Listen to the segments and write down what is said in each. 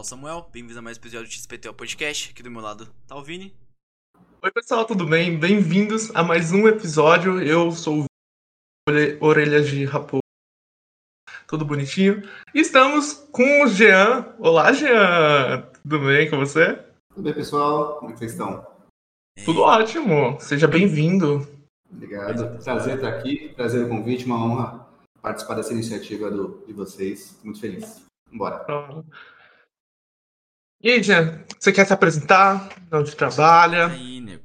Fala é o Samuel, bem-vindo a mais um episódio do XPTO Podcast. Aqui do meu lado tá o Vini. Oi, pessoal, tudo bem? Bem-vindos a mais um episódio. Eu sou o Orelha- Orelhas de Raposo. Tudo bonitinho. E estamos com o Jean. Olá, Jean. Tudo bem com você? Tudo bem, pessoal? Como é que vocês estão? Tudo ótimo. Seja bem-vindo. Obrigado. Prazer estar aqui, prazer o convite, uma honra participar dessa iniciativa do, de vocês. Muito feliz. Bora. E aí, Jean, você quer se apresentar? Onde trabalha? Aí, nego.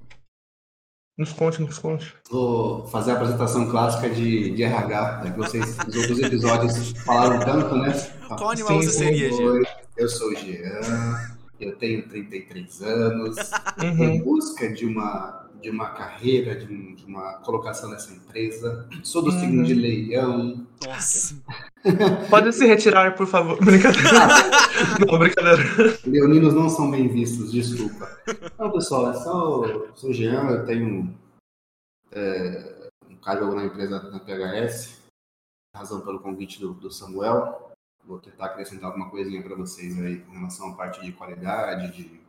Nos conte, nos conte. Vou fazer a apresentação clássica de, de RH, já que vocês, nos outros episódios, falaram tanto, né? Qual animal Sim, você seria, Jean? Oi, Eu sou o Jean, eu tenho 33 anos, Uhum. em busca de uma, de uma carreira, de, um- de uma colocação nessa empresa. Sou do signo Uhum. de leão. Nossa. Pode se retirar, por favor. Brincadeira. Não, brincadeira. Leoninos não são bem vistos, desculpa. Não, pessoal, eu sou, sou o Jean, eu tenho é, um cargo na empresa na PHS, razão pelo convite do, do Samuel. Vou tentar acrescentar alguma coisinha para vocês aí com relação à parte de qualidade, de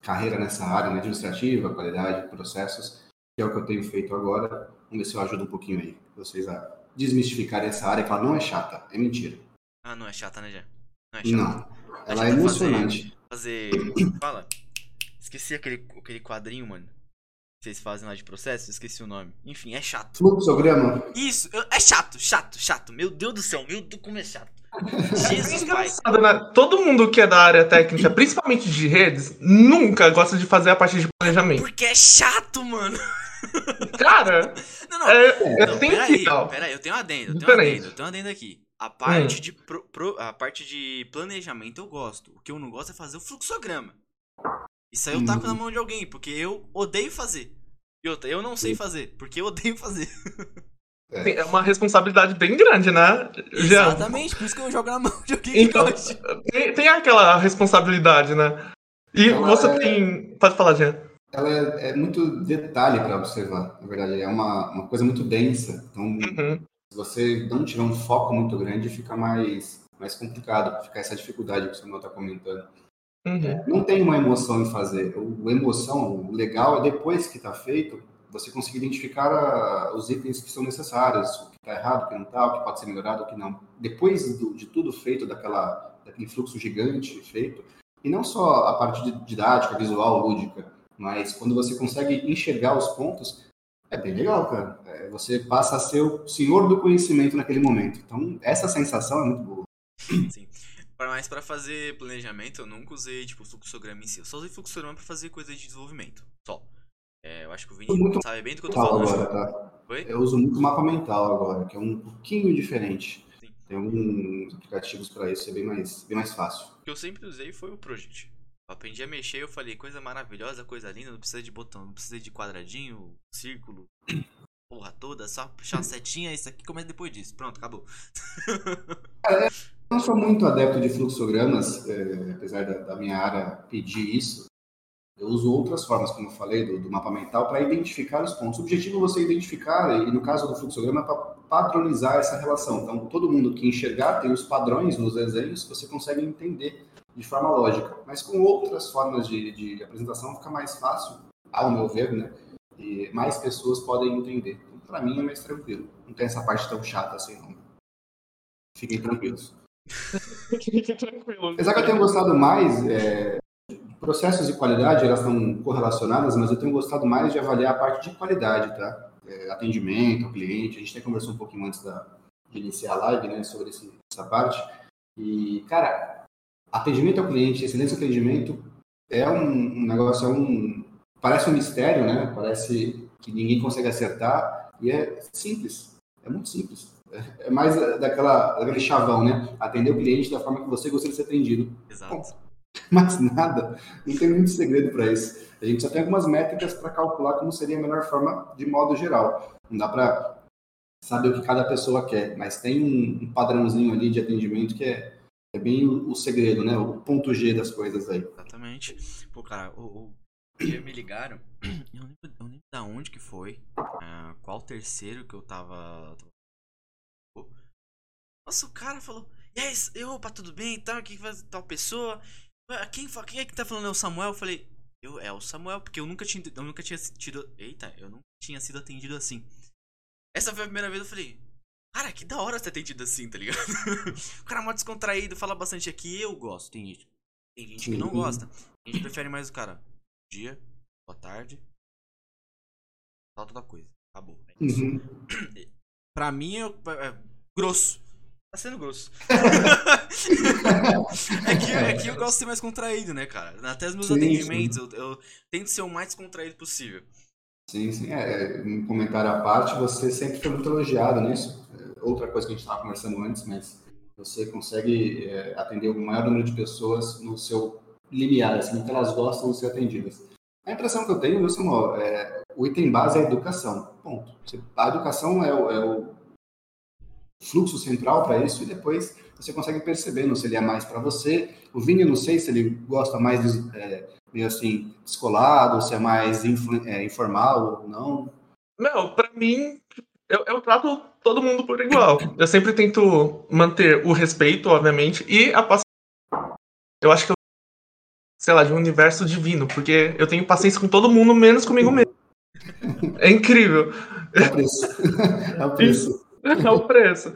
carreira nessa área né, administrativa, qualidade, processos, que é o que eu tenho feito agora. Vamos ver se eu ajudo um pouquinho aí, vocês a desmistificarem essa área, que ela não é chata, é mentira. Ah, não é chata, né, Jean? Não é chata. Não, ela é emocionante. Fazer. Fala. Esqueci aquele, aquele quadrinho, mano. Que vocês fazem lá de processo, esqueci o nome. Enfim, é chato. Fluxograma, Isso, eu- é chato, chato, chato. Meu Deus do céu, meu Deus, como é chato. Jesus, pai. Engraçado, né? Todo mundo que é da área técnica, principalmente de redes, nunca gosta de fazer a parte de planejamento. Porque é chato, mano. Cara, Não, não. é, Não, tem peraí, peraí, eu tenho um adendo, eu tenho um adendo, eu tenho um adendo aqui. A parte, Hum. de pro- pro- a parte de planejamento eu gosto. O que eu não gosto é fazer o fluxograma. Isso aí eu taco Uhum. na mão de alguém, porque eu odeio fazer. E outra, eu não sei fazer, porque eu odeio fazer. É uma responsabilidade bem grande, né, Jean? Exatamente, por isso que eu jogo na mão de alguém Então, tem, tem aquela responsabilidade, né? E Ela você é- tem. Pode falar, Jean. ela é, é muito detalhe para observar, na verdade, é uma, uma coisa muito densa. Então, Uhum. se você não tiver um foco muito grande, fica mais, mais complicado, fica essa dificuldade que o Samuel está comentando. Uhum. Não tem uma emoção em fazer. O, a emoção, o legal é depois que está feito, você conseguir identificar a- os itens que são necessários, o que está errado, o que não está, o que pode ser melhorado, o que não. Depois do- de tudo feito, daquela, daquele fluxo gigante feito, e não só a parte didática, visual, lúdica, mas quando você consegue enxergar os pontos, é bem legal, cara. É, você passa a ser o senhor do conhecimento naquele momento. Então, essa sensação é muito boa. Sim. Mas pra fazer planejamento, eu nunca usei, tipo, fluxograma em si. Eu só usei fluxograma pra fazer coisa de desenvolvimento. Só. É, eu acho que o Vini Muito sabe bem do que eu tô falando. agora, tá? Oi? Eu uso muito mapa mental agora, que é um pouquinho diferente. Sim. Tem alguns aplicativos para isso, é bem mais, bem mais fácil. O que eu sempre usei foi o Project. Eu aprendi a mexer, eu falei, coisa maravilhosa, coisa linda, não precisa de botão, não precisa de quadradinho, círculo, porra toda, só puxar uma setinha, isso aqui começa depois disso. Pronto, acabou. Eu não sou muito adepto de fluxogramas, é, apesar da, da minha área pedir isso. Eu uso outras formas, como eu falei, do, do mapa mental, para identificar os pontos. O objetivo é você identificar, e no caso do fluxograma, é para padronizar essa relação. Então, todo mundo que enxergar tem os padrões nos desenhos, você consegue entender de forma lógica. Mas com outras formas de, de apresentação fica mais fácil, ao meu ver, né? E mais pessoas podem entender. Então, para mim é mais tranquilo. Não tem essa parte tão chata assim, não. Fiquem tranquilos. Apesar que eu tenho gostado mais, é, processos de qualidade, elas estão correlacionadas, mas eu tenho gostado mais de avaliar a parte de qualidade, tá? É, atendimento ao cliente, a gente até conversou um pouquinho antes da, de iniciar a live, né, sobre esse- essa parte. E, cara, atendimento ao cliente, excelência do atendimento é um, um negócio, é um, parece um mistério, né? Parece que ninguém consegue acertar e é simples, é muito simples. É é mais daquela, daquele chavão, né? Atender o cliente da forma que você gostaria de ser atendido. Exato. Mas nada, não tem muito segredo para isso. A gente só tem algumas métricas para calcular como seria a melhor forma de modo geral. Não dá para saber o que cada pessoa quer, mas tem um, padrãozinho ali de atendimento que é, é bem o, segredo, né? O ponto G das coisas aí. Exatamente. Pô, cara, o, o dia me ligaram. Eu lembro, eu lembro da onde que foi. ah, qual terceiro que eu tava. Nossa, o cara falou. Aí, eu, opa, tudo bem e tal, quem faz tal pessoa? Quem, quem é que tá falando é o Samuel? Eu falei, eu, é o Samuel, porque eu nunca tinha, eu nunca tinha tido. Eita, eu nunca tinha sido atendido assim. Essa foi a primeira vez eu falei, cara, que da hora ser atendido assim, tá ligado? o cara é mó descontraído, fala bastante aqui, eu gosto. Tem gente, tem gente que não gosta. A gente prefere mais o cara. Bom dia, boa tarde. Falta da coisa. Acabou. É. Uhum. Pra mim é, é grosso. Tá sendo grosso. é, que, é que eu gosto de ser mais contraído, né, cara? Até os meus Sim, atendimentos, eu, eu tento ser o mais contraído possível. Sim, sim. É, um comentário à parte, você sempre foi muito elogiado nisso. É, Outra coisa que a gente estava conversando antes, mas você consegue é, atender o maior número de pessoas no seu limiar, assim, que elas gostam de ser atendidas. A impressão que eu tenho, viu, Samuel, é, o item base é a educação. Ponto. A educação é o, é o fluxo central para isso e depois você consegue percebendo se ele é mais para você. O Vini, não sei se ele gosta mais de, é, meio assim, descolado, se é mais é, informal ou não. Meu, pra mim, eu, eu trato todo mundo por igual. Eu sempre tento manter o respeito, obviamente, e a paciência. Eu acho que eu, sei lá, de um universo divino, porque eu tenho paciência com todo mundo, menos comigo mesmo. É incrível. É o preço. é o preço. É o preço.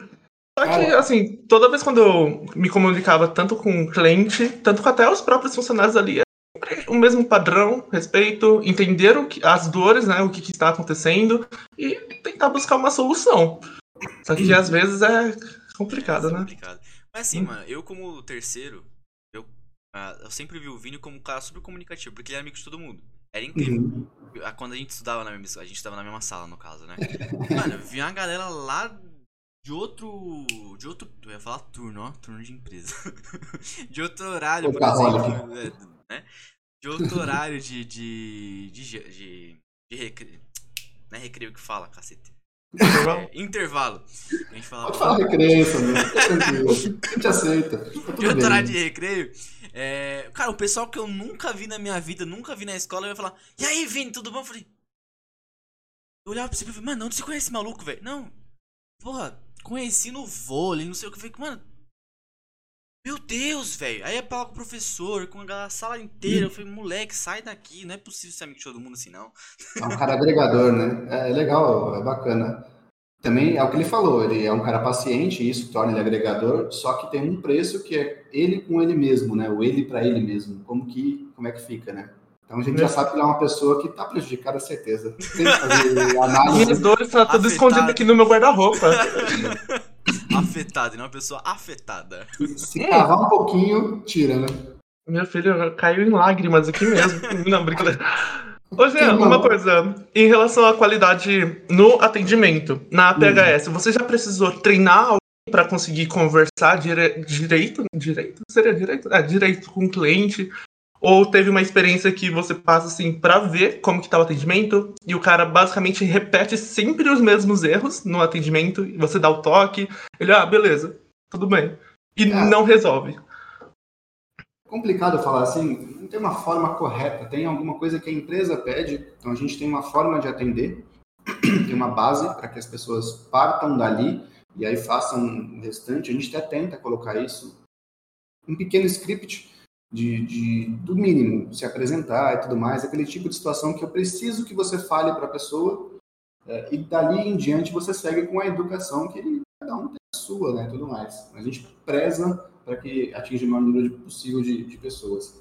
Só que, assim, toda vez quando eu me comunicava tanto com o cliente, tanto com até os próprios funcionários ali, é sempre o mesmo padrão, respeito, entender o que, as dores, né, o que, que está acontecendo e tentar buscar uma solução. Só que às vezes é complicado, É né? complicado. Mas assim, Hum. mano, eu como terceiro, eu, ah, eu sempre vi o Vini como um cara super comunicativo, porque ele é amigo de todo mundo. Era incrível. Uhum. Quando a gente estudava na mesma a gente estava na mesma sala, no caso, né? Mano, vinha uma galera lá de outro. De outro. Eu ia falar turno, ó. Turno de empresa. de outro horário, por exemplo. é, né? De outro horário de. de. de. de, de, de recreio. Não é recreio que fala, cacete. É, intervalo. A gente falava. Pode falar recreio, tranquilo. A gente aceita. Tá De horário bem. de recreio. É, cara, o pessoal que eu nunca vi na minha vida, nunca vi na escola, ia falar: E aí, Vini, tudo bom? Eu falei. Eu olhava pra você e falei: Mano, onde você conhece esse maluco, velho? Não. Porra, conheci no vôlei, não sei o que. Eu falei: Mano. Meu Deus, velho. Aí ia falar com o professor, com a sala inteira. Eu falei: Moleque, sai daqui. Não é possível ser amigo de todo mundo assim, não. É um cara agregador, né? É, é legal, é bacana. Também é o que ele falou, ele é um cara paciente, e isso torna ele agregador, só que tem um preço que é ele com ele mesmo, né? O ele para ele mesmo. Como que, como é que fica, né? Então a gente já sabe que ele é uma pessoa que tá prejudicada, certeza. Tem que fazer Minhas análise. dores estão tudo escondido aqui no meu guarda-roupa. Afetado, e não uma pessoa afetada. Se cavar um pouquinho, tira, né? Meu filho caiu em lágrimas aqui mesmo. Não, brincadeira. Ô, Jean, uma coisa. Em relação à qualidade no atendimento, na PHS, você já precisou treinar alguém para conseguir conversar dire- direito? Direito? Seria direito? É, direito com o cliente? Ou teve uma experiência que você passa assim para ver como que tá o atendimento e o cara basicamente repete sempre os mesmos erros no atendimento e você dá o toque, ele, ah, beleza, tudo bem. E Ah. não resolve. complicado falar assim, não tem uma forma correta, tem alguma coisa que a empresa pede, então a gente tem uma forma de atender, tem uma base para que as pessoas partam dali e aí façam o restante, a gente até tenta colocar isso, um pequeno script de, de do mínimo, se apresentar e tudo mais, aquele tipo de situação que eu preciso que você fale para a pessoa é, e dali em diante você segue com a educação que cada um tem a sua, né, tudo mais. A gente preza para que atinja o maior número possível de, de pessoas.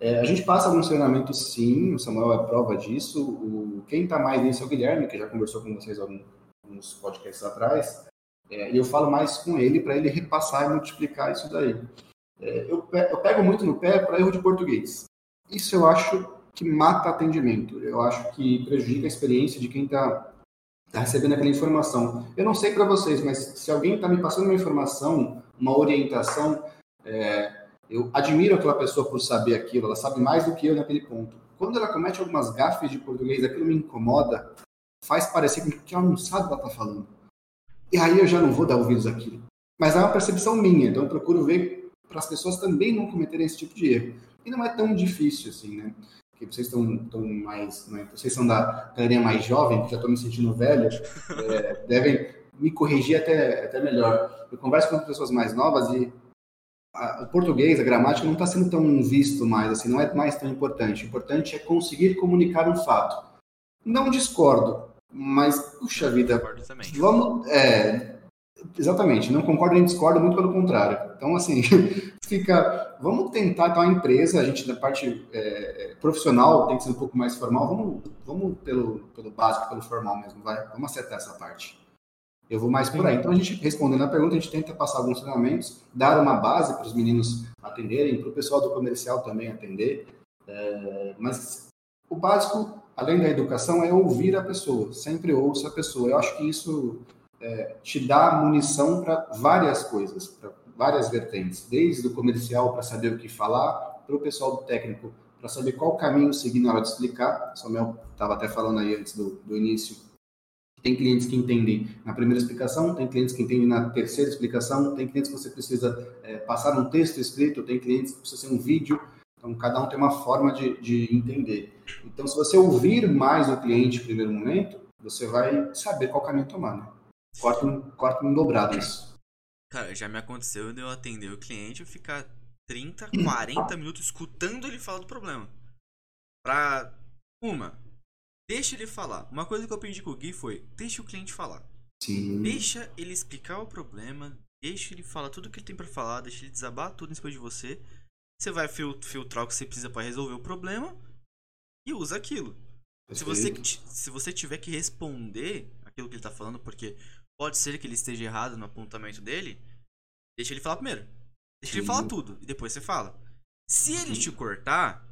É, a gente passa alguns treinamentos, sim, o Samuel é prova disso. O, quem está mais nisso é o Guilherme, que já conversou com vocês alguns podcasts atrás. É, e eu falo mais com ele para ele repassar e multiplicar isso daí. Eu pego muito no pé para erro de português. Isso eu acho que mata atendimento. Eu acho que prejudica a experiência de quem está tá recebendo aquela informação. Eu não sei para vocês, mas se alguém está me passando uma informação, uma orientação, é, eu admiro aquela pessoa por saber aquilo, ela sabe mais do que eu naquele ponto. Quando ela comete algumas gafes de português, aquilo me incomoda, faz parecer que ela não sabe o que ela está falando. E aí eu já não vou dar ouvidos àquilo. Mas é uma percepção minha, então eu procuro ver para as pessoas também não cometerem esse tipo de erro. E não é tão difícil assim, né? Porque vocês estão tão mais, né? vocês são da galerinha mais jovem, que já estou me sentindo velho, é, devem me corrigir até, até melhor. Eu converso com pessoas mais novas e a, o português, a gramática, não está sendo tão visto mais, assim, não é mais tão importante. O importante é conseguir comunicar um fato. Não discordo, mas, puxa vida, vamos. É, exatamente, não concordo nem discordo, muito pelo contrário. Então, assim, fica. Vamos tentar, então, a empresa, a gente, na parte é, profissional, tem que ser um pouco mais formal, vamos, vamos pelo, pelo básico, pelo formal mesmo, vai, vamos acertar essa parte. Eu vou mais por aí. Então, a gente, respondendo a pergunta, a gente tenta passar alguns treinamentos, dar uma base para os meninos atenderem, para o pessoal do comercial também atender. É, mas o básico, além da educação, é ouvir a pessoa. Sempre ouça a pessoa. Eu acho que isso é, te dá munição para várias coisas, para várias vertentes. Desde o comercial para saber o que falar, para o pessoal do técnico para saber qual caminho seguir na hora de explicar. Samuel estava até falando aí antes do, do início tem clientes que entendem na primeira explicação, tem clientes que entendem na terceira explicação, tem clientes que você precisa é, passar um texto escrito, tem clientes que precisa ser um vídeo. Então, cada um tem uma forma de, de entender. Então, se você ouvir mais o cliente no primeiro momento, você vai saber qual caminho tomar, né? Corta um, corta um dobrado isso. Cara, já me aconteceu de eu atender o cliente e ficar 30, 40 minutos escutando ele falar do problema. Pra, uma, Deixa ele falar. Uma coisa que eu aprendi com o Gui foi: deixa o cliente falar. Sim. Deixa ele explicar o problema, deixa ele falar tudo que ele tem para falar, deixa ele desabar tudo em cima de você. Você vai filtrar o que você precisa para resolver o problema e usa aquilo. Se você, se você tiver que responder aquilo que ele tá falando, porque pode ser que ele esteja errado no apontamento dele, deixa ele falar primeiro. Deixa Sim. ele falar tudo e depois você fala. Se ele te cortar,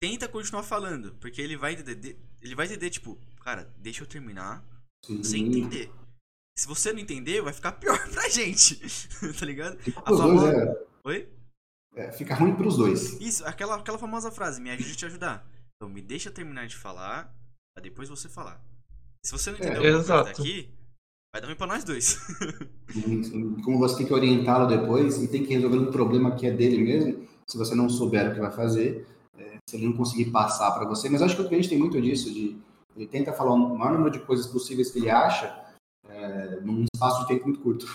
tenta continuar falando, porque ele vai entender, ele vai entender tipo, cara, deixa eu terminar Sim. sem entender. Se você não entender, vai ficar pior pra gente. tá ligado? Fica a famosa... dois, é... Oi? É, fica ruim pros dois. Isso, aquela, aquela famosa frase, me ajude a te ajudar. Então me deixa terminar de falar, pra depois você falar. Se você não entendeu é, o que daqui, vai dar ruim pra nós dois. Como você tem que orientá-lo depois e tem que resolver um problema que é dele mesmo, se você não souber o que vai fazer, se ele não conseguir passar para você. Mas acho que o cliente tem muito disso, de ele tenta falar o maior número de coisas possíveis que ele acha é, num espaço de tempo muito curto.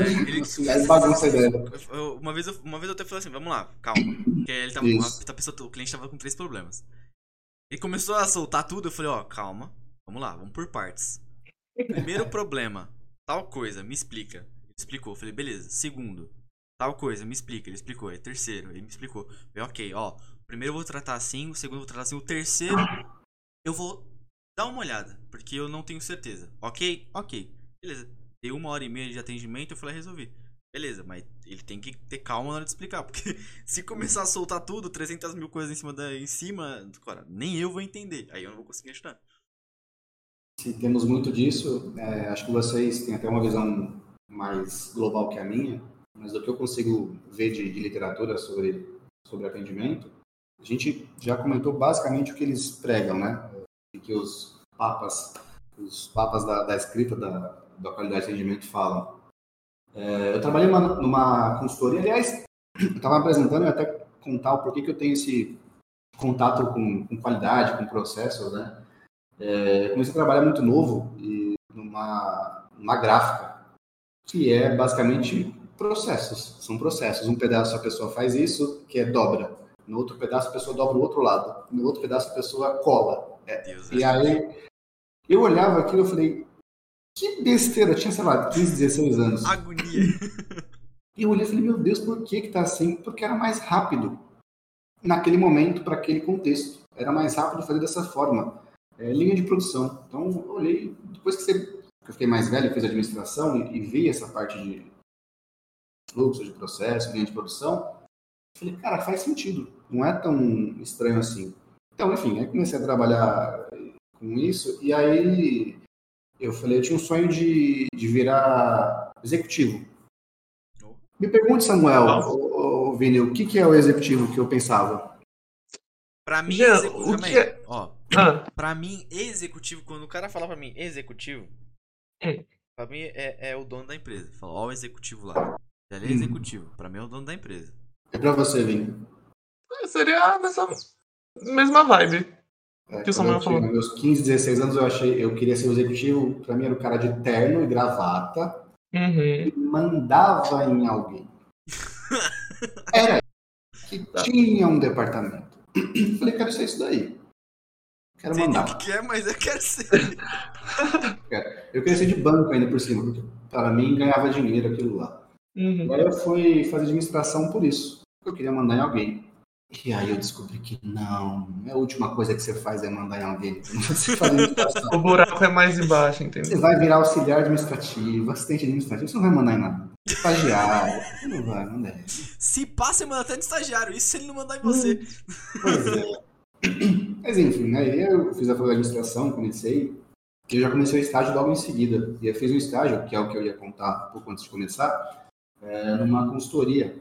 É, ele, aí bagunça. Uma vez, eu, uma vez eu até falei assim, vamos lá, calma. Porque ele tava, a, a pessoa, o cliente tava com três problemas. Ele começou a soltar tudo, eu falei, ó, calma, vamos lá, vamos por partes. Primeiro problema, tal coisa, me explica. Ele explicou, eu falei, beleza. Segundo, tal coisa, me explica. Ele explicou. É terceiro, ele me explicou. Falei, ok, ó, primeiro eu vou tratar assim, o segundo eu vou tratar assim, o terceiro eu vou dar uma olhada, porque eu não tenho certeza. Ok? Ok. Beleza. Dei uma hora e meia de atendimento, eu falei, ah, resolvi. Beleza, mas ele tem que ter calma na hora de explicar, porque se começar a soltar tudo, 300 mil coisas em cima, da, em cima, cara, nem eu vou entender, aí eu não vou conseguir ajudar. Sim, temos muito disso. É, acho que vocês têm até uma visão mais global que a minha, mas do que eu consigo ver de, de literatura sobre, sobre atendimento, a gente já comentou basicamente o que eles pregam, né? Que os papas, os papas da, da escrita da, da qualidade de atendimento falam. É, eu trabalhei numa, numa consultoria, aliás, eu estava apresentando e até contar o porquê que eu tenho esse contato com, com qualidade, com processos, né? É, comecei a trabalhar muito novo e numa, numa gráfica, que é basicamente processos, são processos. Um pedaço a pessoa faz isso, que é dobra. No outro pedaço a pessoa dobra o outro lado. No outro pedaço a pessoa cola. É. Deus e aí eu olhava aquilo e falei, que besteira, eu tinha, sei lá, 15, 16 anos. Agonia. E eu olhei e falei, meu Deus, por que que tá assim? Porque era mais rápido naquele momento, para aquele contexto. Era mais rápido fazer dessa forma. É, linha de produção. Então, eu olhei, depois que, você, que eu fiquei mais velho, fiz administração e, e vi essa parte de fluxo de processo, linha de produção, Falei, cara, faz sentido. Não é tão estranho assim. Então, enfim, aí comecei a trabalhar com isso. E aí eu falei, eu tinha um sonho de, de virar executivo. Me pergunte, Samuel, o, o Vini, o que, que é o executivo que eu pensava? Pra mim, o que é... ó, ah. pra mim, executivo, quando o cara fala pra mim executivo, é. pra mim é, é o dono da empresa. Fala, ó, o executivo lá. Ele é hum. executivo. Pra mim é o dono da empresa. É pra você, Vini. Seria nessa mesma vibe. É, Que o Samuel falou. meus 15, 16 anos, eu achei, eu queria ser executivo, pra mim era o cara de terno e gravata, Uhum. e mandava em alguém. Era que tinha um departamento. Falei, quero ser isso daí. Quero Sei nem o mandar. que, que é, mas eu quero ser. Eu queria ser de banco ainda por cima, porque para mim ganhava dinheiro aquilo lá. Uhum. Aí eu fui fazer administração por isso. Eu queria mandar em alguém. E aí eu descobri que não, a última coisa que você faz é mandar em alguém. Você. O buraco é mais embaixo, Você entendeu? vai virar auxiliar administrativo, assistente administrativo, você não vai mandar em nada. Estagiário, você não vai, não deve. Se passa, você manda até no estagiário. Isso se ele não mandar em você. Pois é. Mas enfim, né? Eu fiz a faculdade de administração, comecei. E eu já comecei o estágio logo em seguida. E eu fiz um estágio, que é o que eu ia contar um pouco antes de começar, é, numa consultoria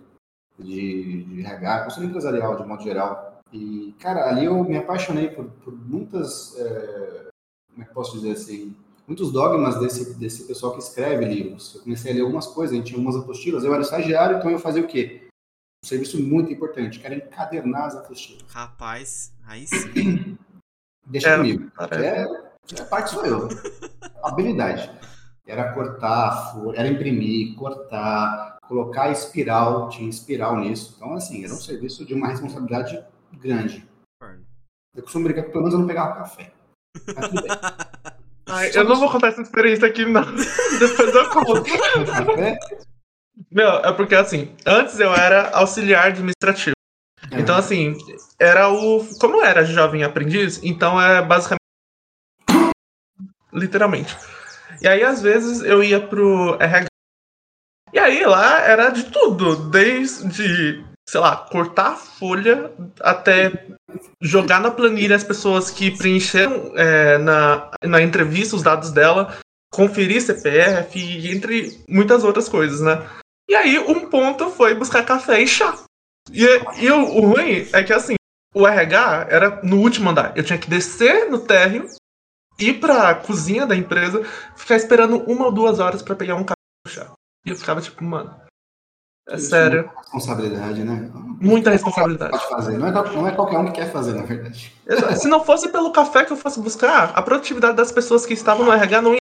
de, de RH, consultoria empresarial, de modo geral. E, cara, ali eu me apaixonei por, por muitas. é, como é que posso dizer assim? Muitos dogmas desse, desse pessoal que escreve livros. Eu comecei a ler algumas coisas, a gente tinha umas apostilas. Eu era estagiário, então eu fazia o quê? Um serviço muito importante, que era encadernar as apostilas. Rapaz, aí sim. Deixa Era, comigo. É, a parte sou eu. Habilidade. Era cortar, era imprimir, cortar, colocar espiral, tinha espiral nisso. Então, assim, era um serviço de uma responsabilidade grande. Eu costumo brincar que pelo menos eu não pegava café. Mas tudo bem. Ai, eu não vou contar essa experiência aqui, não. Depois eu conto. Café? Meu, é porque assim, antes eu era auxiliar administrativo. É. Então, assim, era o. Como eu era jovem aprendiz, então é basicamente. Literalmente. E aí, às vezes, eu ia pro RH. E aí lá era de tudo, desde, sei lá, cortar a folha até jogar na planilha as pessoas que preencheram é, na, na entrevista os dados dela, conferir CPF entre muitas outras coisas, né? E aí, um ponto foi buscar café e chá. E, e o, o ruim é que, assim, o RH era no último andar. Eu tinha que descer no térreo, ir pra cozinha da empresa, ficar esperando uma ou duas horas pra pegar um café e chá. E eu ficava tipo, mano, é Isso sério, Responsabilidade, né? muita responsabilidade. Pode fazer. Não é, não é qualquer um que quer fazer, na verdade. Se não fosse pelo café que eu fosse buscar, a produtividade das pessoas que estavam no RH não ia.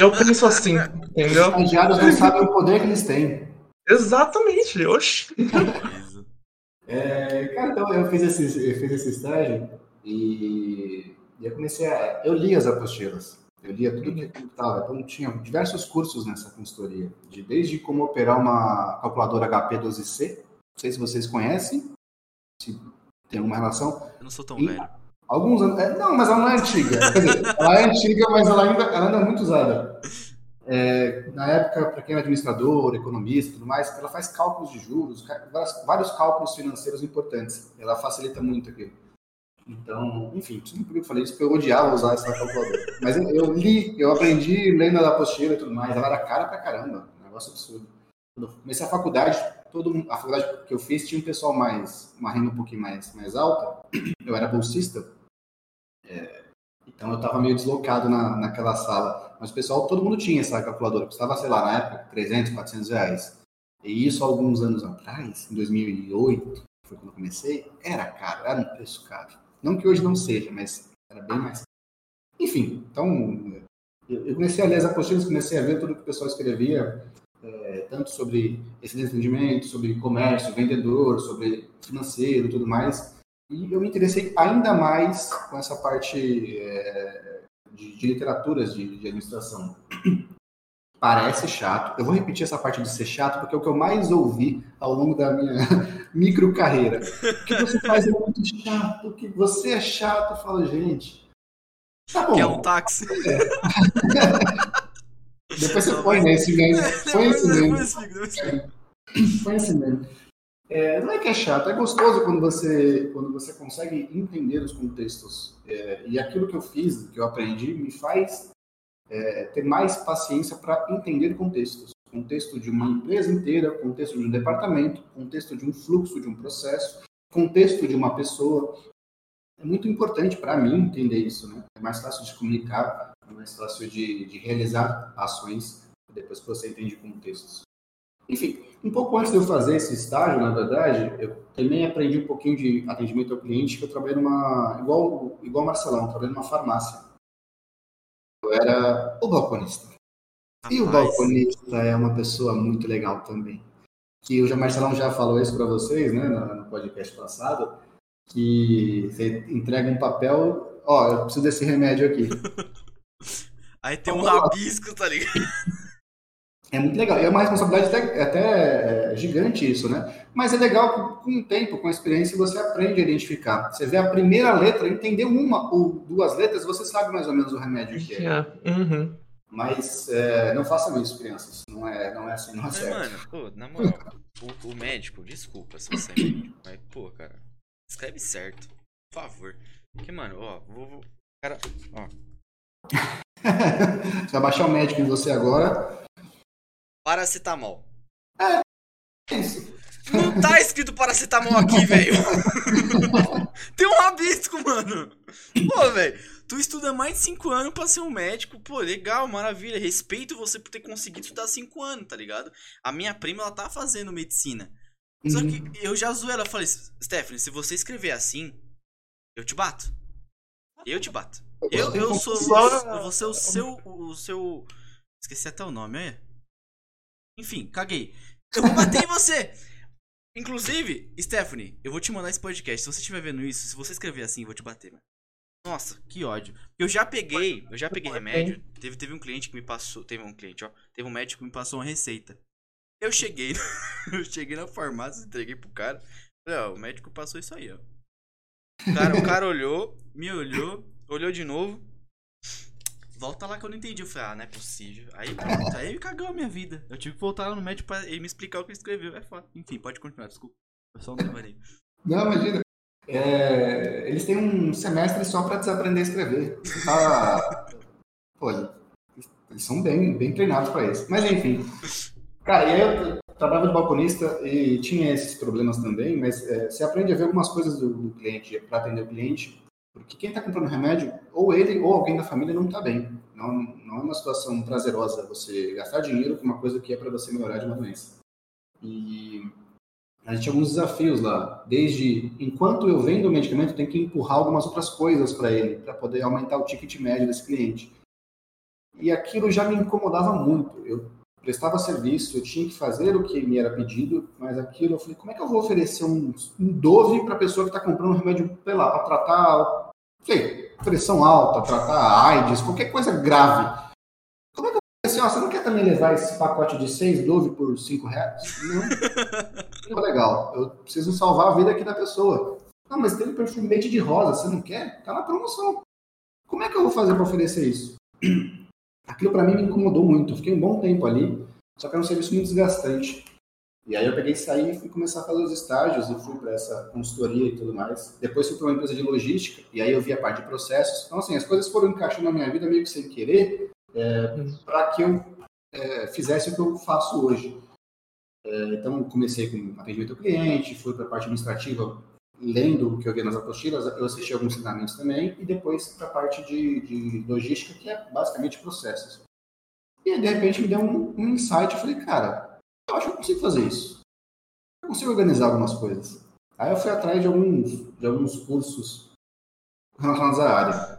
Eu penso assim, entendeu? Estagiários não sabem o poder que eles têm. Exatamente, oxi. Beleza. É, cara, então eu fiz esse, eu fiz esse estágio e, e eu comecei a. Eu li as apostilas. Eu lia tudo que estava. Então tinha diversos cursos nessa consultoria. De, desde como operar uma calculadora HP12C. Não sei se vocês conhecem. Se tem alguma relação. Eu não sou tão E- velho. Alguns anos. é, não, mas ela não é antiga. Quer dizer, ela é antiga, mas ela ainda, ela ainda é muito usada. É, na época, para quem é administrador, economista tudo mais, ela faz cálculos de juros, vários, cálculos financeiros importantes. Ela facilita muito aquilo. Então, enfim, não por que eu falei isso, porque eu odiava usar essa calculadora. Mas eu, eu li, eu aprendi lendo a apostila e tudo mais. Ela era cara pra caramba, um negócio absurdo. Quando eu comecei a faculdade, todo a faculdade que eu fiz tinha um pessoal mais, uma renda um pouquinho mais, mais alta. Eu era bolsista. É, então eu estava meio deslocado na, naquela sala. Mas o pessoal, todo mundo tinha essa calculadora. Custava, sei lá, na época, 300, 400 reais. E isso alguns anos atrás, em 2008, foi quando eu comecei, era caro, era um preço caro. Não que hoje não seja, mas era bem mais caro. Enfim, então eu comecei a ler as apostilas, comecei a ver tudo que o pessoal escrevia, é, tanto sobre esse desentendimento, sobre comércio, vendedor, sobre financeiro tudo mais. E eu me interessei ainda mais com essa parte é, de, de literaturas de, de administração. Parece chato. Eu vou repetir essa parte de ser chato, porque é o que eu mais ouvi ao longo da minha micro carreira. O que você faz é muito chato, o que você é chato. Eu falo, gente. Tá bom. Quer um táxi? Depois você põe nesse meme. Põe esse fica. Põe esse meme. É, não é que é chato, é gostoso quando você, quando você consegue entender os contextos. É, e aquilo que eu fiz, que eu aprendi, me faz é, ter mais paciência para entender contextos. Contexto de uma empresa inteira, contexto de um departamento, contexto de um fluxo, de um processo, contexto de uma pessoa. É muito importante para mim entender isso. Né? É mais fácil de comunicar, é mais fácil de, de realizar ações depois que você entende contextos. Enfim, um pouco antes de eu fazer esse estágio, na verdade, eu também aprendi um pouquinho de atendimento ao cliente, que eu trabalhei numa, igual, igual Marcelão, trabalhei numa farmácia. Eu era o balconista. E o balconista é uma pessoa muito legal também. Que o Marcelão já falou isso para vocês, né, no podcast passado, que você entrega um papel, ó, eu preciso desse remédio aqui. Aí tem um rabisco, tá ligado? É muito legal. E é uma responsabilidade até, até é, gigante isso, né? Mas é legal com o tempo, com a experiência, você aprende a identificar. Você vê a primeira letra, entender uma ou duas letras, você sabe mais ou menos o remédio que é. Uhum. Mas é, não façam isso, crianças. Não é, não é assim, não é certo. Mano, pô, na moral, o, o, médico, desculpa se você é médico, mas, pô, cara, escreve certo, por favor. Porque, mano, ó, vou. vou cara, ó. você vai baixar o médico em você agora. Paracetamol. É, isso. Não tá escrito paracetamol aqui, velho. Tem um rabisco, mano. Pô, velho. Tu estuda mais de 5 anos pra ser um médico. Pô, legal, maravilha. Respeito você por ter conseguido estudar 5 anos, tá ligado? A minha prima, ela tá fazendo medicina. Só que uhum. eu já zoei ela. Falei, Stephanie, se você escrever assim, eu te bato. Eu te bato. Eu, eu sou. Eu vou ser o seu. O seu. Esqueci até o nome, é? Enfim, caguei. Eu vou bater em você! Inclusive, Stephanie, eu vou te mandar esse podcast. Se você estiver vendo isso, se você escrever assim, eu vou te bater, mano. Nossa, que ódio. Eu já peguei, eu já peguei remédio. Teve, teve um cliente que me passou. Teve um cliente, ó. Teve um médico que me passou uma receita. Eu cheguei. eu cheguei na farmácia, entreguei pro cara. Falei, ó, o médico passou isso aí, ó. O cara, o cara olhou, me olhou, olhou de novo. Volta lá que eu não entendi. Eu falei, ah, não é possível. Aí pronto, aí cagou a minha vida. Eu tive que voltar lá no médico pra ele me explicar o que ele escreveu. É foda. Enfim, pode continuar, desculpa. Eu só não devarei. Não, imagina. É, eles têm um semestre só pra desaprender a escrever. Tá... Pô, eles são bem, bem treinados pra isso. Mas enfim. Cara, eu trabalhava de balconista e tinha esses problemas também, mas é, você aprende a ver algumas coisas do, do cliente, para atender o cliente, porque quem está comprando remédio, ou ele ou alguém da família não está bem. Não, não é uma situação prazerosa você gastar dinheiro com uma coisa que é para você melhorar de uma doença. E a gente tinha alguns desafios lá. Desde enquanto eu vendo o medicamento, eu tenho que empurrar algumas outras coisas para ele, para poder aumentar o ticket médio desse cliente. E aquilo já me incomodava muito. Eu prestava serviço, eu tinha que fazer o que me era pedido, mas aquilo eu falei, como é que eu vou oferecer um, um Dove para a pessoa que está comprando um remédio, sei lá, para tratar, sei, pressão alta, tratar AIDS, qualquer coisa grave. Como é que eu vou oferecer, ó, você não quer também levar esse pacote de seis Dove por cinco reais? Não. não legal, eu preciso salvar a vida aqui da pessoa. Não, mas tem um perfumete de rosa, você não quer? Tá na promoção. Como é que eu vou fazer para oferecer isso? Aquilo para mim me incomodou muito. Eu fiquei um bom tempo ali, só que era um serviço muito desgastante. E aí eu peguei e saí e fui começar a fazer os estágios e fui para essa consultoria e tudo mais. Depois fui para uma empresa de logística e aí eu vi a parte de processos. Então, assim, as coisas foram encaixando na minha vida meio que sem querer é, para que eu é, fizesse o que eu faço hoje. É, então, comecei com atendimento ao cliente, fui para a parte administrativa lendo o que eu vi nas apostilas, eu assisti alguns treinamentos também, e depois para a parte de, de, logística, que é basicamente processos. E de repente me deu um, um insight, eu falei, cara, eu acho que eu consigo fazer isso. Eu consigo organizar algumas coisas. Aí eu fui atrás de alguns, de alguns cursos relacionados à área.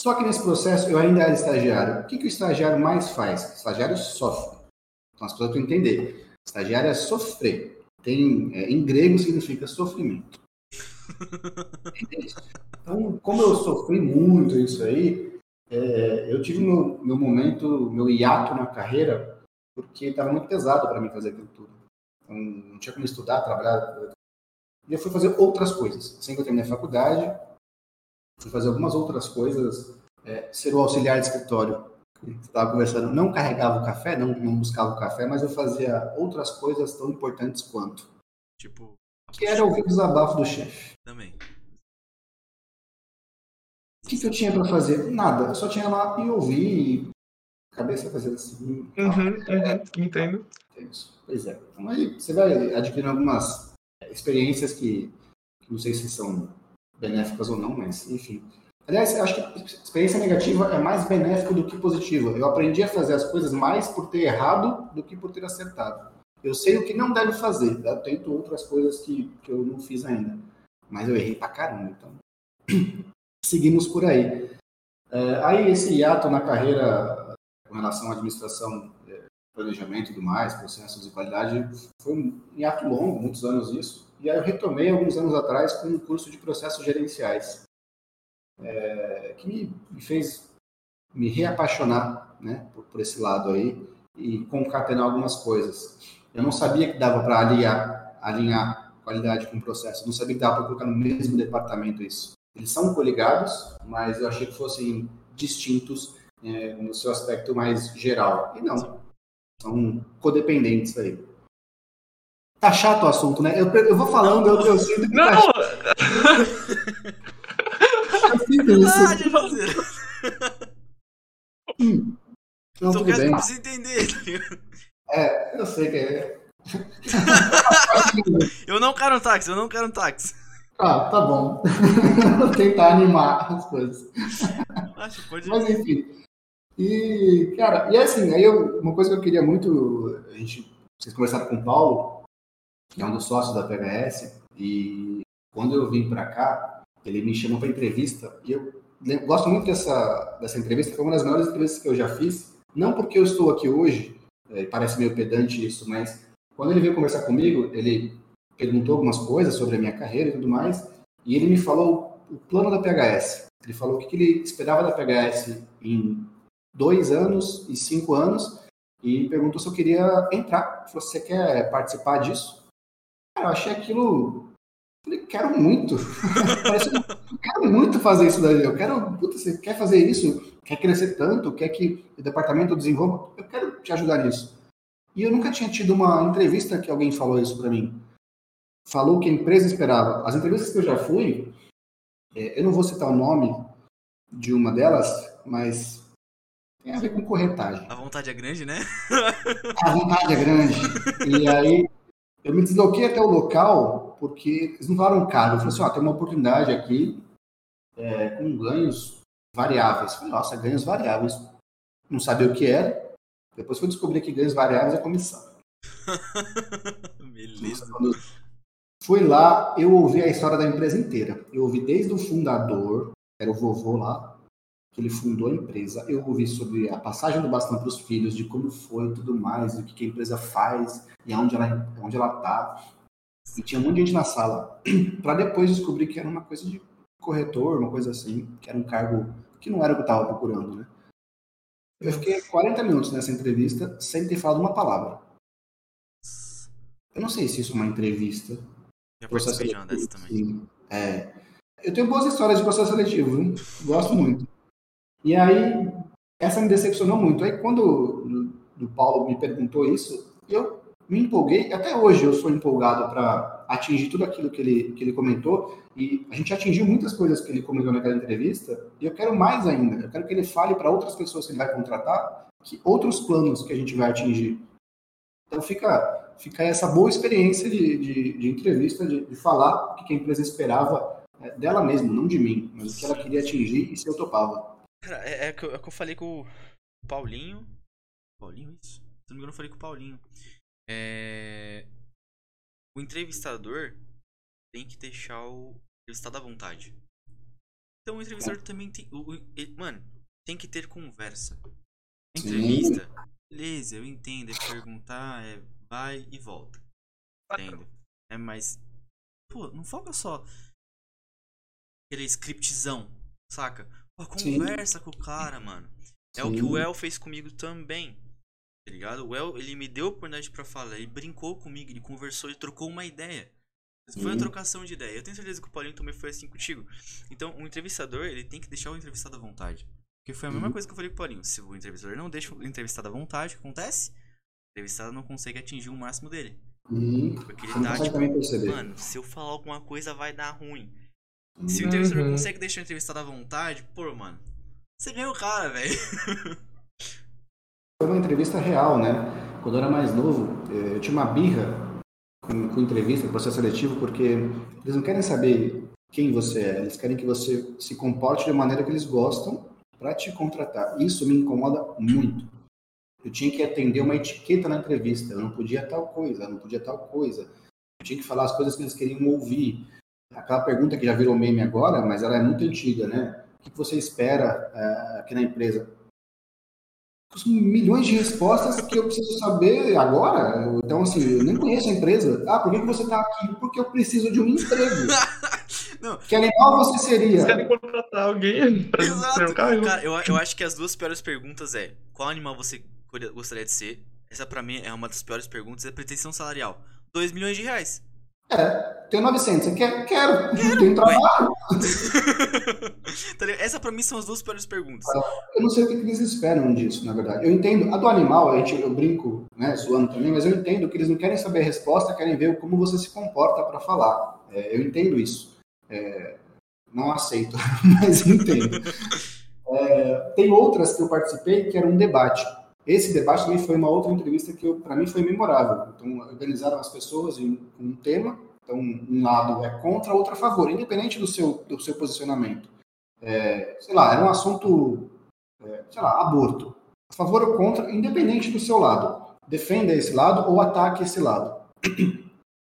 Só que nesse processo eu ainda era estagiário. O que, que o estagiário mais faz? O estagiário sofre. Então as pessoas precisam entender. O estagiário é sofrer tem, é, em grego significa sofrimento. então, como eu sofri muito isso aí, é, eu tive meu, meu momento, meu hiato na carreira, porque estava muito pesado para mim fazer aquilo tudo. Então, não tinha como estudar, trabalhar. E eu fui fazer outras coisas. Assim que eu terminei a faculdade, fui fazer algumas outras coisas, é, ser o auxiliar de escritório estava conversando, não carregava o café, não, não buscava o café, mas eu fazia outras coisas tão importantes quanto. Tipo. Que era ouvir o desabafo do chefe. Também. O que, que eu tinha para fazer? Nada. Eu só tinha lá e ouvir e cabeça fazendo assim. Uhum, uhum, entendo. Pois é. Então aí você vai adquirindo algumas experiências que, que não sei se são benéficas ou não, mas enfim. Aliás, acho que experiência negativa é mais benéfica do que positiva. Eu aprendi a fazer as coisas mais por ter errado do que por ter acertado. Eu sei o que não deve fazer. Eu tento outras coisas que, que eu não fiz ainda. Mas eu errei pra caramba, então. Seguimos por aí. É, aí esse hiato na carreira com relação à administração, é, planejamento e tudo mais, processos de qualidade, foi um hiato longo, muitos anos isso. E aí eu retomei alguns anos atrás com um curso de processos gerenciais, é, que me, me, fez me reapaixonar né, por, por esse lado aí e concatenar algumas coisas. Eu não sabia que dava para alinhar, alinhar qualidade com processo, não sabia que dava para colocar no mesmo departamento isso. Eles são coligados, mas eu achei que fossem distintos é, no seu aspecto mais geral. E não, são codependentes aí. Tá chato o assunto, né? Eu, eu vou falando, eu, eu sinto que Não! Tá sinto isso. Ah, de fazer. Hum. Não, Só quero não precisa entender. tá ligado? É, eu sei que é. Eu não quero um táxi, eu não quero um táxi. Ah, tá bom. Vou tentar animar as coisas. Acho que pode. Mas enfim. E, cara, e assim, aí eu, uma coisa que eu queria muito, a gente, vocês conversaram com o Paulo, que é um dos sócios da PHS, e quando eu vim para cá, ele me chamou para entrevista, e eu gosto muito dessa, dessa entrevista, foi uma das melhores entrevistas que eu já fiz, não porque eu estou aqui hoje, é, parece meio pedante isso, mas quando ele veio conversar comigo, ele perguntou algumas coisas sobre a minha carreira e tudo mais, e ele me falou o plano da PHS. Ele falou o que ele esperava da PHS em dois anos e cinco anos e perguntou se eu queria entrar. Falou, você quer participar disso? Eu achei aquilo. Falei, quero muito. Eu quero muito fazer isso daí. Eu quero. Puta, você quer fazer isso? Quer crescer tanto? Quer que o departamento desenvolva? Eu quero te ajudar nisso. E eu nunca tinha tido uma entrevista que alguém falou isso para mim. Falou o que a empresa esperava. As entrevistas que eu já fui, é, eu não vou citar o nome de uma delas, mas tem a ver com corretagem. A vontade é grande, né? A vontade é grande. E aí eu me desloquei até o local porque eles não falaram caro. Eu falei assim, ó, tem uma oportunidade aqui é, com ganhos variáveis. Eu falei, nossa, ganhos variáveis. Não sabia o que era. Depois fui descobrir que ganhos variáveis é comissão. Beleza. Fui lá, eu ouvi a história da empresa inteira. Eu ouvi desde o fundador, era o vovô lá, que ele fundou a empresa. Eu ouvi sobre a passagem do bastão para os filhos, de como foi e tudo mais, o que a empresa faz e aonde ela onde ela está. E tinha um monte de gente na sala. para depois descobrir que era uma coisa de corretor, uma coisa assim, que era um cargo que não era o que eu estava procurando, né? Eu fiquei 40 minutos nessa entrevista sem ter falado uma palavra. Eu não sei se isso é uma entrevista, Já Processo seletivo, também. sim. É. Eu tenho boas histórias de processo seletivo, viu? Gosto muito. E aí, essa me decepcionou muito. Aí, quando o, Paulo me perguntou isso, eu me empolguei. Até hoje eu sou empolgado para atingir tudo aquilo que ele, que ele comentou. E a gente atingiu muitas coisas que ele comentou naquela entrevista. E eu quero mais ainda. Eu quero que ele fale para outras pessoas que ele vai contratar que outros planos que a gente vai atingir. Então, fica, fica essa boa experiência de, de, de entrevista, de, de falar o que a empresa esperava é, dela mesma, não de mim, mas o que ela queria atingir e se eu topava. Cara, é, é que eu, é que eu falei com o Paulinho. Paulinho, isso? Se não me engano, eu falei com o Paulinho. É... O entrevistador tem que deixar o entrevistado à vontade. Então o entrevistador também tem. o- ele- mano, tem que ter conversa. Sim. Entrevista, beleza, eu entendo. É perguntar, é vai e volta. Entendo. É, mas. Pô, não foca só. Aquele scriptzão, saca? Pô, Sim. conversa com o cara, mano. É o que Sim. o El fez comigo também. Tá ligado? O El, ele me deu a oportunidade pra falar. Ele brincou comigo, ele conversou, ele trocou uma ideia. Foi uma Sim. trocação de ideia. Eu tenho certeza que o Paulinho também foi assim contigo. Então, o entrevistador, ele tem que deixar o entrevistado à vontade. Porque foi a mesma Uhum. coisa que eu falei com o Paulinho. Se o entrevistador não deixa o entrevistado à vontade, o que acontece? O entrevistado não consegue atingir o máximo dele. E Porque ele tá, tipo, mano, se eu falar alguma coisa vai dar ruim. Se o entrevistador Uhum. consegue deixar o entrevistado à vontade, pô, mano, você ganhou o cara, velho. Foi uma entrevista real, né? Quando eu era mais novo, eh, eu tinha uma birra com, com entrevista, com processo seletivo, porque eles não querem saber quem você é, eles querem que você se comporte de maneira que eles gostam para te contratar. Isso me incomoda muito. Eu tinha que atender uma etiqueta na entrevista, eu não podia tal coisa, eu não podia tal coisa. Eu tinha que falar as coisas que eles queriam ouvir. Aquela pergunta que já virou meme agora, mas ela é muito antiga, né? O que você espera uh, aqui na empresa? São milhões de respostas que eu preciso saber agora. Então, assim, eu nem conheço a empresa. Ah, por que você está aqui? Porque eu preciso de um emprego. Não. Que animal você seria? Você querem contratar alguém para ser o carro? Cara, eu, eu acho que as duas piores perguntas é qual animal você gostaria de ser? Essa pra mim é uma das piores perguntas, é pretensão salarial. 2 milhões de reais. É, tenho 900. Você quer? Quero. Quero. Tenho trabalho. Tá essa pra mim são as duas piores perguntas. Eu não sei o que eles esperam disso, na verdade. Eu entendo. A do animal, a gente, eu brinco, né, suando também, mas eu entendo que eles não querem saber a resposta, querem ver como você se comporta para falar. É, eu entendo isso. É, não aceito, mas entendo. É, tem outras que eu participei que era um debate. Esse debate também foi uma outra entrevista que para mim foi memorável. Então, organizaram as pessoas em um tema. Então, um lado é contra, outro a favor, independente do seu, do seu posicionamento. É, sei lá, era um assunto, é, sei lá, aborto. A favor ou contra, independente do seu lado. Defenda esse lado ou ataque esse lado.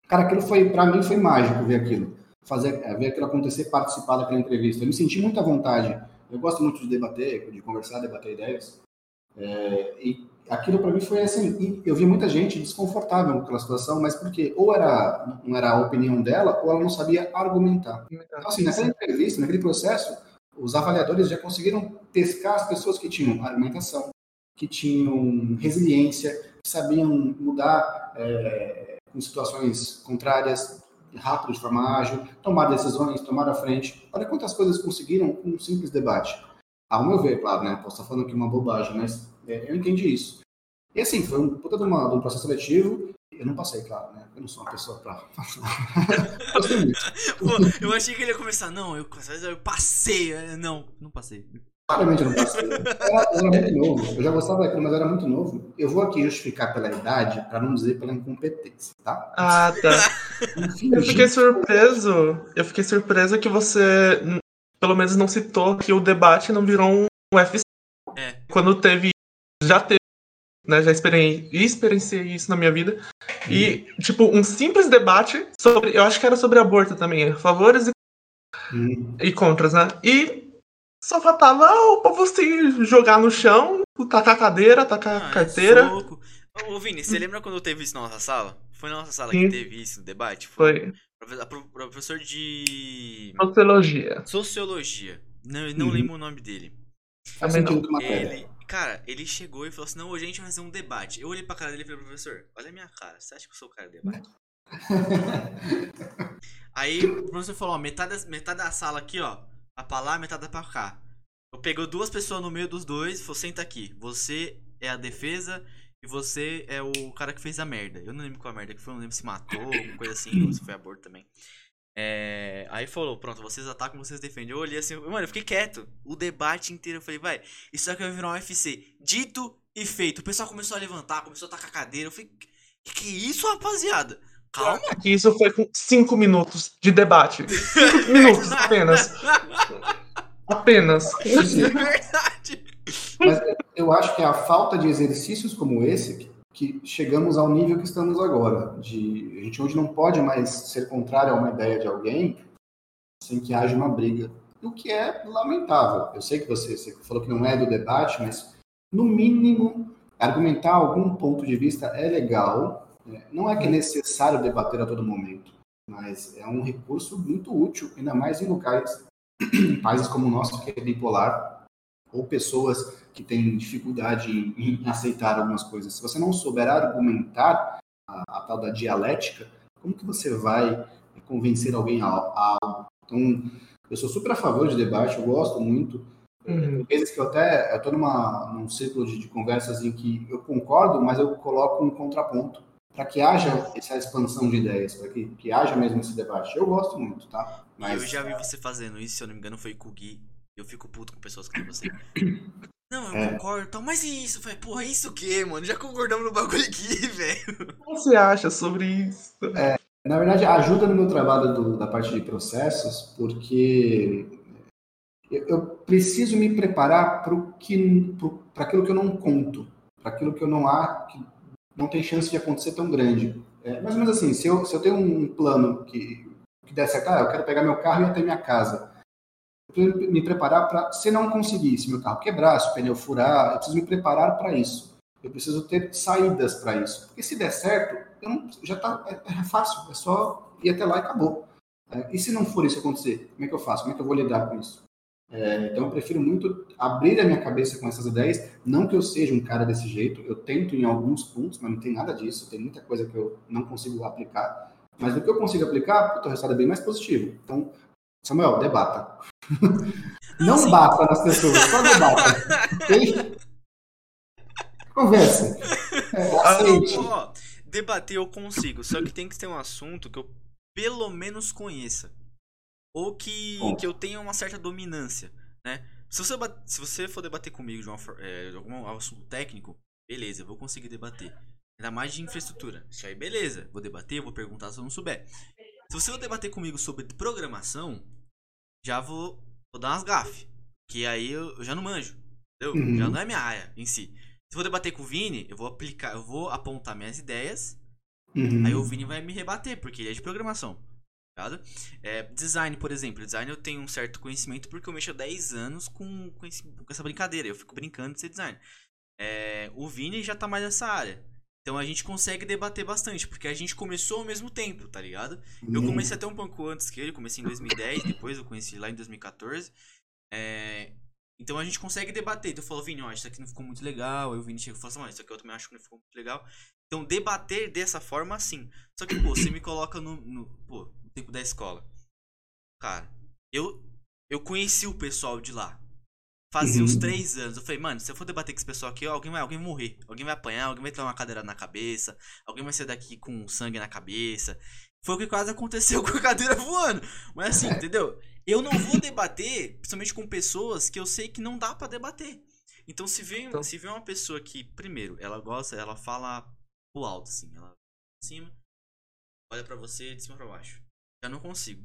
Cara, aquilo foi, para mim, foi mágico ver aquilo fazer, é, ver aquilo acontecer, participar daquela entrevista. Eu me senti muito à vontade. Eu gosto muito de debater, de conversar, debater ideias. É, e aquilo para mim foi assim. eu vi muita gente desconfortável com aquela situação, mas porque ou era não era a opinião dela, ou ela não sabia argumentar. Então, assim, naquela entrevista, naquele processo, os avaliadores já conseguiram pescar as pessoas que tinham argumentação, que tinham resiliência, que sabiam mudar é, em situações contrárias, rápido, de forma ágil, tomar decisões, tomar a frente. Olha quantas coisas conseguiram com um simples debate. Ao meu ver, claro, né? Posso estar falando aqui uma bobagem, mas é, eu entendi isso. E assim, foi um puta de, uma, de um processo seletivo. Eu não passei, claro, né? Eu não sou uma pessoa pra. Pô, eu achei que ele ia começar. Não, eu, eu passei. Não, não passei. Claramente eu não passei. Eu era, eu era muito novo. Eu já gostava daquilo, mas era muito novo. Eu vou aqui justificar pela idade, para não dizer pela incompetência, tá? Ah, tá. Enfim, eu fiquei surpreso. Eu fiquei surpreso que você, pelo menos, não citou que o debate não virou um UFC. É. Quando teve. Já teve. Né, já experienciei, experienciei isso na minha vida. E, hum. tipo, um simples debate sobre. Eu acho que era sobre aborto também. Favores e, hum. e contras, né? E só faltava o povo se jogar no chão, tacar a cadeira, tacar a ah, carteira. É Ô, Vini, você lembra quando teve isso na nossa sala? Foi na nossa sala Sim. que teve isso, no debate? Foi. Foi. Professor de. Sociologia. Sociologia. Não, não uhum. lembro o nome dele. Faz sentido ele, Cara, ele chegou e falou assim: não, hoje a gente vai fazer um debate. Eu olhei pra cara dele e falei, professor, olha a minha cara, você acha que eu sou o cara de debate? Aí o professor falou: ó, metade, metade da sala aqui, ó, a pra lá, metade pra cá. Eu pego duas pessoas no meio dos dois, vou senta aqui. Você é a defesa e você é o cara que fez a merda. Eu não lembro qual a merda que foi, não lembro se matou, alguma coisa assim, ou se foi aborto também. É... Aí falou, pronto, vocês atacam, vocês defendem. Eu olhei assim, mano, eu fiquei quieto. O debate inteiro, eu falei, vai, isso aqui vai virar um UFC. Dito e feito. O pessoal começou a levantar, começou a tacar a cadeira. Eu falei, que que isso, rapaziada? Calma. Isso foi com cinco minutos de debate. Cinco minutos apenas. Apenas. É verdade. Mas eu acho que é a falta de exercícios como esse que chegamos ao nível que estamos agora. De, a gente hoje não pode mais ser contrário a uma ideia de alguém sem que haja uma briga. O que é lamentável. Eu sei que você, você falou que não é do debate, mas no mínimo argumentar algum ponto de vista é legal, é, não é que é necessário debater a todo momento, mas é um recurso muito útil, ainda mais em locais, em países como o nosso, que é bipolar, ou pessoas que têm dificuldade em, aceitar algumas coisas. Se você não souber argumentar a, a, tal da dialética, como que você vai convencer alguém a, a algo? Então, eu sou super a favor de debate, eu gosto muito. Uhum. Vezes que eu até estou num círculo de, de, conversas em que eu concordo, mas eu coloco um contraponto para que haja essa expansão de ideias, para que, que haja mesmo esse debate. Eu gosto muito, tá? Mas eu já vi você fazendo isso, se eu não me engano, foi com o Gui. Eu fico puto com pessoas como você. Não, eu é. concordo, tal, mas e isso? Falei, porra, isso o quê, mano? Já concordamos no bagulho aqui, velho. O que você acha sobre isso? É, na verdade, ajuda no meu trabalho do, da parte de processos, porque eu, eu preciso me preparar para aquilo que eu não conto, para aquilo que eu não há, que não tem chance de acontecer tão grande. É, mais ou menos assim, se eu, se eu tenho um plano que, que der certo, ah, eu quero pegar meu carro e ir até minha casa. Preciso me preparar para, se não conseguir, se meu carro quebrar, se o pneu furar, eu preciso me preparar para isso. Eu preciso ter saídas para isso. Porque se der certo, não, já tá, é, é, fácil, é só ir até lá e acabou. É, e se não for isso acontecer, como é que eu faço? Como é que eu vou lidar com isso? É, então eu prefiro muito abrir a minha cabeça com essas ideias. Não que eu seja um cara desse jeito, eu tento em alguns pontos, mas não tem nada disso. Tem muita coisa que eu não consigo aplicar. Mas do que eu consigo aplicar, o resultado é bem mais positivo. Então, Samuel, debata. Não assim... bata nas pessoas, só debata. Conversa. É, aceite. Ó, debater eu consigo, só que tem que ter um assunto que eu pelo menos conheça. Ou que, que eu tenha uma certa dominância, né? Se você, se você for debater comigo de, uma, é, de algum assunto técnico, beleza, eu vou conseguir debater. Ainda mais de infraestrutura. Isso aí, beleza. Vou debater, vou perguntar se eu não souber. Se você for debater comigo sobre programação, já vou, vou dar umas gafes. Que aí eu, eu, já não manjo. Entendeu? Uhum. Já não é minha área em si. Se eu for debater com o Vini, eu vou aplicar, eu vou apontar minhas ideias. Uhum. Aí o Vini vai me rebater, porque ele é de programação. Ligado? É, design, por exemplo. Design eu tenho um certo conhecimento porque eu mexo há 10 anos com, com, esse, com essa brincadeira. Eu fico brincando de ser design. É, o Vini já tá mais nessa área. Então a gente consegue debater bastante, porque a gente começou ao mesmo tempo, tá ligado? Eu uhum. comecei até um pouco antes que ele, comecei em 2010, depois eu conheci lá em 2014. É, então a gente consegue debater. Então eu falo, Vini, ó, isso aqui não ficou muito legal. Aí o Vini chega e fala assim, ó, isso aqui eu também acho que não ficou muito legal. Então debater dessa forma, sim. Só que, pô, você me coloca no, no, pô, no tempo da escola. Cara, eu, eu conheci o pessoal de lá. Fazia uns uhum. três anos. Eu falei, mano, se eu for debater com esse pessoal aqui, alguém vai, alguém vai morrer. Alguém vai apanhar, alguém vai ter uma cadeira na cabeça. Alguém vai sair daqui com sangue na cabeça. Foi o que quase aconteceu com a cadeira voando. Mas assim, entendeu? Eu não vou debater, principalmente com pessoas que eu sei que não dá para debater. Então se vê, então... se vê uma pessoa que, primeiro, ela gosta, ela fala pro alto, assim, ela de cima, olha para você de cima para baixo. Já não consigo.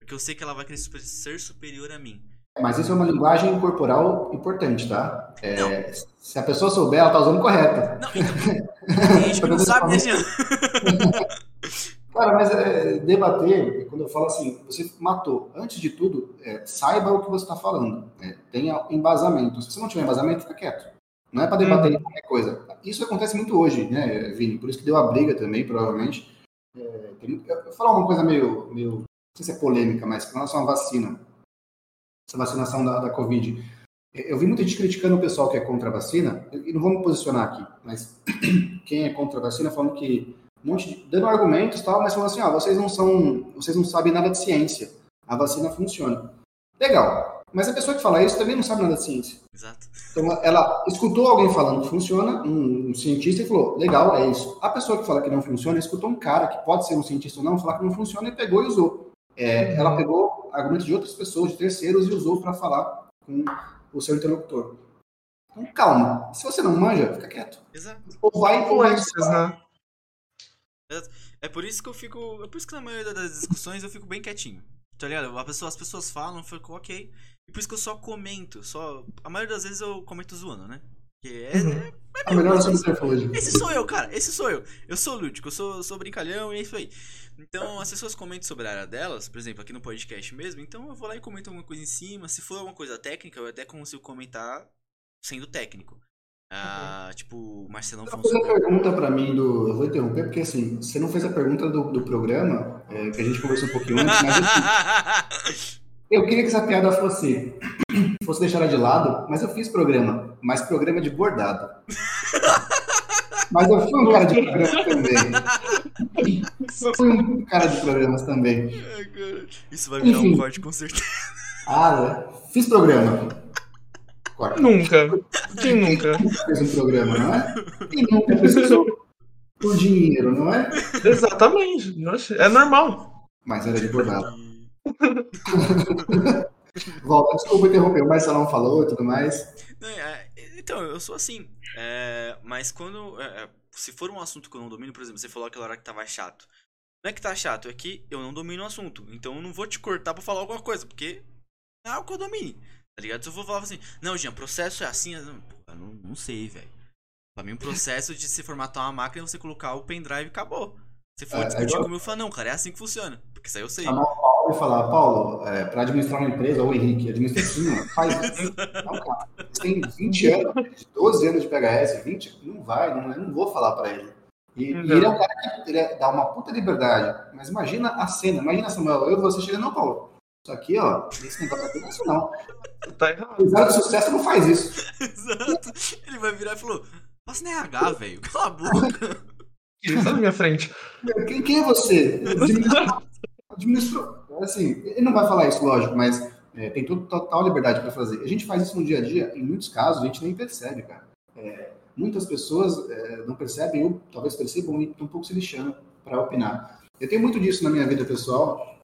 Porque eu sei que ela vai querer ser superior a mim. Mas isso é uma linguagem corporal importante, tá? É, se a pessoa souber, ela tá usando correta. Não, então, gente que não sabe, né, Cara, mas é, debater, quando eu falo assim, você matou. Antes de tudo, é, saiba o que você está falando. É, tenha embasamento. Se você não tiver embasamento, fica quieto. Não é para debater uhum. qualquer coisa. Isso acontece muito hoje, né, Vini? Por isso que deu a briga também, provavelmente. É, tem, eu vou falar uma coisa meio, meio, não sei se é polêmica, mas com relação à vacina, essa vacinação da, da Covid. É, eu vi muita gente criticando o pessoal que é contra a vacina, e não vou me posicionar aqui, mas quem é contra a vacina falando que um monte de, dando argumentos tal, mas falando assim, ó, vocês não são, vocês não sabem nada de ciência. A vacina funciona. Legal. Mas a pessoa que fala isso também não sabe nada de ciência. Exato. Então ela escutou alguém falando que funciona, um, um, cientista, e falou, legal, é isso. A pessoa que fala que não funciona, escutou um cara que pode ser um cientista ou não, falar que não funciona e pegou e usou. É, ela pegou argumentos de outras pessoas, de terceiros, e usou para falar com o seu interlocutor. Então, calma. Se você não manja, fica quieto. Exato. Ou vai ou vai. Né? É por isso que eu fico. É por isso que na maioria das discussões eu fico bem quietinho. Tá ligado? A pessoa, as pessoas falam, eu fico ok. E por isso que eu só comento. Só... A maioria das vezes eu comento zoando, né? Que é, uhum. é, é a melhor esse, esse sou eu, cara. Esse sou eu. Eu sou lúdico, eu sou, sou brincalhão e é isso aí. Então as pessoas comentam sobre a área delas, por exemplo, aqui no podcast mesmo. Então eu vou lá e comento alguma coisa em cima. Se for alguma coisa técnica, eu até consigo comentar sendo técnico. Ah, tipo, o Marcelão Você fez a pergunta para mim do. Eu vou interromper, porque assim, você não fez a pergunta do, do programa, é, que a gente conversou um pouquinho antes, mas assim, eu queria que essa piada fosse. fosse deixada de lado, mas eu fiz programa, mas programa de bordado. Mas eu fui um cara de programa também. fui um cara de programas também. Isso vai virar Enfim. um corte com certeza. Ah, fiz programa. Nunca. Quem nunca? Fez um programa, não é? Quem nunca precisou por dinheiro, não é? Exatamente. É normal. Mas era de bordado. Volta, desculpa interromper, o Marcelão falou e tudo mais. É, então, eu sou assim. É, mas quando. É, é, se for um assunto que eu não domino, por exemplo, você falou aquela hora que tava chato. Não é que tá chato, é que eu não domino o assunto. Então eu não vou te cortar pra falar alguma coisa, porque é algo que eu domine. Tá ligado? Se eu for falar assim, não, Jean, processo é assim. Eu não, não sei, velho. Pra mim, o processo de se formatar uma máquina é você colocar o pendrive acabou. Se for É, discutir agora- comigo, eu falo, não, cara, é assim que funciona. Porque isso aí eu sei. Chamar o Paulo e falar, Paulo, é, para administrar uma empresa, ou o Henrique, administra assim, faz isso. Não, cara, você tem 20 anos, 12 anos de PHS, 20, não vai, não, eu não vou falar pra ele. E, e ele é um cara que ele é- dá uma puta liberdade. Mas imagina a cena, imagina, Samuel, eu e você chegando, não, Paulo, isso aqui, ó, esse negócio aqui não é isso não. Tá errado. Apesar de sucesso, não faz isso. Exato. Ele vai virar e falou, passa na RH, velho. Cala a boca. Ele tá na minha frente. Quem, quem é você? Administra... Assim, ele não vai falar isso, lógico, mas é, tem toda total liberdade para fazer. A gente faz isso no dia a dia, em muitos casos a gente nem percebe, cara. É, muitas pessoas é, não percebem, ou talvez percebam e estão um pouco se lixando para opinar. Eu tenho muito disso na minha vida pessoal.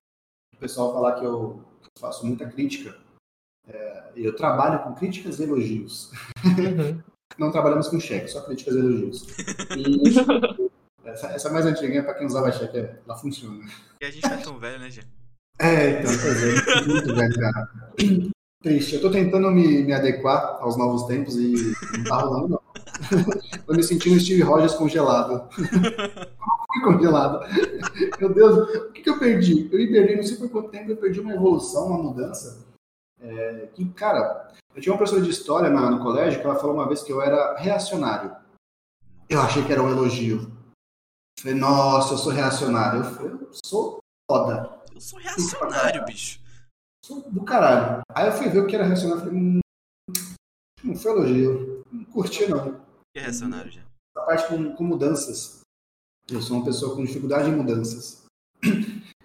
O pessoal falar que eu faço muita crítica. É, eu trabalho com críticas e elogios. Uhum. Não trabalhamos com cheque, só críticas e elogios. E essa, essa mais antiguinha, para quem usava cheque, ela funciona. E a gente não é tão velho, né, Jean? É, então, pois é, muito velho, cara. Triste. Eu tô tentando me, me adequar aos novos tempos e não tá rolando, não. tô me sentindo Steve Rogers congelado. Fui congelado. Meu Deus, o que, que eu perdi? Eu me perdi, não sei por quanto tempo, eu perdi uma evolução, uma mudança. É, que, cara, eu tinha uma professora de história na- no colégio que ela falou uma vez que eu era reacionário. Eu achei que era um elogio. Falei, nossa, eu sou reacionário. Eu falei, eu sou foda. Eu sou reacionário, bicho. Sou do caralho. Aí eu fui ver o que era reacionário. Falei, hum, não foi elogio. Não curti, não. O que é reacionário, Jean? A parte com, com mudanças. Eu sou uma pessoa com dificuldade em mudanças.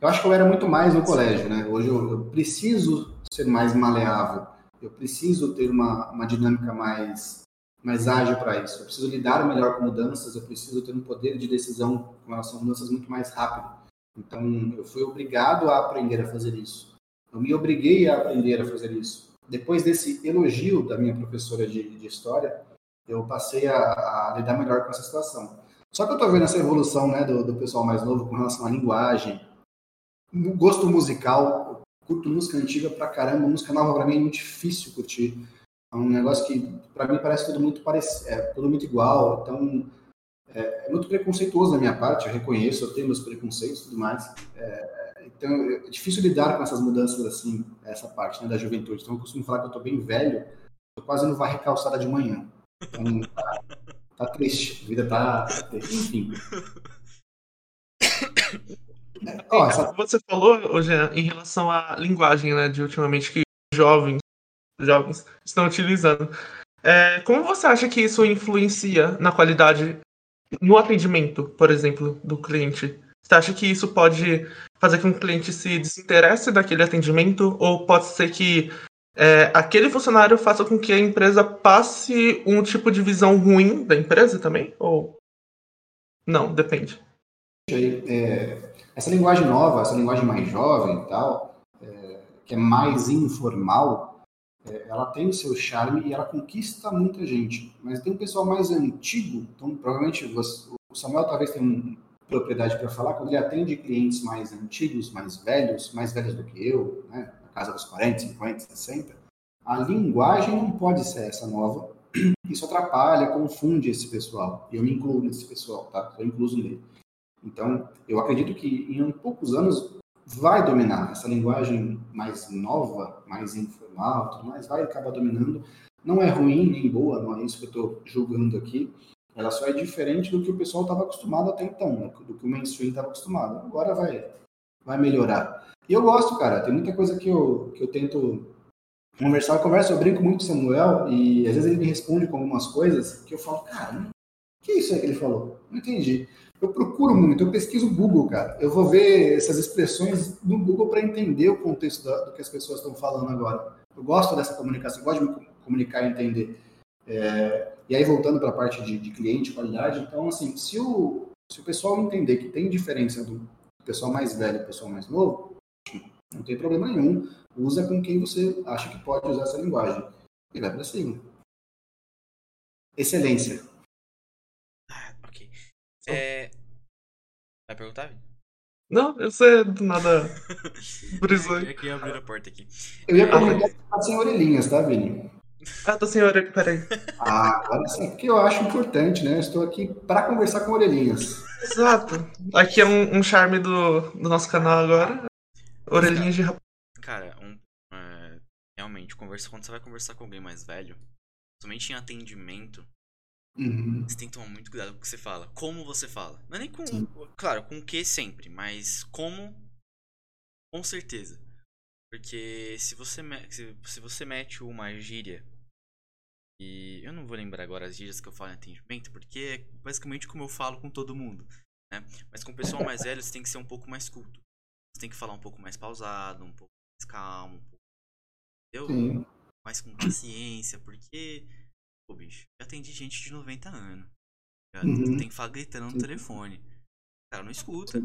Eu acho que eu era muito mais no colégio, né? Hoje eu, eu preciso ser mais maleável. Eu preciso ter uma, uma dinâmica mais, mais ágil para isso. Eu preciso lidar melhor com mudanças. Eu preciso ter um poder de decisão com relação a mudanças muito mais rápido. Então, eu fui obrigado a aprender a fazer isso. Eu me obriguei a aprender a fazer isso. Depois desse elogio da minha professora de, de história, eu passei a, a lidar melhor com essa situação. Só que eu tô vendo essa evolução né, do, do pessoal mais novo com relação à linguagem, gosto musical. Eu curto música antiga pra caramba, música nova pra mim é muito difícil curtir. É um negócio que pra mim parece tudo muito parecido, é tudo muito igual. Então é, é muito preconceituoso da minha parte, eu reconheço, eu tenho meus preconceitos e tudo mais. É, então é difícil lidar com essas mudanças assim, essa parte né, da juventude. Então eu costumo falar que eu tô bem velho, tô quase indo varrer calçada de manhã. Então, tá, tá triste, a vida tá. Enfim. É, ó, essa- Você falou, ô, Jean, em relação à linguagem, né, de ultimamente que jovens, jovens estão utilizando. É, como você acha que isso influencia na qualidade no atendimento, por exemplo, do cliente? Você acha que isso pode fazer com que o cliente se desinteresse daquele atendimento? Ou pode ser que é, aquele funcionário faça com que a empresa passe um tipo de visão ruim da empresa também? Ou não, depende. é, essa linguagem nova, essa linguagem mais jovem e tal, é, que é mais informal, ela tem o seu charme e ela conquista muita gente. Mas tem um pessoal mais antigo, então provavelmente você- o Samuel talvez tenha propriedade para falar, quando ele atende clientes mais antigos, mais velhos, mais velhos do que eu, né, na casa dos 40, 50, 60, a linguagem não pode ser essa nova. Isso atrapalha, confunde esse pessoal. E eu me incluo nesse pessoal, tá? Estou incluso nele. Então, eu acredito que em poucos anos vai dominar essa linguagem mais nova, mais informal, tudo mais, vai acabar dominando. Não é ruim nem boa, não é isso que eu estou julgando aqui. Ela só é diferente do que o pessoal estava acostumado até então, né? do que o mainstream estava acostumado. Agora vai, vai melhorar. E eu gosto, cara. Tem muita coisa que eu, que eu tento conversar. Eu converso, eu brinco muito com o Samuel e às vezes ele me responde com algumas coisas que eu falo, cara, que é isso aí que ele falou? Não entendi. Eu procuro muito, eu pesquiso o Google, cara. Eu vou ver essas expressões no Google para entender o contexto da, do que as pessoas estão falando agora. Eu gosto dessa comunicação, eu gosto de me comunicar e entender. É, e aí, voltando para a parte de, de, cliente, qualidade, então, assim, se o, se o pessoal entender que tem diferença do pessoal mais velho e pessoal mais novo, não tem problema nenhum. Usa com quem você acha que pode usar essa linguagem. E vai para cima. Excelência. Ah. É... Vai perguntar, Vini? Não, eu sei do nada. Brisou. É que abriu a porta aqui. Eu ia perguntar se tá sem orelhinhas, tá, Vini? Ah, tô sem orelha, peraí. Ah, agora sim, porque eu acho importante, né? Eu estou aqui para conversar com orelhinhas. Exato. Aqui é um, um charme do, do nosso canal agora. Orelhinhas de rapaz. Cara, um, é, realmente, conversa, quando você vai conversar com alguém mais velho, somente em atendimento, Uhum. você tem que tomar muito cuidado com o que você fala. Como você fala. Não é nem com. Sim. Claro, com o que sempre, mas como. Com certeza. Porque se você, se, se você mete uma gíria. E eu não vou lembrar agora as gírias que eu falo em atendimento, porque é basicamente como eu falo com todo mundo. Né? Mas com o pessoal mais velho, você tem que ser um pouco mais culto. Você tem que falar um pouco mais pausado, um pouco mais calmo, um pouco. Entendeu? Sim. mais com paciência, porque, pô, bicho, eu atendi gente de 90 anos. ligado? Uhum. Tem que falar gritando no telefone. O cara não escuta.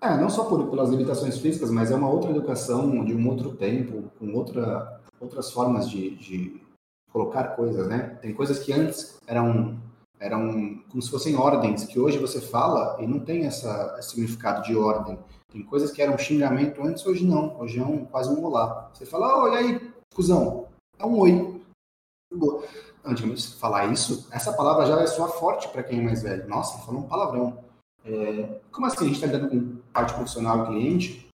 É, não só por, pelas limitações físicas, mas é uma outra educação de um outro tempo, com outra, outras formas de, de colocar coisas, né? Tem coisas que antes eram, eram como se fossem ordens, que hoje você fala e não tem essa, esse significado de ordem. Tem coisas que eram xingamento antes, hoje não. Hoje é um, quase um olá. Você fala, oi, aí, cuzão. É um oi. Antigamente, falar isso, essa palavra já é só forte para quem é mais velho. Nossa, falou um palavrão. É, como assim a gente está lidando com parte profissional e cliente?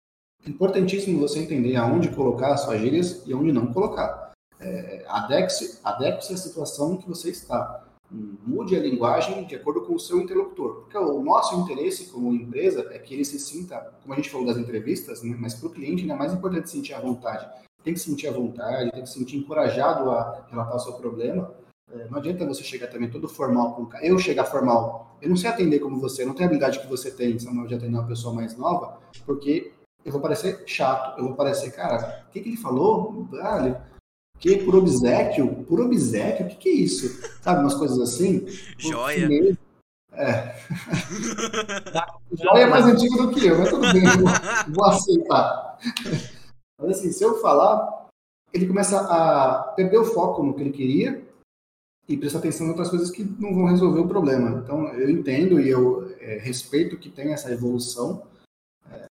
É importantíssimo você entender aonde colocar as suas gírias e aonde não colocar. É, Adeque-se adeque à situação que você está. Mude a linguagem de acordo com o seu interlocutor. Porque o nosso interesse como empresa é que ele se sinta, como a gente falou das entrevistas, né, mas para o cliente é mais importante sentir a vontade. Tem que sentir a vontade, tem que se sentir encorajado a relatar o seu problema. É, não adianta você chegar também todo formal com o cara. Eu chegar formal, eu não sei atender como você, eu não tenho a habilidade que você tem, Samuel, de atender uma pessoa mais nova, porque eu vou parecer chato, eu vou parecer, cara, o que, que ele falou? Que por obsequio? Por obsequio? O que, que é isso? Sabe, umas coisas assim? Joia. chinês. É. Joia é mais antigo do que eu, mas tudo bem, vou, vou aceitar. Mas assim, se eu falar, ele começa a perder o foco no que ele queria e prestar atenção em outras coisas que não vão resolver o problema. Então, eu entendo e eu é, respeito que tem essa evolução. É,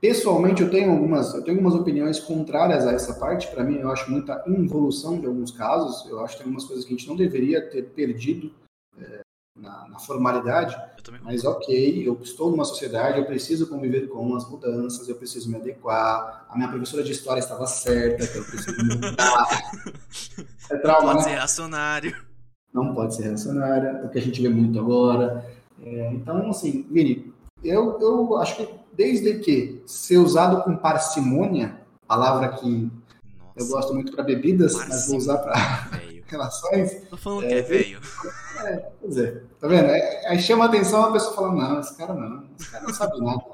pessoalmente, eu tenho algumas, eu tenho algumas opiniões contrárias a essa parte. Para mim, eu acho muita involução de alguns casos. Eu acho que tem algumas coisas que a gente não deveria ter perdido é, na, na formalidade. Eu Mas ok, eu estou numa sociedade, eu preciso conviver com as mudanças, eu preciso me adequar. A minha professora de história estava certa, que eu preciso mudar. É trauma, pode né? ser reacionário. Não pode ser reacionária, é o que a gente vê muito agora. É, então, assim, Vini, eu, eu acho que desde que ser usado com parcimônia, palavra que eu Nossa, gosto muito para bebidas, mas vou usar para relações, Tô falando que é velho. Pois é, tá vendo? Aí aí chama a atenção a pessoa fala, não, esse cara não, esse cara não sabe nada.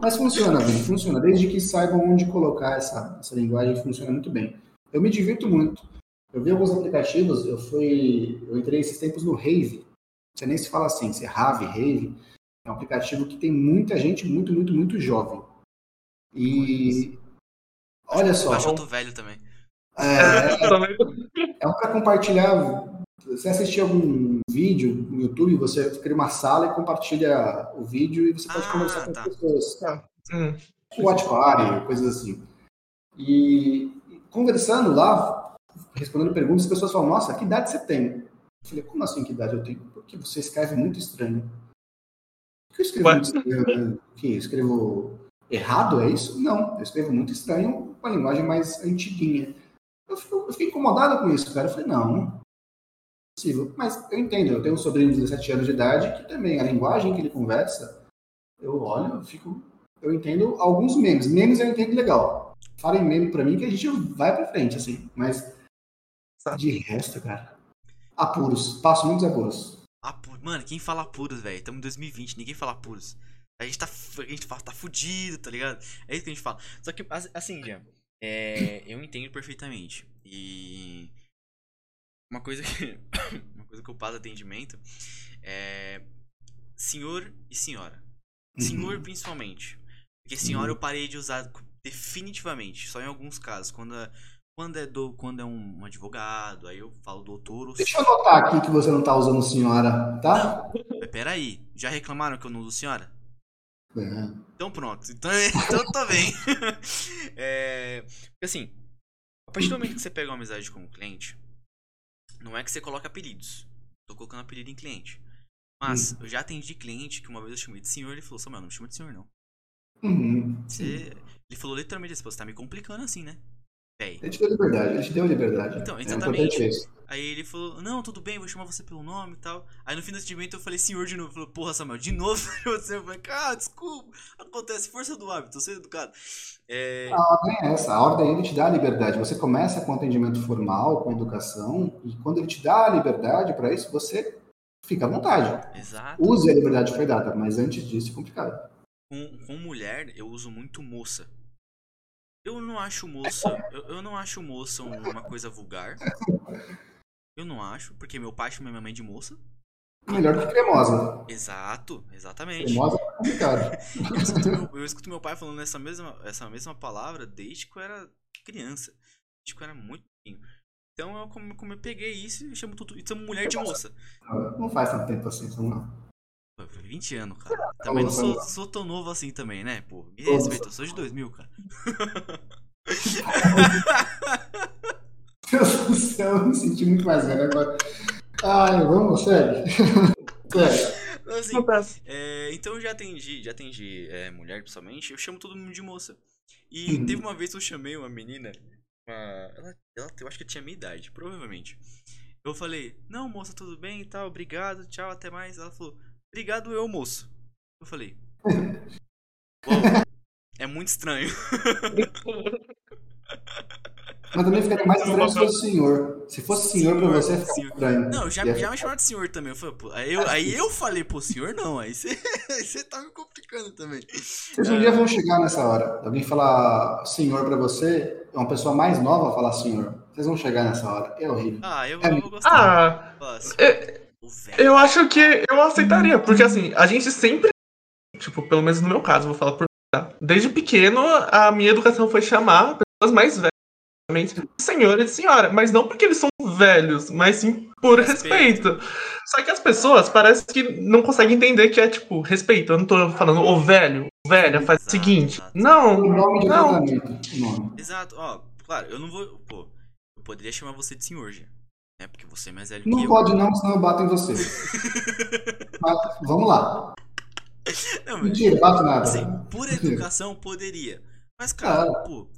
Mas funciona, bem, funciona. Desde que saibam onde colocar essa, essa linguagem, funciona muito bem. Eu me divirto muito. Eu vi alguns aplicativos, eu fui. Eu entrei esses tempos no Rave. Você nem se fala assim, se é Rave, Rave. É um aplicativo que tem muita gente muito, muito, muito jovem. E. Olha só. acho eu tô velho também. É, Também. é um para compartilhar. Você assistir algum vídeo no YouTube, você cria uma sala e compartilha o vídeo e você pode Ah, conversar com tá. as pessoas. Hum. Tipo Watch Party, coisas assim. E conversando lá, respondendo perguntas, as pessoas falam: Nossa, que idade você tem? Eu falei: Como assim que idade eu tenho? Porque você escreve muito estranho. Por que eu escrevo muito estranho? né? Que eu escrevo errado, é isso? Não, eu escrevo muito estranho, com a linguagem mais antiguinha. Eu, fiquei incomodado com isso, cara. Eu falei, não, não possível. Mas eu entendo, eu tenho um sobrinho de 17 anos de idade que também, a linguagem que ele conversa, eu olho, eu fico. Eu entendo alguns memes. Memes eu entendo legal. Falem meme pra mim que a gente vai pra frente, assim. Mas de resto, cara. Apuros. Passo muitos apuros. Apu- Mano, quem fala apuros, velho? Tamo em 2020, ninguém fala apuros. A gente tá, a gente fala, tá fudido, tá ligado? É isso que a gente fala. Só que, as- assim, Jean, é, eu entendo perfeitamente. E. Uma coisa que. Uma coisa que eu passo atendimento é. Senhor e senhora. Senhor, Uhum. principalmente. Porque senhora eu parei de usar definitivamente. Só em alguns casos. Quando é, quando é, do, quando é um, advogado, aí eu falo doutor ou Deixa eu anotar aqui que você não tá usando senhora, tá? É peraí. Já reclamaram que eu não uso senhora? É. Então pronto. Então, então tá bem. é, porque assim, a partir do momento que você pega uma amizade com um cliente, não é que você coloca apelidos. Tô colocando apelido em cliente. Mas eu já atendi cliente que uma vez eu chamei de senhor, ele falou, Samuel, não me chama de senhor, não. Uhum. Você... Ele falou literalmente assim, você tá me complicando assim, né? Véi. Ele te deu liberdade, ele te deu liberdade. Então, É exatamente. importante isso. Aí ele falou, não, tudo bem, vou chamar você pelo nome e tal. Aí no fim do atendimento eu falei, senhor de novo. Ele falou, porra, Samuel, de novo você. Eu falei, cara, desculpa. Acontece, força do hábito, eu sou educado. É, A ordem é essa, a ordem ele te dá a liberdade. Você começa com atendimento formal, com educação, e quando ele te dá a liberdade para isso, você fica à vontade. exato. Use a liberdade que foi dada, mas antes disso é complicado. Com, com mulher, eu uso muito moça. Eu não acho moça. Eu, eu não acho moça um- uma coisa vulgar. Eu não acho, porque meu pai chama minha mãe de moça. Melhor do que cremosa. Exato, exatamente. Cremosa é complicado. Eu escuto, meu, eu escuto meu pai falando essa mesma, essa mesma palavra desde que eu era criança. Desde que eu era muito pequeno. Então eu como, como eu peguei isso e chamo tudo. E chamo mulher de moça. Não faz tanto tempo assim, Samuel. Pô, 20 anos, cara. Também não sou, sou tão novo assim também, né? Pô, me respeita, eu sou de 2000, cara. Deus do céu, eu me senti muito mais velho agora. Ai, vamos, sério. Sério. Então, assim, é, então eu já atendi, já atendi é, mulher principalmente, eu chamo todo mundo de moça. E Uhum. teve uma vez que eu chamei uma menina, uma, ela, ela- eu acho que tinha minha idade, provavelmente. Eu falei, não, moça, tudo bem e tal, obrigado, tchau, até mais. Ela falou, obrigado eu, moço. Eu falei, "Uau, é muito estranho. Mas também ficaria mais estranho se fosse senhor. Se fosse senhor pra você, ficaria Senhor. estranho. Não, já, já me chamaram de senhor também. Eu falei, pô, aí, eu, aí eu falei, pô, senhor não, aí você, aí você tá me complicando também. Vocês um dia vão chegar nessa hora. Alguém falar senhor pra você, uma pessoa mais nova falar senhor. Vocês vão chegar nessa hora. É horrível. Ah, eu, É, eu vou gostar. Ah, Falar o eu acho que eu aceitaria, porque assim, a gente sempre, tipo, pelo menos no meu caso, vou falar por tá? desde pequeno, a minha educação foi chamar pessoas mais velhas, realmente, senhora e senhora, mas não porque eles são velhos, mas sim por Respeito. respeito. Só que as pessoas parece que não conseguem entender que é tipo respeito. Eu não tô falando o velho, velha, faz o Exato, seguinte. exato. O Não, nome de não. tratamento. O nome. Exato, ó, claro, eu não vou. Pô, eu poderia chamar você de senhor, já. Né? Porque você é mais velho Não que eu. pode não, senão eu bato em você. Mas, vamos lá. Não, mas, Mentira, bato nada. assim, por educação poderia. Mas, cara, Ah. pô,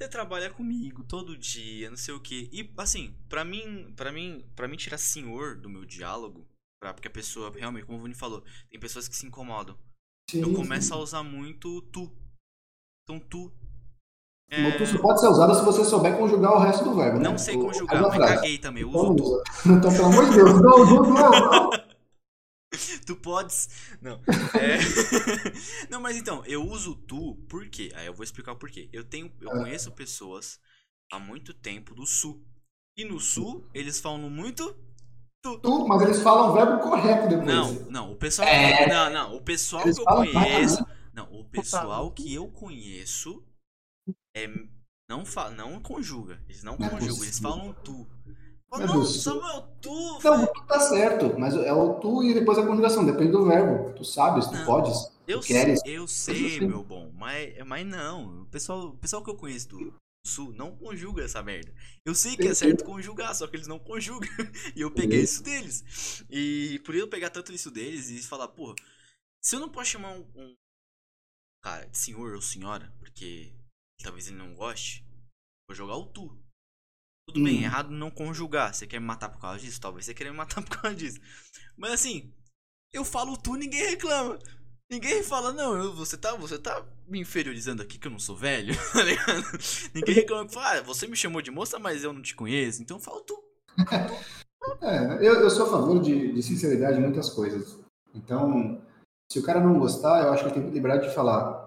você trabalha comigo todo dia, não sei o quê. E, assim, pra mim, pra mim, pra mim tirar senhor do meu diálogo, pra, porque a pessoa, realmente, como o Vini falou, tem pessoas que se incomodam. Sim, Eu sim. começo a usar muito tu. Então, tu. O tu só pode ser usado se você souber conjugar o resto do verbo. né? Não sei O- conjugar, mas frase. caguei também, eu Então, uso tu. usa. então, pelo amor de Deus, não, não, não, não. Tu podes. Não. É... não, mas então, eu uso tu por quê? Aí eu vou explicar o porquê. Eu tenho. Eu Ah. conheço pessoas há muito tempo do sul. E no sul, eles falam muito. Tu, mas eles falam o verbo correto depois. Não, não, o pessoal. É. Não, não. O pessoal Eles que eu conheço. Não, o pessoal que eu conheço é, não, fa... não conjuga. Eles não Não é conjugam, eles possível. falam tu. Não, Deus. Samuel, tu. Não, velho. tu tá certo, mas é o tu e depois a conjugação, depende do verbo. Tu sabes, tu Não. podes. Eu Tu sei, queres? eu sei, meu bom, mas, mas não. O pessoal, o pessoal que eu conheço do Sul não conjuga essa merda. Eu sei que é certo conjugar, só que eles não conjugam. E eu peguei isso deles. E por eu pegar tanto isso deles e falar, porra, se eu não posso chamar um, um cara de senhor ou senhora, porque talvez ele não goste, vou jogar o tu. Tudo bem, Hum. errado não conjugar. Você quer me matar por causa disso? Talvez você queira me matar por causa disso. Mas assim, eu falo tu, ninguém reclama. Ninguém fala, não, eu- você tá, você tá me inferiorizando aqui que eu não sou velho, tá ligado? Ninguém reclama, fala, ah, você me chamou de moça, mas eu não te conheço, então fala tu. É, eu, eu sou a favor de, de sinceridade em muitas coisas. Então, se o cara não gostar, eu acho que ele tem liberdade de falar.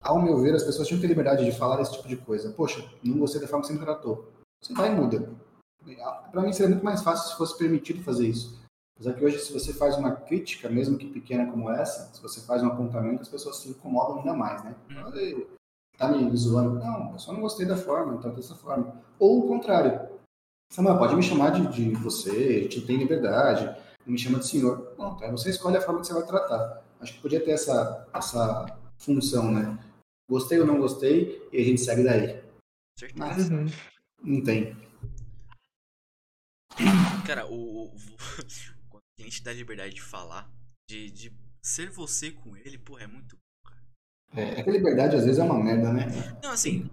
Ao meu ver, as pessoas tinham que ter liberdade de falar esse tipo de coisa. Poxa, não gostei da forma que você me tratou. Você vai e muda. Para mim seria muito mais fácil se fosse permitido fazer isso. Apesar que hoje, se você faz uma crítica, mesmo que pequena como essa, se você faz um apontamento, as pessoas se incomodam ainda mais, né? Hum. Tá me zoando? Não, eu só não gostei da forma, então dessa forma. Ou o contrário. Samuel, pode me chamar de, de você, te tem liberdade, me chama de senhor. Pronto, aí você escolhe a forma que você vai tratar. Acho que podia ter essa, essa função, né? Gostei ou não gostei, e a gente segue daí. Mas Uhum. não tem. Cara, o, o- quando o cliente dá liberdade de falar, de, de ser você com ele, pô, é muito. É, é que a liberdade às vezes é uma merda, né? Não, assim,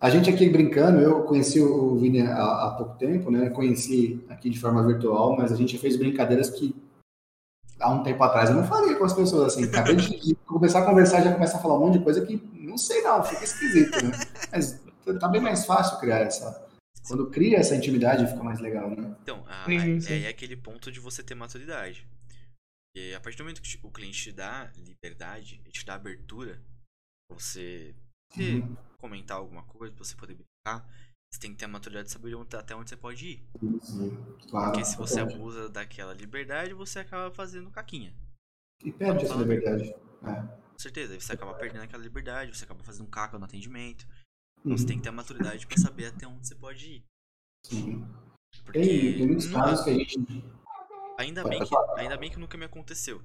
A gente aqui brincando, eu conheci o Vini há, há pouco tempo, né? Conheci aqui de forma virtual, mas a gente fez brincadeiras que há um tempo atrás eu não faria com as pessoas assim. Acabei de, de começar a conversar já começa a falar um monte de coisa que não sei não, fica esquisito, né? Mas tá bem mais fácil criar essa. Quando cria essa intimidade fica mais legal, né? então, a- Sim, é, sim. é aquele ponto de você ter maturidade. E a partir do momento que o cliente te dá liberdade, ele te dá abertura pra você Uhum. comentar alguma coisa, pra você poder brincar, você tem que ter a maturidade de saber até onde você pode ir. Sim, claro. Porque se você abusa daquela liberdade, você acaba fazendo caquinha. E perde essa liberdade. É. Com certeza, você acaba perdendo aquela liberdade, você acaba fazendo um caca no atendimento. Então você Uhum. tem que ter a maturidade pra saber até onde você pode ir. Sim. Porque Tem, tem muitos casos que a gente. ainda, bem que, ainda bem que nunca me aconteceu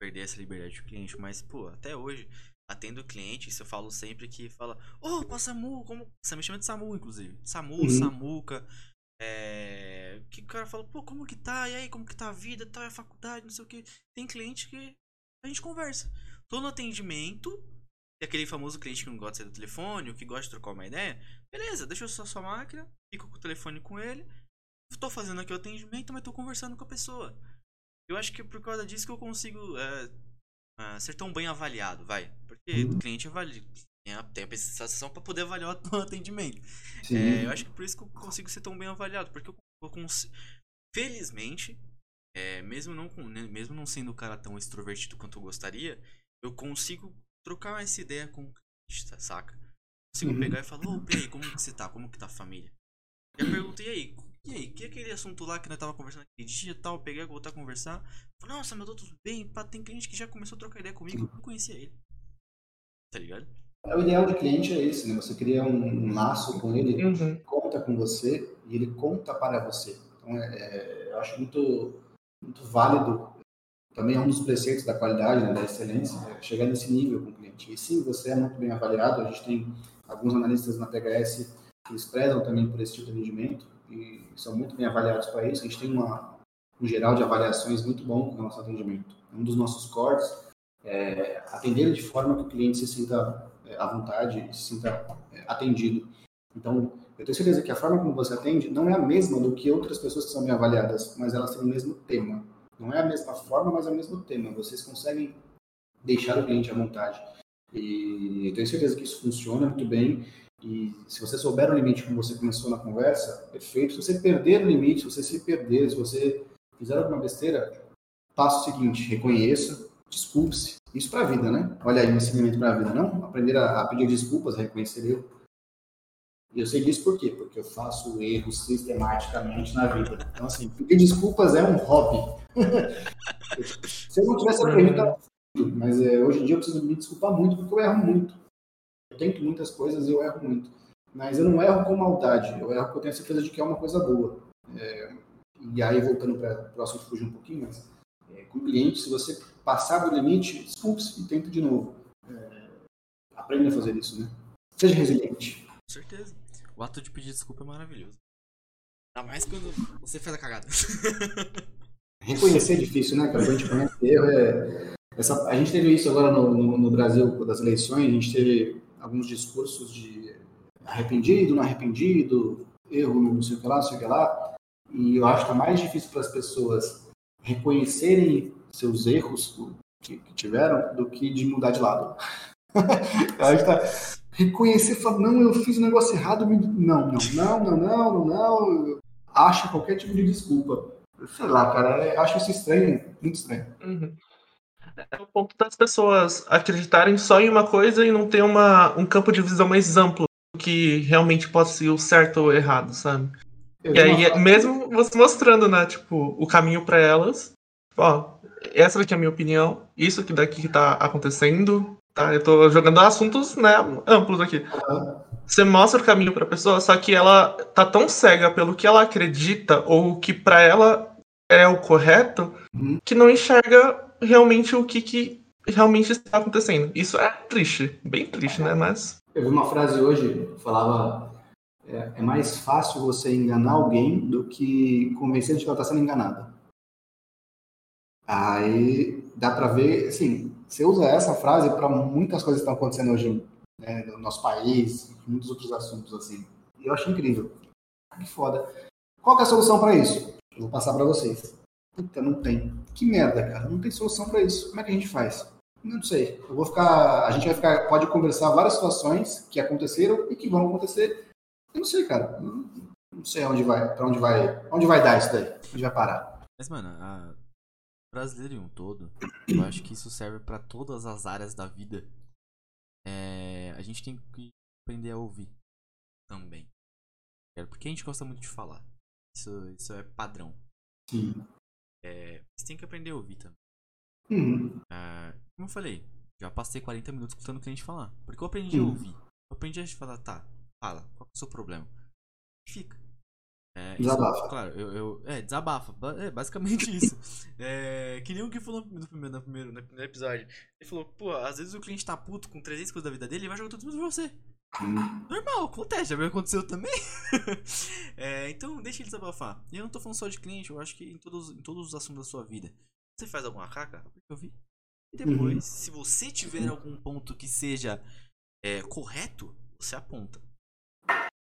perder essa liberdade do cliente, mas, pô, até hoje, atendo cliente, isso eu falo sempre que fala, ô, oh, Samu, como. Você me chama de Samu, inclusive. Samu, Uhum. Samuca. É. Que o cara fala, pô, como que tá? E aí, como que tá a vida? Tá a faculdade, não sei o que. Tem cliente que a gente conversa. Tô no atendimento, e aquele famoso cliente que não gosta de sair do telefone, ou que gosta de trocar uma ideia, beleza, deixa eu só sua máquina, fico com o telefone com ele, tô fazendo aqui o atendimento, mas tô conversando com a pessoa. Eu acho que é por causa disso que eu consigo é, é, ser tão bem avaliado, vai. Porque o cliente avalia. Tem a, tem a sensação pra poder avaliar o atendimento. É, eu acho que por isso que eu consigo ser tão bem avaliado. Porque eu, eu consigo. Felizmente, é, mesmo, não, né, mesmo não sendo um cara tão extrovertido quanto eu gostaria, eu consigo trocar essa ideia com o cliente, saca? Consigo Uhum. pegar e falar, ô, Pei, como que você tá? Como que tá a família? E eu perguntei, e aí? E aí, que é aquele assunto lá que nós tava conversando aquele dia e tal? Eu peguei, voltar a conversar. Falei, nossa, meu, tô tudo bem. Pá, tem cliente que já começou a trocar ideia comigo, eu não conhecia ele. Tá ligado? O ideal de cliente é esse, né? Você cria um, um laço com ele, Uhum. conta com você e ele conta para você. Então, é, é, eu acho muito, muito válido. Também é um dos preceitos da qualidade, né, da excelência, é chegar nesse nível com o cliente. E sim, você é muito bem avaliado. A gente tem alguns analistas na PHS que eles prezam também por esse tipo de atendimento e são muito bem avaliados para isso. A gente tem uma, um geral de avaliações muito bom com o nosso atendimento. Um dos nossos cores é atender de forma que o cliente se sinta é, à vontade, se sinta é, atendido. Então, eu tenho certeza que a forma como você atende não é a mesma do que outras pessoas que são bem avaliadas, mas elas têm o mesmo tema. Não é a mesma forma, mas é o mesmo tema. Vocês conseguem deixar o cliente à vontade. E eu tenho certeza que isso funciona muito bem. E se você souber o limite como você começou na conversa, perfeito. Se você perder o limite, se você se perder, se você fizer alguma besteira, faça o seguinte: reconheça, desculpe-se. Isso para a vida, né? Olha aí um ensinamento para a vida, não? Aprender a, a pedir desculpas, a reconhecer erro. E eu sei disso por quê? Porque eu faço erros sistematicamente na vida. Então, assim, pedir desculpas é um hobby. Se eu não tivesse aprendido, tava fudido. mas é, hoje em dia eu preciso me desculpar muito porque eu erro muito. Eu tento muitas coisas e eu erro muito. Mas eu não erro com maldade, eu erro porque eu tenho certeza de que é uma coisa boa. É, e aí, voltando para o assunto, fugir um pouquinho, mas é, com o cliente, se você passar do limite, desculpe-se e tente de novo. É, aprenda a fazer isso, né? Seja resiliente. Com certeza. O ato de pedir desculpa é maravilhoso. Ainda mais quando você faz a cagada. Reconhecer é difícil, né, cara? Quando a gente conhece erro, é... Essa... a gente teve isso agora no, no, no Brasil, das eleições, a gente teve alguns discursos de arrependido, não arrependido, erro, não sei o que lá, não sei o que lá. E eu acho que é mais difícil para as pessoas reconhecerem seus erros que, que tiveram do que de mudar de lado. eu acho que tá... reconhecer, falar, não, eu fiz um negócio errado, me... não, não, não, não, não, não, não, acha qualquer tipo de desculpa. Sei lá, cara, acho isso estranho, muito estranho. Uhum. É o ponto das pessoas acreditarem só em uma coisa e não ter uma, um campo de visão mais amplo do que realmente pode ser o certo ou errado, sabe? Eu e aí, uma... mesmo você mostrando, né, tipo, o caminho para elas, ó, essa daqui é a minha opinião, isso aqui daqui que tá acontecendo, tá? Eu tô jogando assuntos, né, amplos aqui. Você mostra o caminho pra pessoa, só que ela tá tão cega pelo que ela acredita ou que para ela é o correto, Uhum. que não enxerga realmente o que, que realmente está acontecendo. Isso é triste, bem triste, né? Mas Eu vi uma frase hoje que falava: é, é mais fácil você enganar alguém do que convencer de que ela está sendo enganada. Aí dá para ver, assim, você usa essa frase para muitas coisas que estão acontecendo hoje né, no nosso país, muitos outros assuntos assim. E eu acho incrível. Que foda. Qual que é a solução para isso? Eu vou passar para vocês. Puta, não tem. Que merda, cara. Não tem solução para isso. Como é que a gente faz? Não sei. Eu vou ficar. A gente vai ficar. Pode conversar várias situações que aconteceram e que vão acontecer. Eu não sei, cara. Não, não sei onde vai. Para onde vai. Onde vai dar isso daí? Onde vai parar? Mas, mano, a... brasileiro em um todo, eu acho que isso serve pra todas as áreas da vida. É, A gente tem que aprender a ouvir também. Porque a gente gosta muito de falar. Isso, isso é padrão. Sim. É, Você tem que aprender a ouvir também. Uhum. Ah, como eu falei, já passei 40 minutos escutando o cliente falar. Porque eu aprendi a Hum. ouvir. Eu aprendi a falar, tá, fala, qual é o seu problema? Fica. É, isso- Desabafa. claro, eu, eu- É, desabafa. Ba- É basicamente isso. É, que nem o que falou no primeiro, no, primeiro, no primeiro episódio. Ele falou, pô, às vezes o cliente tá puto com 300 coisas da vida dele e vai jogar tudo pra você. Hum. Normal, acontece, já me aconteceu também. É, então, deixa ele desabafar. E eu não tô falando só de cliente, eu acho que em todos, em todos os assuntos da sua vida. Você faz alguma caca? Eu vi. E depois, Uhum. se você tiver algum ponto que seja é, correto, você aponta.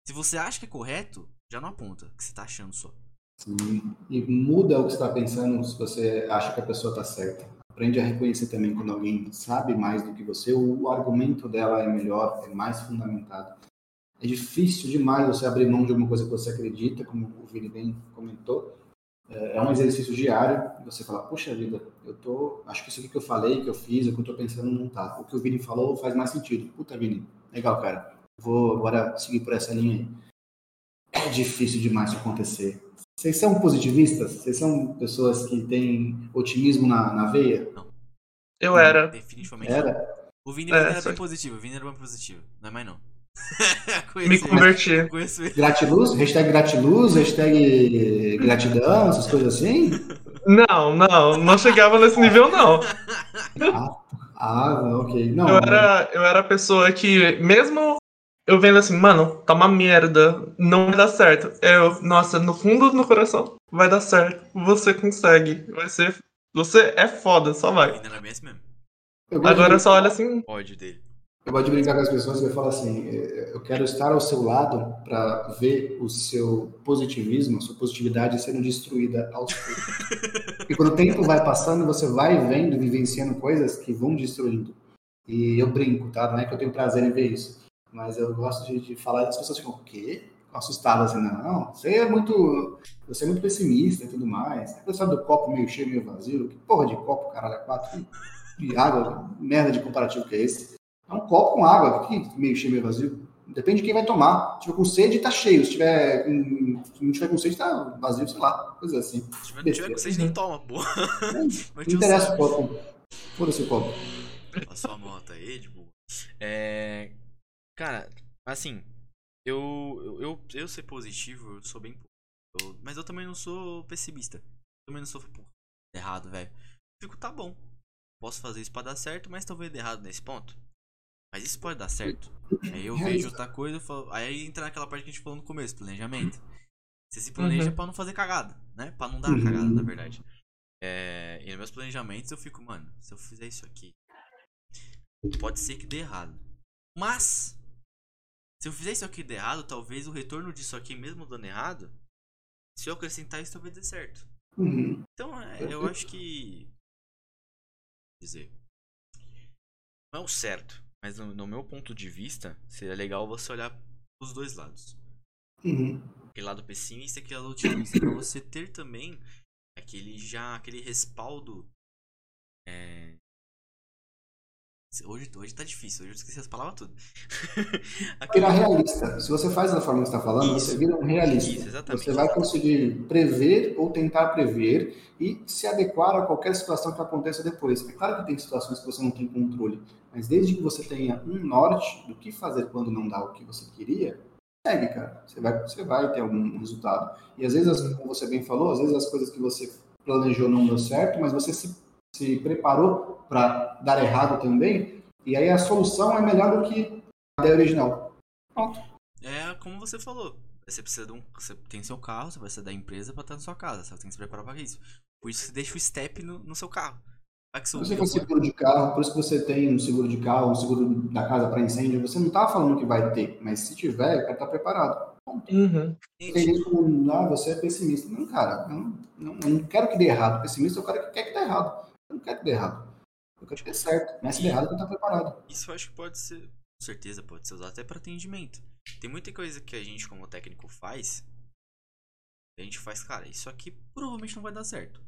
Se você acha que é correto, já não aponta, que você tá achando só. Sim. E muda o que você está pensando se você acha que a pessoa está certa. Aprende a reconhecer também quando alguém sabe mais do que você, o argumento dela é melhor, é mais fundamentado. É difícil demais você abrir mão de alguma coisa que você acredita, como o Vini bem comentou. É é um exercício diário. Você fala, puxa vida, eu tô, acho que isso aqui que eu falei, que eu fiz, o que eu tô pensando não tá. O que o Vini falou faz mais sentido. Puta, Vini, legal, cara. Vou agora seguir por essa linha aí. É difícil demais acontecer. Vocês são positivistas? Vocês são pessoas que têm otimismo na, na veia? eu era. Definitivamente. Era? O Vini É, era só- bem positivo, o Vini era bem positivo. Não é mais não. Me converti. Conheço ele. Gratiluz? Hashtag gratiluz? Hashtag gratidão? Essas coisas assim? Não, não, não chegava nesse nível, não. Ah, não, ok. Não, Eu era, eu era a pessoa que, mesmo eu vendo assim, mano, tá uma merda, não vai dar certo. Eu, nossa, no fundo do meu coração, vai dar certo. Você consegue. Vai ser. Você é foda, só vai. Bem assim mesmo. Agora de- só olha assim. Ódio dele. Eu gosto de brincar com as pessoas e eu falo assim: eh, eu quero estar ao seu lado para ver o seu positivismo, a sua positividade sendo destruída aos poucos. Porque quando o tempo vai passando, você vai vendo, vivenciando coisas que vão destruindo. E eu brinco, tá? Não é que eu tenho prazer em ver isso. Mas eu gosto de, de falar e as pessoas ficam, o quê? Assustadas assim, não, você é muito. Você é muito pessimista e tudo mais. Você sabe do copo meio cheio, meio vazio? Que porra de copo, caralho, é quatro? De água, merda de comparativo que é esse? É um copo com água, que meio cheio, meio vazio. Depende de quem vai tomar. Se tiver com sede, tá cheio. Se tiver com, se não tiver com sede, tá vazio, sei lá. Coisa assim. Se tiver, tiver com vocês, nem toma, porra. Mas Não um interessa o copo. Foda-se o copo. A sua moto aí, de boa. É. Cara, assim, eu, eu, eu, eu ser positivo, eu sou bem. eu- mas eu também não sou pessimista. Eu também não sou, pô, errado, velho. Fico, tá bom. Posso fazer isso pra dar certo, mas talvez dê errado nesse ponto. Mas isso pode dar certo. Aí eu vejo outra coisa, eu falo, aí entra naquela parte que a gente falou no começo, planejamento. Você se planeja Uhum. pra não fazer cagada, né? Pra não dar Uhum. cagada, na verdade. É, e nos meus planejamentos eu fico, mano, se eu fizer isso aqui, pode ser que dê errado. Mas, se eu fizer isso aqui e der errado, talvez o retorno disso aqui, mesmo dando errado, se eu acrescentar isso, talvez dê certo. Uhum. Então, é, eu acho que. Dizer. Não é o certo, mas no, no meu ponto de vista, seria legal você olhar os dois lados. Uhum. Aquele lado pessimista e aquele lado otimista. pra você ter também aquele já. aquele respaldo. É... Hoje, hoje tá difícil, hoje eu esqueci as palavras tudo. Virar realista. Se você faz da forma que você está falando, Isso. você vira um realista. Isso, exatamente. Você vai conseguir prever ou tentar prever e se adequar a qualquer situação que aconteça depois. É claro que tem situações que você não tem controle, mas desde que você tenha um norte do que fazer quando não dá o que você queria, segue, cara. Você vai, você vai ter algum resultado. E às vezes, como você bem falou, às vezes as coisas que você planejou não deu certo, mas você se, se preparou para dar errado também, e aí a solução é melhor do que a ideia original. Pronto. É como você falou. Você precisa de um. Você tem seu carro, você vai sair da empresa pra estar na sua casa. Você tem que se preparar pra isso. Por isso você deixa o step no, no seu carro. Vai que seu Você tem seguro de carro, por isso que você tem um seguro de carro, um seguro da casa para incêndio. Você não tá falando que vai ter, mas se tiver, o cara tá preparado. Uhum. Tem Gente, ah, você é pessimista. Não, cara, eu não, não, eu não quero que dê errado. Pessimista é o cara que quer que dê errado. Eu não quero que dê errado. Eu quero que dê certo. Mas se der errado, eu tá preparado. Isso eu acho que pode ser, com certeza, pode ser usado até para atendimento. Tem muita coisa que a gente, como técnico, faz. A gente faz, cara, isso aqui provavelmente não vai dar certo.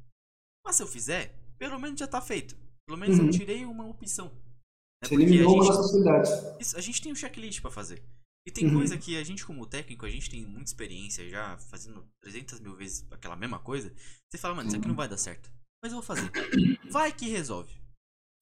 Mas se eu fizer, pelo menos já tá feito. Pelo menos Uhum. eu tirei uma opção. Né? Você eliminou uma possibilidades. a gente tem um checklist pra fazer. E tem Uhum. coisa que a gente, como técnico, a gente tem muita experiência já fazendo 300 mil vezes aquela mesma coisa. Você fala, mano, isso aqui não vai dar certo. Mas eu vou fazer. Vai que resolve.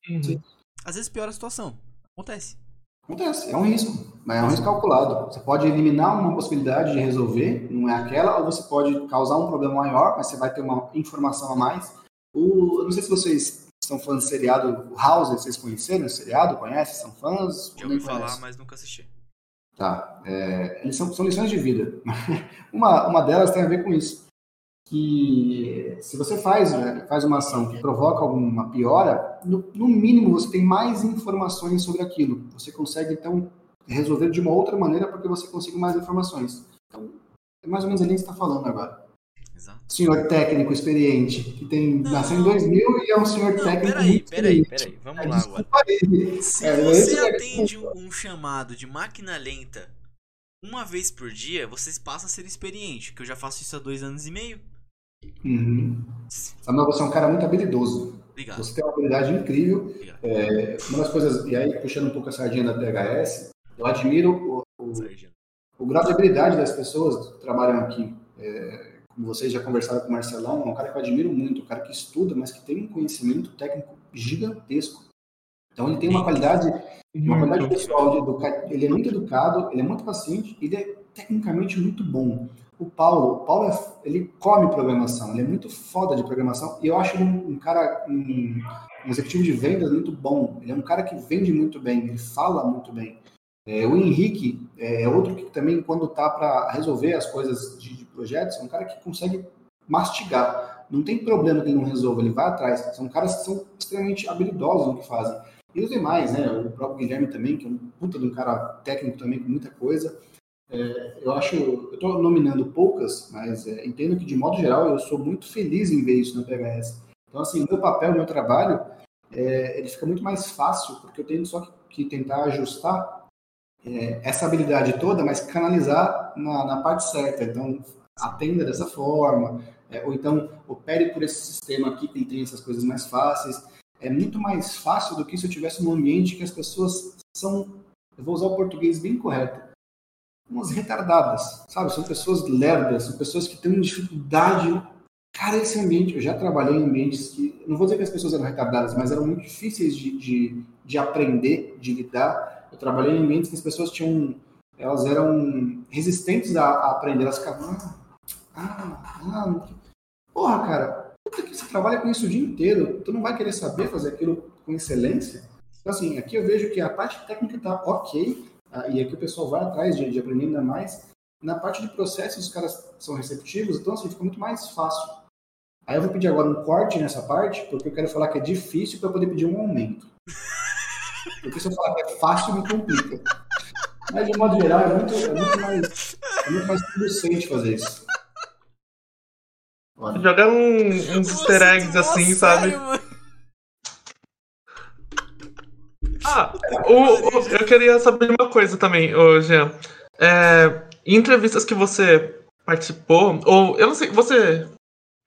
Uhum. Sim. Às vezes piora a situação. Acontece. Acontece, é um risco, mas é um risco calculado. Você pode eliminar uma possibilidade de resolver, não é aquela, ou você pode causar um problema maior, mas você vai ter uma informação a mais. O, eu não sei se vocês são fãs de seriado o House, vocês conheceram esse seriado? Conhecem? São fãs? Já nem ouvi falar, mas nunca assisti. Tá. É, eles são, são lições de vida. uma, uma delas tem a ver com isso. Que se você faz, né, faz uma ação que provoca alguma piora, no, no mínimo você tem mais informações sobre aquilo. Você consegue, então, resolver de uma outra maneira porque você consegue mais informações. Então, é mais ou menos ali que você está falando agora. Exato. Senhor técnico experiente, que tem, Não. nasceu em 2000 e é um senhor Não, técnico peraí, muito peraí, peraí. Vamos É, lá agora. aí. Se É, você é- atende um, um chamado de máquina lenta uma vez por dia, você passa a ser experiente. Que eu já faço isso há dois anos e meio. Uhum. Samuel, você é um cara muito habilidoso. Obrigado. Você tem uma habilidade incrível. É, uma das coisas, e aí puxando um pouco a sardinha da THS, eu admiro o, o, o grau de habilidade das pessoas que trabalham aqui. É, como vocês já conversaram com o Marcelão, é um cara que eu admiro muito, um cara que estuda, mas que tem um conhecimento técnico gigantesco. Então ele tem uma qualidade, uma qualidade pessoal, ele é muito educado, ele é muito paciente, ele é tecnicamente muito bom. O Paulo, o Paulo é, ele come programação, ele é muito foda de programação e eu acho ele um, um cara, um, um executivo de vendas muito bom. Ele é um cara que vende muito bem, ele fala muito bem. É, o Henrique é outro que também, quando tá para resolver as coisas de, de projetos, é um cara que consegue mastigar. Não tem problema que ele não resolva, ele vai atrás. São caras que são extremamente habilidosos no que fazem. E os demais, né? O próprio Guilherme também, que é um puta de um cara técnico também com muita coisa. É, eu acho, eu estou nominando poucas, mas é, entendo que de modo geral eu sou muito feliz em ver isso na PHS. Então, assim, meu papel, meu trabalho, é, ele fica muito mais fácil, porque eu tenho só que, que tentar ajustar é, essa habilidade toda, mas canalizar na, na parte certa. Então, atenda dessa forma, é, ou então opere por esse sistema aqui que tem essas coisas mais fáceis. É muito mais fácil do que se eu tivesse num ambiente que as pessoas são, eu vou usar o português bem correto, umas retardadas, sabe? São pessoas lerdas, são pessoas que têm dificuldade. Cara, esse ambiente, eu já trabalhei em ambientes que, não vou dizer que as pessoas eram retardadas, mas eram muito difíceis de, de, de aprender, de lidar. Eu trabalhei em ambientes que as pessoas tinham, elas eram resistentes a, a aprender, elas ficavam, ah, ah, ah, porra, cara, puta que você trabalha com isso o dia inteiro, tu não vai querer saber fazer aquilo com excelência? Então, assim, aqui eu vejo que a parte técnica tá ok, ah, e aqui o pessoal vai atrás de, de aprender ainda mais. Na parte de processos, os caras são receptivos, então assim, fica muito mais fácil. Aí eu vou pedir agora um corte nessa parte, porque eu quero falar que é difícil para poder pedir um aumento. Porque se eu falar que é fácil, me complica. Mas de modo geral, é muito, é muito mais, é muito mais producente fazer isso. Olha, Jogar um- uns easter eggs assim, sabe? Ah, o- o- eu queria saber uma coisa também, ô Jean. É, em entrevistas que você participou, ou eu não sei, você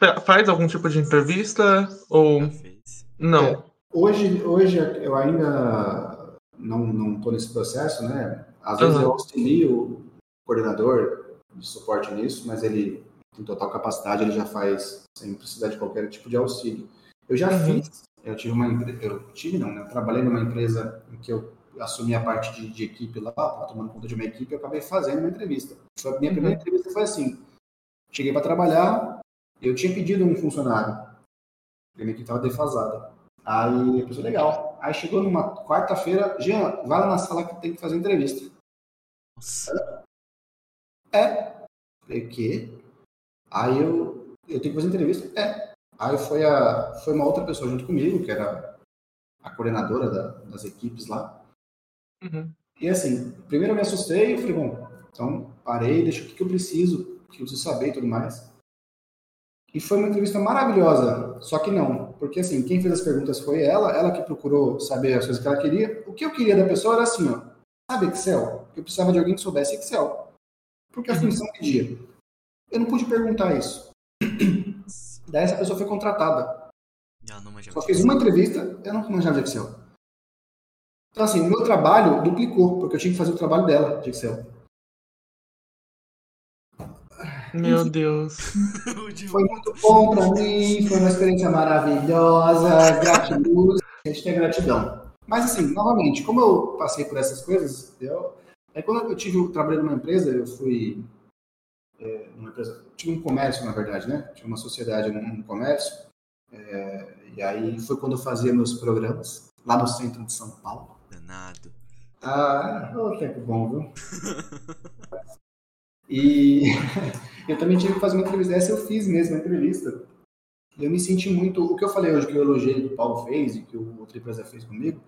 fa- faz algum tipo de entrevista ou Já fez. não? É. Hoje, hoje eu ainda não não estou nesse processo, né? Às vezes Uhum. eu auxilio o coordenador de suporte nisso, mas ele tem total capacidade, ele já faz sem precisar de qualquer tipo de auxílio. Eu já Uhum. fiz, eu tive uma eu tive não, né? Eu trabalhei numa empresa em que eu assumi a parte de, de equipe lá, tomando conta de uma equipe, eu acabei fazendo uma entrevista. Foi a minha Uhum. primeira entrevista foi assim. Cheguei para trabalhar, eu tinha pedido um funcionário. A minha equipe estava defasada. Aí a pessoa, legal. Aí chegou numa quarta-feira, Jean, vai lá na sala que tem que fazer entrevista. Nossa. É. Falei, o quê? Aí eu, eu tenho que fazer entrevista? É. Aí foi, a, foi uma outra pessoa junto comigo, que era a coordenadora da, das equipes lá. Uhum. E assim, primeiro eu me assustei, eu falei, bom, então parei, deixa o que, que eu preciso, o que eu preciso saber e tudo mais. E foi uma entrevista maravilhosa, só que não, porque assim, quem fez as perguntas foi ela, ela que procurou saber as coisas que ela queria. O que eu queria da pessoa era assim, ó, sabe Excel? Eu precisava de alguém que soubesse Excel, porque a Uhum. função pedia. Eu não pude perguntar isso. Daí essa pessoa foi contratada. Só de fiz uma entrevista, eu não manjava de Excel. Então, assim, o meu trabalho duplicou, porque eu tinha que fazer o trabalho dela de Excel. Meu Deus. Foi muito bom pra mim, foi uma experiência maravilhosa, gratiluz, hashtag gratidão. Mas, assim, novamente, como eu passei por essas coisas, eu, é quando eu tive o trabalho numa empresa, eu fui. É, numa empresa, tinha um comércio, na verdade, né? Tinha uma sociedade num, comércio. é, e aí foi quando eu fazia meus programas, lá no centro de São Paulo. Danado. Ah, ô tempo bom, viu? E eu também tive que fazer uma entrevista. Essa eu fiz mesmo, a entrevista. E eu me senti muito. O que eu falei hoje, que eu elogiei que o Paulo fez e que o outra empresa fez comigo,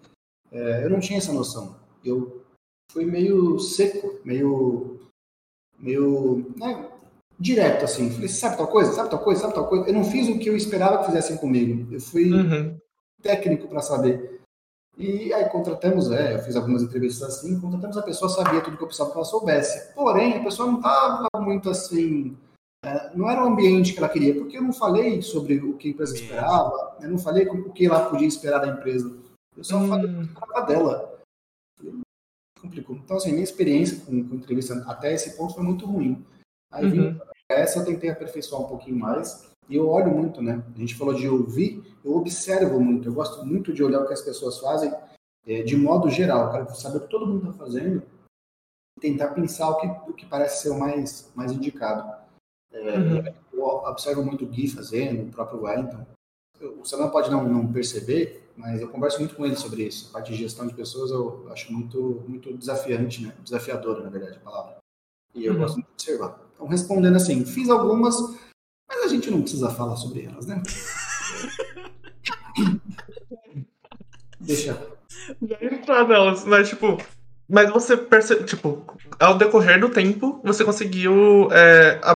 é, eu não tinha essa noção. Eu fui meio seco, meio. Meio. Né, direto, assim. Falei, sabe tal coisa? Sabe tal coisa? Sabe tal coisa? Eu não fiz o que eu esperava que fizessem comigo. Eu fui Uhum. técnico para saber. E aí contratamos, é, eu fiz algumas entrevistas assim, contratamos a pessoa, sabia tudo que eu precisava que ela soubesse. Porém, a pessoa não estava muito assim, é, não era o ambiente que ela queria, porque eu não falei sobre o que a empresa esperava, eu não falei o que ela podia esperar da empresa. Eu só falei Hum, o que esperava dela. Complicou. Então, assim, minha experiência com, com entrevista até esse ponto foi muito ruim. Aí Uhum. essa eu tentei aperfeiçoar um pouquinho mais. E eu olho muito, né? A gente falou de ouvir, eu observo muito. Eu gosto muito de olhar o que as pessoas fazem eh, de modo geral. Eu quero saber o que todo mundo está fazendo e tentar pensar o que, o que parece ser o mais, mais indicado. Eh, Uhum. Eu observo muito o Gui fazendo, o próprio Wellington. O Samuel pode não, não perceber, mas eu converso muito com ele sobre isso. A parte de gestão de pessoas eu acho muito, muito desafiante, né? Desafiadora, na verdade, a palavra. E eu Uhum. gosto muito de observar. Então, respondendo assim, fiz algumas, mas a gente não precisa falar sobre elas, né? Deixa. Entrar nelas, mas tipo. Mas você percebe, tipo, ao decorrer do tempo, você conseguiu é, a-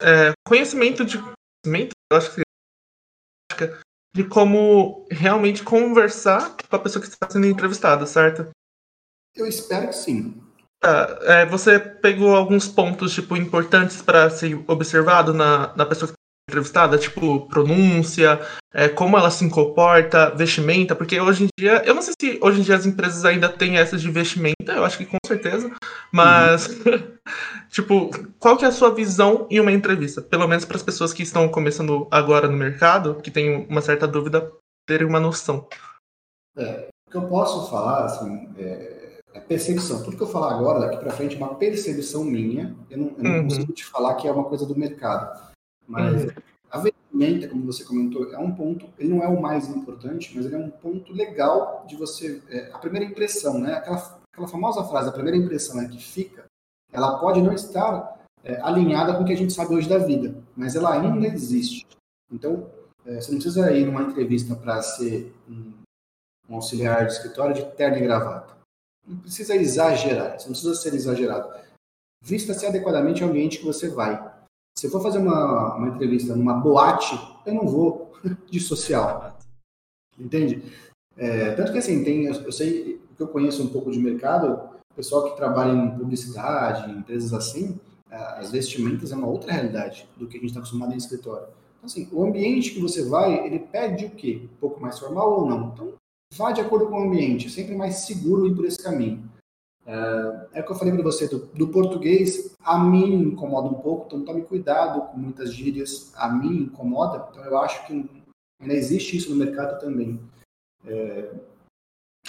é, conhecimento de conhecimento, eu acho que de como realmente conversar com a pessoa que está sendo entrevistada, certo? Eu espero que sim. Tá, é, você pegou alguns pontos, tipo, importantes para ser observado na, na pessoa que está entrevistada, tipo, pronúncia, é, como ela se comporta, vestimenta, porque hoje em dia, eu não sei se hoje em dia as empresas ainda têm essa de vestimenta, eu acho que com certeza, mas, tipo, qual que é a sua visão em uma entrevista? Pelo menos para as pessoas que estão começando agora no mercado, que têm uma certa dúvida, terem uma noção. O que eu posso falar, assim, é, é percepção. Tudo que eu falar agora, daqui para frente, é uma percepção minha. Eu não, eu não Uhum. consigo te falar que é uma coisa do mercado. Mas a vestimenta, como você comentou, é um ponto, ele não é o mais importante, mas ele é um ponto legal de você. é, a primeira impressão, né? Aquela, aquela famosa frase, a primeira impressão é que fica, ela pode não estar é, alinhada com o que a gente sabe hoje da vida, mas ela ainda existe. Então, é, você não precisa ir numa entrevista para ser um, um auxiliar de escritório de terno e gravata. Não precisa exagerar, você não precisa ser exagerado. Vista-se adequadamente ao ambiente que você vai. Se eu for fazer uma, uma entrevista numa boate, eu não vou de social, entende? É, tanto que assim, tem, eu, eu sei que eu conheço um pouco de mercado, pessoal que trabalha em publicidade, em empresas assim, a- as vestimentas é uma outra realidade do que a gente está acostumado em escritório. Então, assim, o ambiente que você vai, ele pede o quê? Um pouco mais formal ou não? Então, vá de acordo com o ambiente, é sempre mais seguro ir por esse caminho. É, é o que eu falei para você, do, do português, a mim incomoda um pouco, então tome cuidado com muitas gírias, a mim incomoda, então eu acho que ainda existe isso no mercado também. É,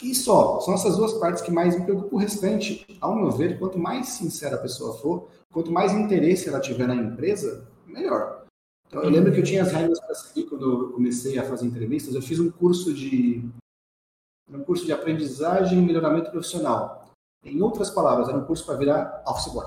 e só, são essas duas partes que mais me preocupam. O restante, ao meu ver, quanto mais sincera a pessoa for, quanto mais interesse ela tiver na empresa, melhor. Então, eu lembro que eu tinha as regras para seguir quando eu comecei a fazer entrevistas. Eu fiz um curso de um curso de aprendizagem e melhoramento profissional. Em outras palavras, era um curso para virar office boy.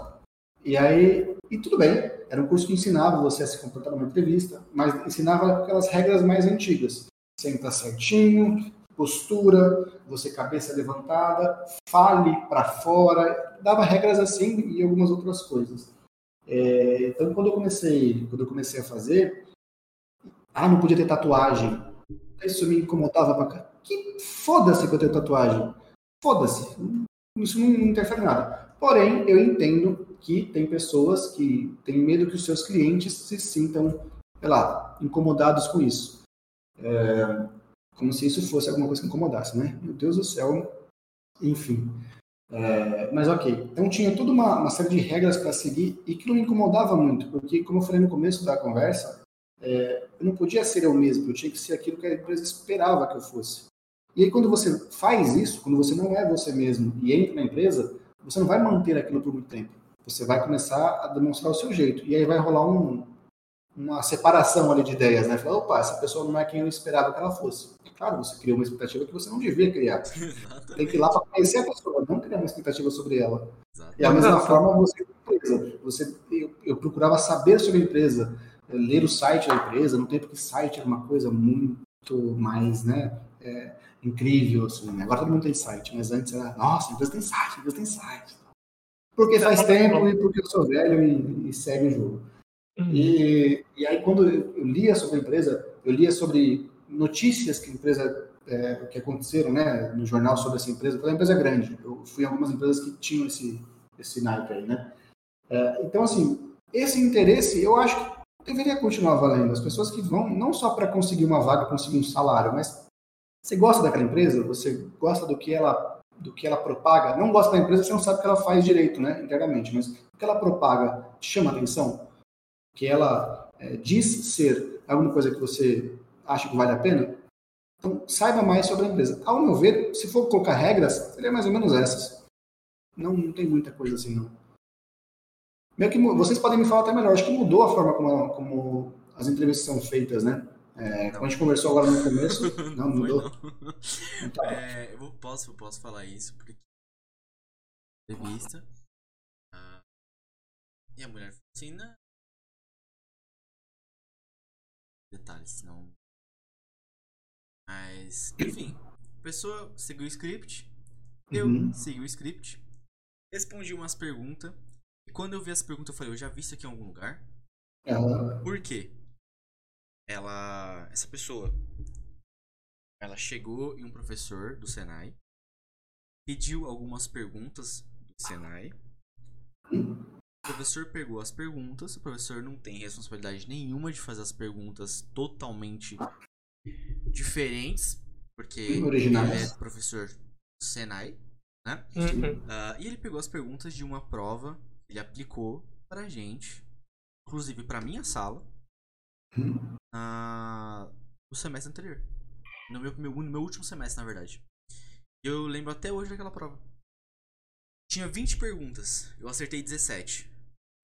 E aí, e tudo bem, era um curso que ensinava você a se comportar numa entrevista, mas ensinava aquelas regras mais antigas. Senta certinho, postura, você cabeça levantada, fale para fora, dava regras assim e algumas outras coisas. É, então, quando eu comecei, quando eu comecei a fazer, ah, não podia ter tatuagem. Isso me incomodava pra cá. Que foda-se que eu tenho tatuagem. Foda-se. Isso não interfere em nada. Porém, eu entendo que tem pessoas que têm medo que os seus clientes se sintam, sei lá, incomodados com isso. É, como se isso fosse alguma coisa que incomodasse, né? Meu Deus do céu. Enfim. É, mas ok. Então tinha toda uma, uma série de regras para seguir e que não me incomodava muito, porque, como eu falei no começo da conversa, é, eu não podia ser eu mesmo, eu tinha que ser aquilo que a empresa esperava que eu fosse. E aí, quando você faz isso, quando você não é você mesmo e entra na empresa, você não vai manter aquilo por muito tempo. Você vai começar a demonstrar o seu jeito. E aí vai rolar um, uma separação ali de ideias, né? Falar, opa, essa pessoa não é quem eu esperava que ela fosse. Claro, você criou uma expectativa que você não devia criar. Tem que ir lá para conhecer a pessoa, não criar uma expectativa sobre ela. Exatamente. E da mesma forma, você, você eu, eu, procurava saber sobre a empresa, ler o site da empresa, no tempo que site era uma coisa muito mais, né, é, incrível, assim. Né? Agora todo mundo tem site, mas antes era, nossa, empresa tem site, empresa tem site. Porque faz tempo e porque eu sou velho e, e segue o jogo. Uhum. E, e aí, quando eu lia sobre a empresa, eu lia sobre notícias que a empresa é, que aconteceram né, no jornal sobre essa empresa, porque a empresa é grande. Eu fui em algumas empresas que tinham esse, esse naipe aí, né? É, então, assim, esse interesse eu acho que deveria continuar valendo. As pessoas que vão, não só para conseguir uma vaga, conseguir um salário, mas você gosta daquela empresa, você gosta do que ela do que ela propaga, não gosta da empresa, você não sabe o que ela faz direito, né, internamente, mas o que ela propaga te chama atenção, que ela é, diz ser alguma coisa que você acha que vale a pena, então saiba mais sobre a empresa. Ao meu ver, se for colocar regras, seria mais ou menos essas. Não, não tem muita coisa assim, não. Meio que, vocês podem me falar até melhor, acho que mudou a forma como, como as entrevistas são feitas, né? É, como a gente conversou agora no começo, não mudou. Não. Então, é, eu posso, eu posso falar isso, porque entrevista. Ah, e a mulher não. Detalhes, senão mas, enfim, a pessoa seguiu o script, eu uhum. segui o script, respondi umas perguntas, e quando eu vi as perguntas eu falei, eu já vi isso aqui em algum lugar? Uhum. Por quê? Ela, essa pessoa, ela chegou em um professor do Senai, pediu algumas perguntas do Senai, o professor pegou as perguntas, o professor não tem responsabilidade nenhuma de fazer as perguntas totalmente diferentes, porque ele é professor Senai, né? Uhum. Uh, e ele pegou as perguntas de uma prova, ele aplicou pra gente, inclusive pra minha sala, uh, no semestre anterior. No meu, meu, no meu último semestre, na verdade. Eu lembro até hoje daquela prova. Tinha 20 perguntas, eu acertei 17.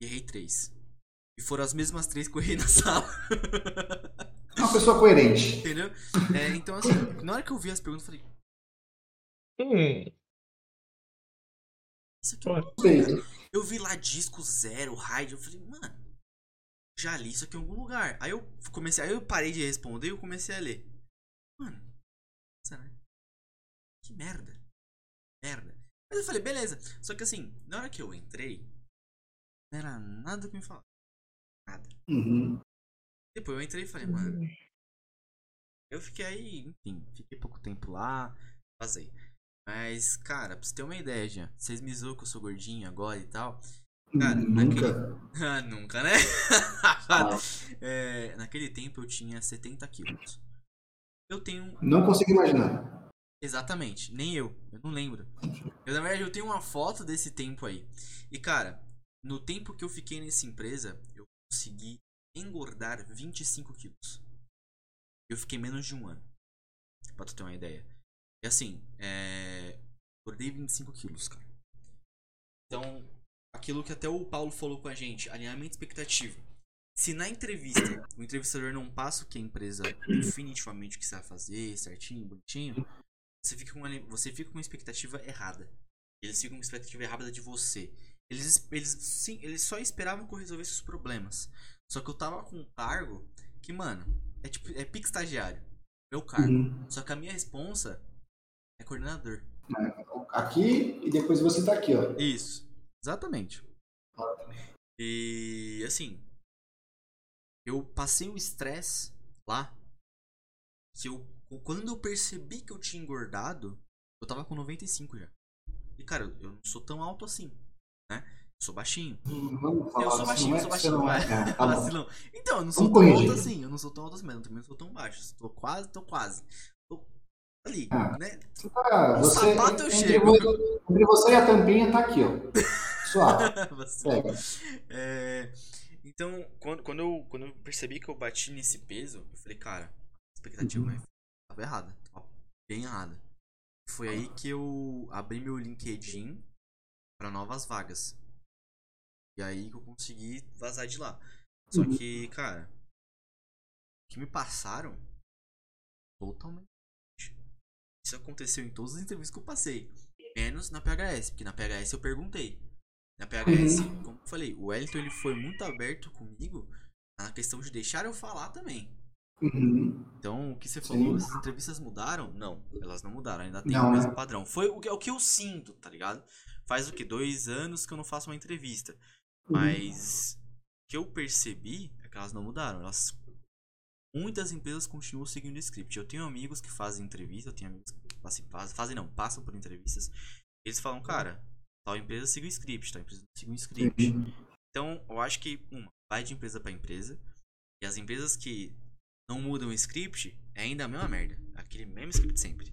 Errei 3. E foram as mesmas três que eu errei na sala. uma pessoa coerente. Entendeu? É, então, assim, na hora que eu vi as perguntas, eu falei. Hum. Isso aqui é Eu vi lá disco zero, raid, eu falei, mano, já li isso aqui em algum lugar. Aí eu comecei, aí eu parei de responder e eu comecei a ler. Mano, será? Que merda. Merda. Mas eu falei, beleza. Só que assim, na hora que eu entrei, não era nada que me falar. Nada. Uhum. Depois eu entrei e falei, mano. Uhum. Eu fiquei aí, enfim, fiquei pouco tempo lá, vazei. Mas, cara, pra você ter uma ideia, já, vocês me zoam que eu sou gordinho agora e tal. Cara, nunca. Naquele... Ah, nunca, né? é, naquele tempo eu tinha 70 quilos. Eu tenho. Não consigo imaginar. Exatamente, nem eu. Eu não lembro. Eu, na verdade, eu tenho uma foto desse tempo aí. E, cara, no tempo que eu fiquei nessa empresa, eu consegui engordar 25 quilos. Eu fiquei menos de um ano. Pra tu ter uma ideia. E assim, é... engordei 25 quilos, cara. Então, aquilo que até o Paulo falou com a gente, alinhamento expectativa. Se na entrevista o entrevistador não passa o que a empresa definitivamente o que você vai fazer, certinho, bonitinho, você fica com uma, você fica com uma expectativa errada. Eles ficam com uma expectativa errada de você. Eles, eles, sim, eles só esperavam que eu resolvesse os problemas. Só que eu tava com um cargo que, mano, é tipo, é pique estagiário. Meu cargo. Uhum. Só que a minha responsa é coordenador. Aqui e depois você tá aqui, ó. Isso. Exatamente. E assim, eu passei o estresse lá. Que eu, quando eu percebi que eu tinha engordado, eu tava com 95 já. E cara, eu não sou tão alto assim, né? Eu sou baixinho. Vamos falar, Eu sou se baixinho, não eu é sou baixinho. não vai. é. É, tá. Vacilão. Então, eu não sou Vamos tão corrigir. alto assim. Eu não sou tão alto assim, mas eu também não sou tão baixo. Tô quase, tô quase. Tô ali, Ah. né? Um você, sapato eu entre, chego. você, entre você e a tampinha tá aqui, ó. Suave. Vacilão. Pega. É, então, quando, quando, eu, quando eu percebi que eu bati nesse peso, eu falei, cara, a expectativa Uhum. tava errada. Tava bem errada. Foi aí que eu abri meu LinkedIn pra novas vagas. E aí que eu consegui vazar de lá. Só Uhum. que, cara, o que me passaram totalmente. Isso aconteceu em todas as entrevistas que eu passei. Menos na PHS, porque na PHS eu perguntei. Na PHS, como eu falei, o Wellington ele foi muito aberto comigo na questão de deixar eu falar também. Uhum. Então, o que você Sim. falou, as entrevistas mudaram? Não, elas não mudaram, ainda tem Não, o mesmo né? padrão. Foi o que, é o que eu sinto, tá ligado? Faz o que? Dois anos que eu não faço uma entrevista. Uhum. Mas o que eu percebi é que elas não mudaram. Elas, muitas empresas continuam seguindo o script. Eu tenho amigos que fazem entrevista, eu tenho amigos que fazem não, passam por entrevistas. Eles falam, cara, tal empresa segue o script, tal empresa segue o script. Então, eu acho que, uma, vai de empresa pra empresa. E as empresas que não mudam o script é ainda a mesma merda. Aquele mesmo script sempre.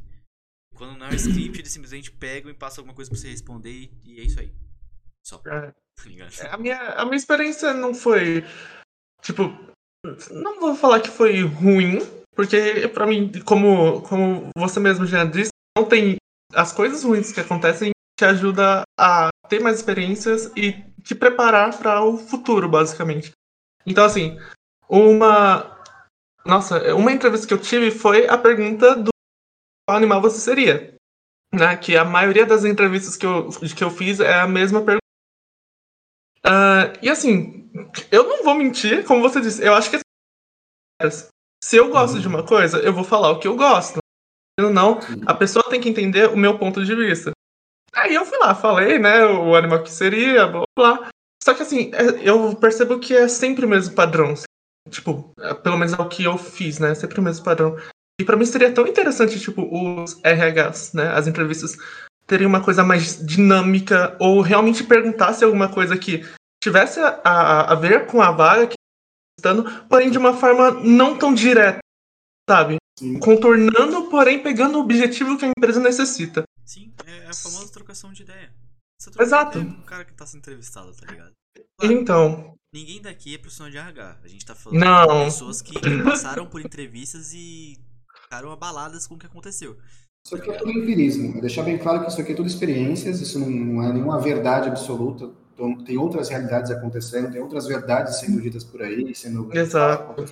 Quando não é o script, eles simplesmente pegam e passam alguma coisa pra você responder e, e é isso aí. Só, É. tá ligado? A minha, a minha experiência não foi. Tipo. Não vou falar que foi ruim, porque pra mim, como, como você mesmo já disse, não tem. As coisas ruins que acontecem te ajuda a ter mais experiências e te preparar para o futuro, basicamente. Então, assim, uma. Nossa, uma entrevista que eu tive foi a pergunta do qual animal você seria. Né? Que a maioria das entrevistas que eu, que eu fiz é a mesma pergunta. Ah, e assim, eu não vou mentir, como você disse, eu acho que se eu gosto de uma coisa, eu vou falar o que eu gosto. Não, a pessoa tem que entender o meu ponto de vista. Aí eu fui lá, falei, né, o animal que seria, blá blá. Só que assim, é- eu percebo que é sempre o mesmo padrão. Tipo, é, pelo menos é o que eu fiz, né? Sempre o mesmo padrão. E pra mim seria tão interessante, tipo, os RHs, né? As entrevistas terem uma coisa mais dinâmica ou realmente perguntasse alguma coisa que tivesse a, a, a ver com a vaga que estando, porém de uma forma não tão direta, sabe? Sim. Contornando, porém pegando o objetivo que a empresa necessita. Sim, é a famosa trocação de ideia. Você troca Exato. ideia com o cara que tá sendo entrevistado, tá ligado? Claro, Então, ninguém daqui é profissional de RH. A gente tá falando Não. de pessoas que passaram por entrevistas e ficaram abaladas com o que aconteceu. Isso aqui é tudo empirismo. É deixar bem claro que isso aqui é tudo experiências, isso não, não é nenhuma verdade absoluta. Então, tem outras realidades acontecendo, tem outras verdades sendo ditas por aí, sendo. Exato.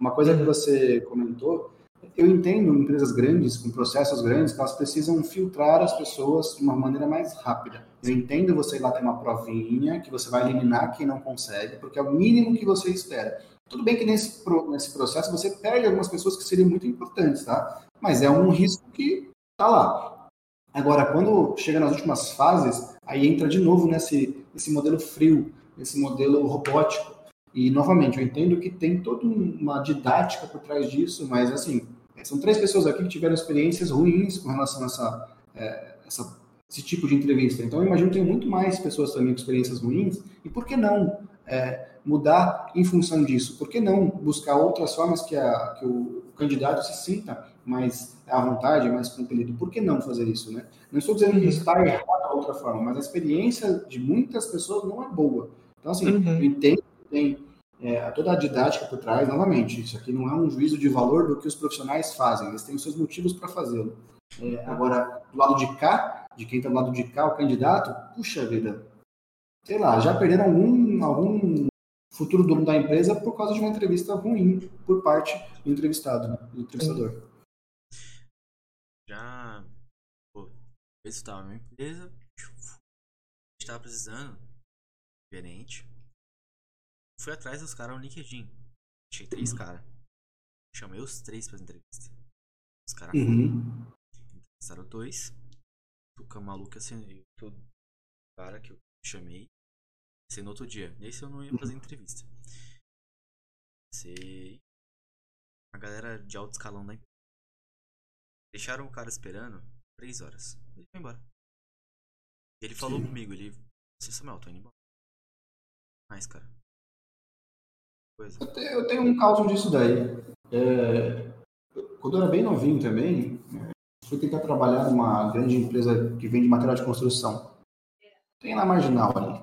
Uma coisa que você comentou, eu entendo empresas grandes, com processos grandes, que elas precisam filtrar as pessoas de uma maneira mais rápida. Eu entendo você ir lá ter uma provinha, que você vai eliminar quem não consegue, porque é o mínimo que você espera. Tudo bem que nesse, nesse processo você perde algumas pessoas que seriam muito importantes, tá? Mas é um risco que tá lá. Agora, quando chega nas últimas fases, aí entra de novo nesse, nesse modelo frio, nesse modelo robótico. E, novamente, eu entendo que tem toda um- uma didática por trás disso, mas, assim, são três pessoas aqui que tiveram experiências ruins com relação a essa, é, essa- esse tipo de entrevista. Então, eu imagino que tem muito mais pessoas também com experiências ruins. E por que não é, mudar em função disso? Por que não buscar outras formas que, a, que o candidato se sinta mais à vontade, mais compelido? Por que não fazer isso, né? Não estou dizendo que está errado a outra forma, mas a experiência de muitas pessoas não é boa. Então, assim, Uhum. eu entendo tem é, toda a didática por trás, novamente, isso aqui não é um juízo de valor do que os profissionais fazem, eles têm os seus motivos para fazê-lo. É, agora, do lado de cá, de quem está do lado de cá, o candidato, puxa vida, sei lá, já perderam algum, algum futuro dono da empresa por causa de uma entrevista ruim por parte do entrevistado, né? do entrevistador. Já. Pô, eu estava numa empresa. Estava precisando. Diferente. Fui atrás dos caras no LinkedIn. Achei três caras. Chamei os três pra entrevista. Os caras Uhum. entrevistaram dois. O maluco assim, todo cara que eu chamei. Sei no outro dia. Nesse eu não ia fazer entrevista. Sei. A galera de alto escalão da empresa. Deixaram o cara esperando três horas. Ele foi embora. Ele falou Sim. comigo, ele. Você Samuel, tô indo embora. Mais, cara. Eu te- Eu tenho um caso disso daí. É, quando eu era bem novinho também, fui tentar trabalhar numa grande empresa que vende material de construção. Tem na Marginal ali.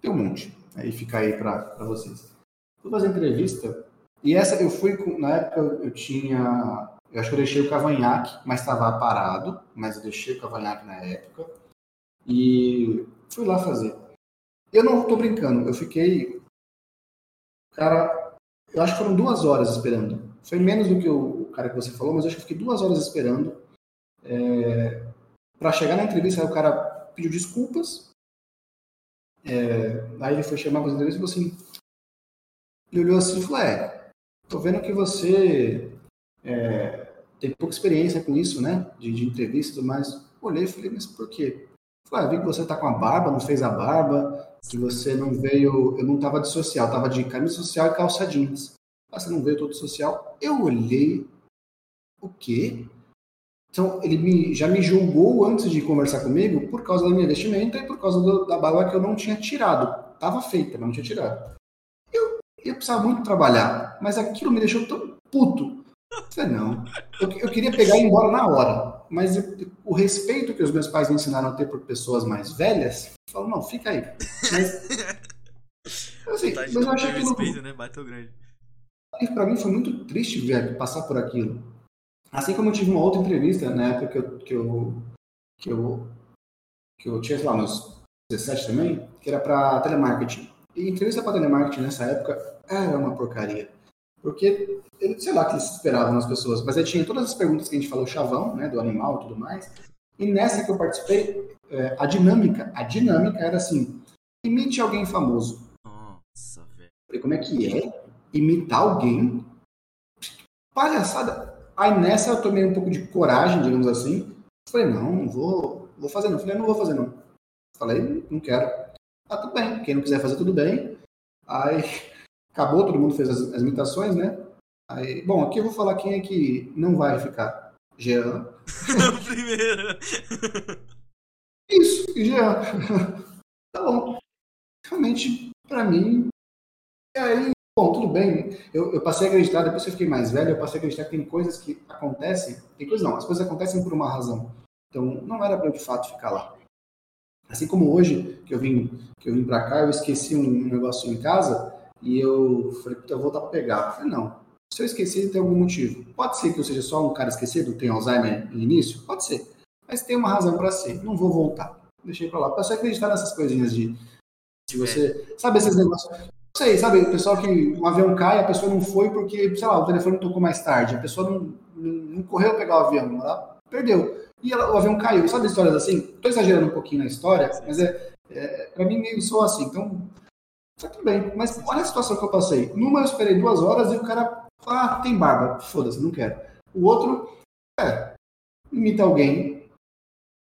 Tem um monte. Aí fica aí para vocês. Fui fazer entrevista e essa eu fui, com, na época eu, tinha, eu acho que eu deixei o cavanhaque, mas estava parado, mas eu deixei o cavanhaque na época e fui lá fazer. Eu não tô brincando, eu fiquei, cara, eu acho que foram duas horas esperando. Foi menos do que o, cara que você falou, mas eu acho que fiquei duas horas esperando. É, para chegar na entrevista, aí o cara pediu desculpas. É, aí ele foi chamar para entrevista e falou assim. Ele olhou assim e falou: É, tô vendo que você é, tem pouca experiência com isso, né? De, de entrevista e tudo mais. Olhei e falei: Mas por quê? Falei, ah, vi que você tá com a barba, não fez a barba, que você não veio. Eu não tava de social, tava de camisa social e calça jeans. Ah, você não veio todo social? Eu olhei. O quê? Então, ele me, já me julgou antes de conversar comigo por causa da minha vestimenta e por causa do, da barba que eu não tinha tirado. Tava feita, mas não tinha tirado. Eu, eu precisava muito trabalhar, mas aquilo me deixou tão puto. Eu falei, não. Eu, eu queria pegar e ir embora na hora. Mas eu- o respeito que os meus pais me ensinaram a ter por pessoas mais velhas, eu falo, não, fica aí. Mas, assim, de mas eu ter aquilo respeito, né? Bateu grande. e para mim foi muito triste ver passar por aquilo. Assim como eu tive uma outra entrevista na época que eu que eu que eu, que eu tinha, sei lá, meus 17 também, que era para telemarketing. E entrevista para telemarketing nessa época era uma porcaria. Porque, eu sei lá o que eles esperavam nas pessoas, mas aí tinha todas as perguntas que a gente falou, chavão, né, do animal e tudo mais. E nessa que eu participei, é, a dinâmica, a dinâmica era assim, imite alguém famoso. Nossa, velho. Falei, como é que é imitar alguém? Palhaçada. Aí nessa eu tomei um pouco de coragem, digamos assim. Falei, não, não vou, vou fazer não. Falei, não vou fazer não. Falei, não quero. Ah, tudo bem. Quem não quiser fazer, tudo bem. Aí acabou, todo mundo fez as, as imitações, né? Aí, bom, aqui eu vou falar quem é que não vai ficar. Jean. Primeiro. Isso, Jean. tá bom. Realmente, pra mim. E aí, bom, tudo bem. Eu, eu passei a acreditar, depois que eu fiquei mais velho, eu passei a acreditar que tem coisas que acontecem. Tem coisas não, as coisas acontecem por uma razão. Então, não era pra eu de fato ficar lá. Assim como hoje, que eu vim, que eu vim pra cá, eu esqueci um negócio em casa e eu falei, puta, eu vou voltar pra pegar. Eu falei, não. Se eu esqueci, tem algum motivo. Pode ser que eu seja só um cara esquecido, tem Alzheimer no início? Pode ser. Mas tem uma razão pra ser. Não vou voltar. Deixei pra lá. Passei a acreditar nessas coisinhas de. Se você. Sabe esses negócios? Não sei, sabe? O pessoal que um avião cai, a pessoa não foi porque, sei lá, o telefone tocou mais tarde. A pessoa não, não, não correu pegar o avião. Ela perdeu. E ela- o avião caiu. Sabe histórias assim? Tô exagerando um pouquinho na história, mas é, é pra mim meio sou assim. Então, tá tudo bem. Mas olha a situação que eu passei. Numa eu esperei duas horas e o cara ah, tem barba. Foda-se, não quero. O outro, é, imita alguém.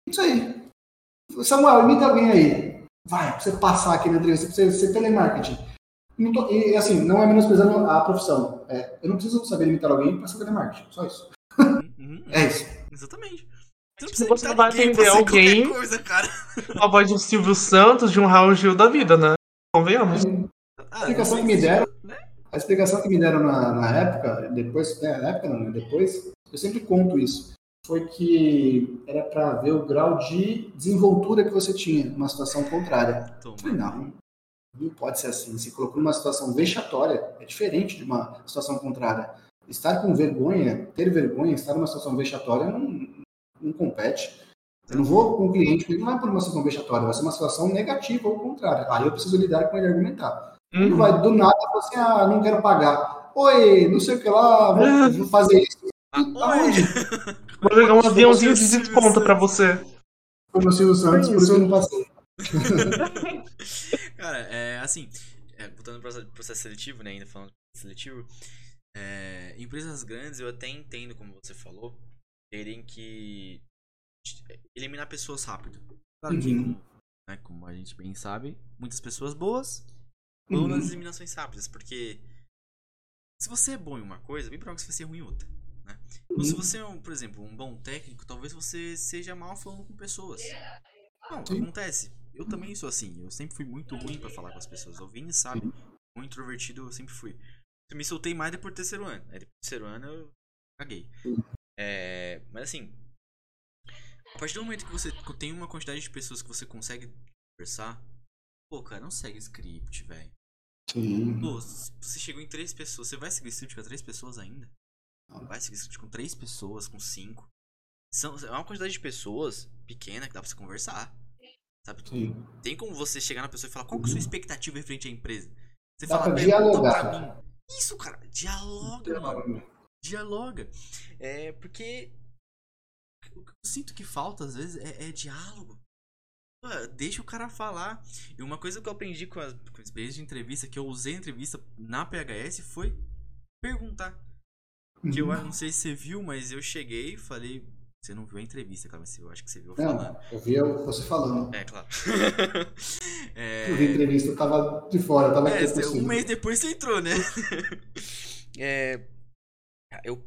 Isso aí. Samuel, imita alguém aí. Vai, pra você passar aqui na entrevista, pra você ser telemarketing. Não tô- e assim, não é menosprezando a profissão. É, eu não preciso saber imitar alguém pra ser telemarketing. Só isso. Uhum, É isso. Exatamente. Você não Se precisa você imitar vai atender alguém- coisa, cara. A voz de um Silvio Santos, de um Raul Gil da vida, né? Convenhamos. Ah, explicação não que me deram- né? A explicação que me deram na, na época, depois, né, na época não, né, depois, eu sempre conto isso, foi que era para ver o grau de desenvoltura que você tinha numa situação contrária. Falei, não, não pode ser assim. Se colocou numa situação vexatória, é diferente de uma situação contrária. Estar com vergonha, ter vergonha, estar numa situação vexatória não, não compete. Eu não vou com o cliente, porque não vai por uma situação vexatória, vai ser uma situação negativa ou contrária. Aí eu preciso lidar com ele e argumentar. Ele não vai do nada falar assim, ah, não quero pagar. Oi, não sei o que lá, vou, vou fazer isso. Ah, Aonde? Vou pegar um aviãozinho de desconto pra você. Foi no Silvio Santos, por isso que eu não passei. Cara, é assim, é, voltando pro processo- processo seletivo, né? Ainda falando do processo seletivo, é, empresas grandes eu até entendo, como você falou, terem que eliminar pessoas rápido. Claro que, Uhum. como, né, como a gente bem sabe, muitas pessoas boas vão Uhum. nas eliminações rápidas, porque se você é bom em uma coisa, bem provável que você vai ser ruim em outra. Né? Ou se Uhum. você é, um, por exemplo, um bom técnico, talvez você seja mal falando com pessoas. Não, acontece. Eu também sou assim. Eu sempre fui muito ruim pra falar com as pessoas. O Vini sabe. Um introvertido eu sempre fui. Eu me soltei mais depois do terceiro ano. Aí depois do terceiro ano eu caguei. É, mas assim, a partir do momento que você tem uma quantidade de pessoas que você consegue conversar, pô, cara, não segue script, velho. Sim. Pô, se você chegou em três pessoas, você vai seguir script com três pessoas ainda? Não, vai seguir script com três pessoas, com cinco. São, é uma quantidade de pessoas pequena que dá pra você conversar. Sabe? Sim. Tem como você chegar na pessoa e falar qual que é a sua expectativa referente à empresa? Você Dá fala, pra dialogar. pra mim. Isso, cara, dialoga, mano. Dialoga. É porque o que eu sinto que falta às vezes é, é diálogo. Pô, deixa o cara falar. E uma coisa que eu aprendi com as, com as experiências de entrevista, que eu usei a entrevista na PHS, foi perguntar. Que eu Uhum. não sei se você viu, mas eu cheguei e falei. Você não viu a entrevista, cara, mas eu acho que você viu falando. Não, eu vi você falando. É, claro. É, Eu vi a entrevista, eu tava de fora, eu tava é, aqui um mês depois você entrou, né? é, eu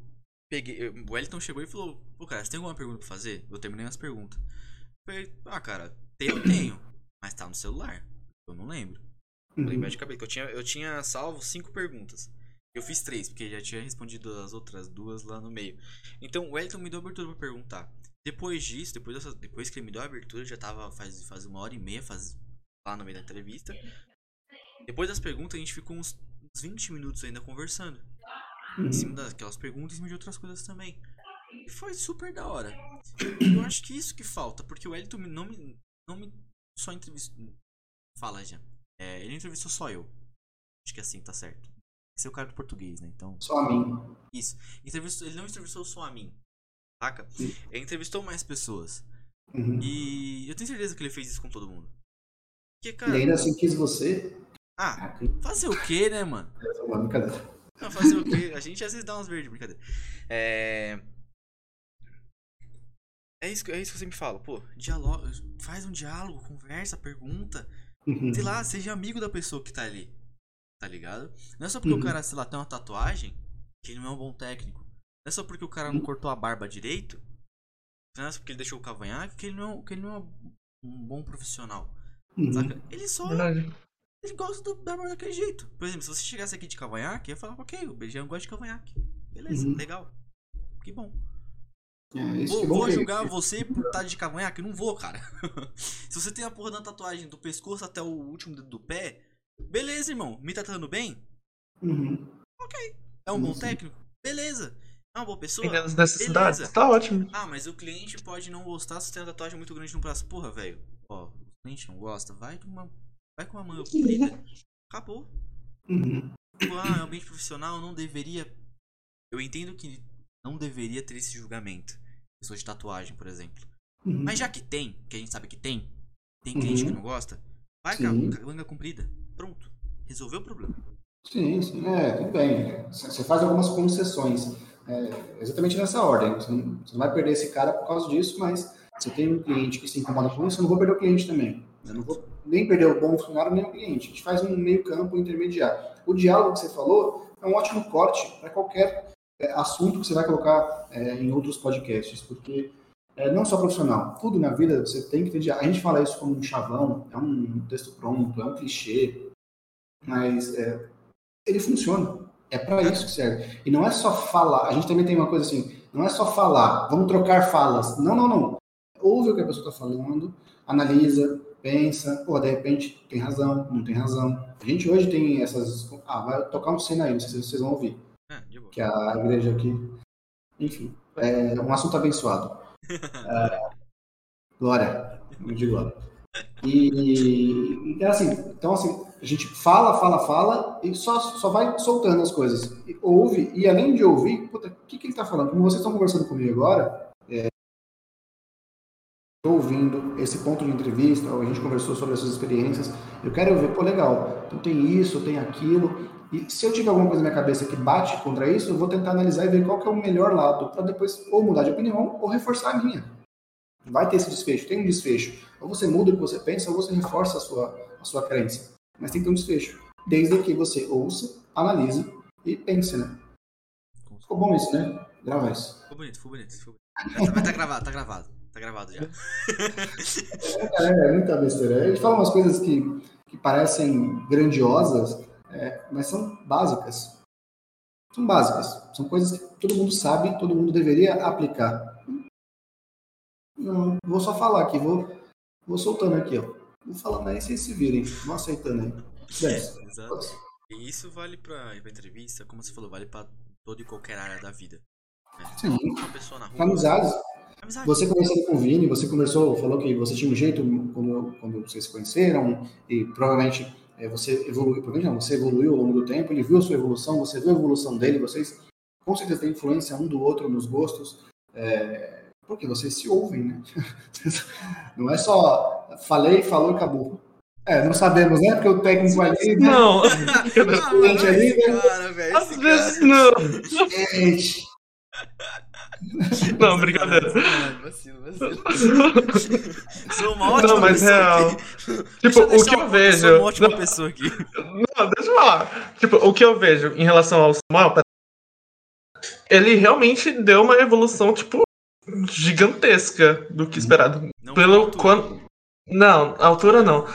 peguei. O Wellington chegou e falou: Pô, cara, você tem alguma pergunta pra fazer? Eu terminei as perguntas. Eu falei: Ah, cara, tenho, tenho. Mas tá no celular. Eu não lembro. Uhum. Lembrei de cabeça. Eu tinha, eu tinha salvo cinco perguntas. Eu fiz três, porque já tinha respondido as outras duas lá no meio. Então o Wellington me deu abertura pra perguntar. Depois disso, depois, dessa, depois que ele me deu a abertura, já tava faz, faz uma hora e meia faz, lá no meio da entrevista. Depois das perguntas, a gente ficou uns, uns 20 minutos ainda conversando. Uhum. Em cima daquelas perguntas e de outras coisas também. E foi super da hora. Eu acho que isso que falta, porque o me- não me, não me só entrevistou. Fala, Jean. É, ele entrevistou só eu. Acho que assim tá certo. Esse é o cara do português, né? Então. Só a mim. Isso. Entrevistou, ele não entrevistou só a mim. Saca? Sim. Ele entrevistou mais pessoas. Uhum. E eu tenho certeza que ele fez isso com todo mundo. Porque, E cara. ainda assim quis você. Ah, Ah, fazer o quê, né, mano? é uma brincadeira. Não, fazer o quê? A gente às vezes dá umas verdes, brincadeira. É. É isso, que- é isso que eu sempre falo, pô, dialoga, faz um diálogo, conversa, pergunta. Uhum. Sei lá, seja amigo da pessoa que tá ali. Tá ligado? Não é só porque Uhum. o cara, sei lá, tem uma tatuagem que ele não é um bom técnico. Não é só porque o cara não cortou a barba direito. Não é só porque ele deixou o cavanhaque que ele não, que ele não é um bom profissional. Uhum. Ele só Verdade. Ele gosta do, da barba daquele jeito. Por exemplo, se você chegasse aqui de cavanhaque, eu ia falar, ok, o Beijão gosta de cavanhaque. Beleza, Uhum. legal. Que bom. É, isso Vou, que bom vou julgar você por estar de cavanhaque? Não vou, cara. se você tem a porra da tatuagem do pescoço até o último dedo do pé, beleza, irmão. Me tá tratando bem? Uhum. É um bom Sim. técnico? Beleza. É uma boa pessoa? As necessidades, Beleza. tá ótimo. Ah, mas o cliente pode não gostar se tem uma tatuagem muito grande no braço. Porra, velho. Ó, o cliente não gosta, vai com uma, vai com uma manga comprida. Acabou. Uhum. Tipo, ah, é um ambiente profissional, não deveria. Eu entendo que não deveria ter esse julgamento. Pessoas de tatuagem, por exemplo. Uhum. Mas já que tem, que a gente sabe que tem, tem cliente Uhum. que não gosta, vai Sim. com a manga comprida. Pronto. Resolveu o problema. Sim, sim, é, tudo bem. Você faz algumas concessões. É, exatamente nessa ordem. Você não, você não vai perder esse cara por causa disso, mas se tem um cliente que se incomoda com isso, eu não vou perder o cliente também. Eu não vou nem perder o bom funcionário nem o cliente. A gente faz um meio campo intermediário. O diálogo que você falou é um ótimo corte para qualquer é, assunto que você vai colocar é, em outros podcasts, porque é, não só profissional, tudo na vida você tem que ter diálogo. A gente fala isso como um chavão, é um texto pronto, é um clichê, mas é, ele funciona. É para isso que serve. E não é só falar. A gente também tem uma coisa assim, não é só falar, vamos trocar falas. Não, não, não. Ouve o que a pessoa está falando, analisa, pensa, pô, de repente tem razão, não tem razão. A gente hoje tem essas. Ah, vai tocar um cena aí, não sei se vocês vão ouvir. É. Que a igreja aqui. Enfim, é um assunto abençoado. É, glória, de glória. E, e, assim, então assim, a gente fala, fala, fala e só, só vai soltando as coisas. E ouve, e além de ouvir, puta, o que, que ele está falando? Como vocês estão conversando comigo agora, é, ouvindo esse ponto de entrevista, a gente conversou sobre essas experiências, eu quero ver, pô, legal, então tem isso, tem aquilo, e se eu tiver alguma coisa na minha cabeça que bate contra isso, eu vou tentar analisar e ver qual que é o melhor lado, para depois ou mudar de opinião ou reforçar a minha. Vai ter esse desfecho, tem um desfecho. Ou você muda o que você pensa, ou você reforça a sua, a sua crença. Mas tem que ter um desfecho. Desde que você ouça, analise e pense, né? Ficou bom isso, né? Grava isso. Ficou bonito, ficou bonito. Ficou bonito. Mas tá gravado, tá gravado. Tá gravado já. é, é, muita besteira. A gente fala umas coisas que, que parecem grandiosas, é, mas são básicas. São básicas. São coisas que todo mundo sabe, todo mundo deveria aplicar. Não, vou só falar aqui, vou, vou soltando aqui, ó. Vou falando aí, vocês se virem. Vão aceitando aí. É, exato. E isso vale pra, pra entrevista, como você falou, vale pra toda e qualquer área da vida. Né? Sim. Uma pessoa na rua. Amizades. Amizade. Você conversando com o Vini, você conversou, falou que você tinha um jeito quando, quando vocês se conheceram, e provavelmente é, você evoluiu, provavelmente não, você evoluiu ao longo do tempo, ele viu a sua evolução, você viu a evolução dele, vocês com certeza têm influência um do outro nos gostos, é, porque vocês se ouvem, né? Não é só falei, falou e acabou. É, não sabemos, né? Porque o técnico ali. Né? Não. o ali, né? Cara, velho, Às vezes não. Gente. Não, brincadeira. Vacilo, vacilo. Sou uma ótima Não, mas real. Tipo, o que eu vejo. Sou uma ótima não, pessoa aqui. Não, deixa eu falar. Tipo, o que eu vejo em relação ao Samuel, ele realmente deu uma evolução, tipo, gigantesca do que esperado. Não Pelo quando. Não, altura não.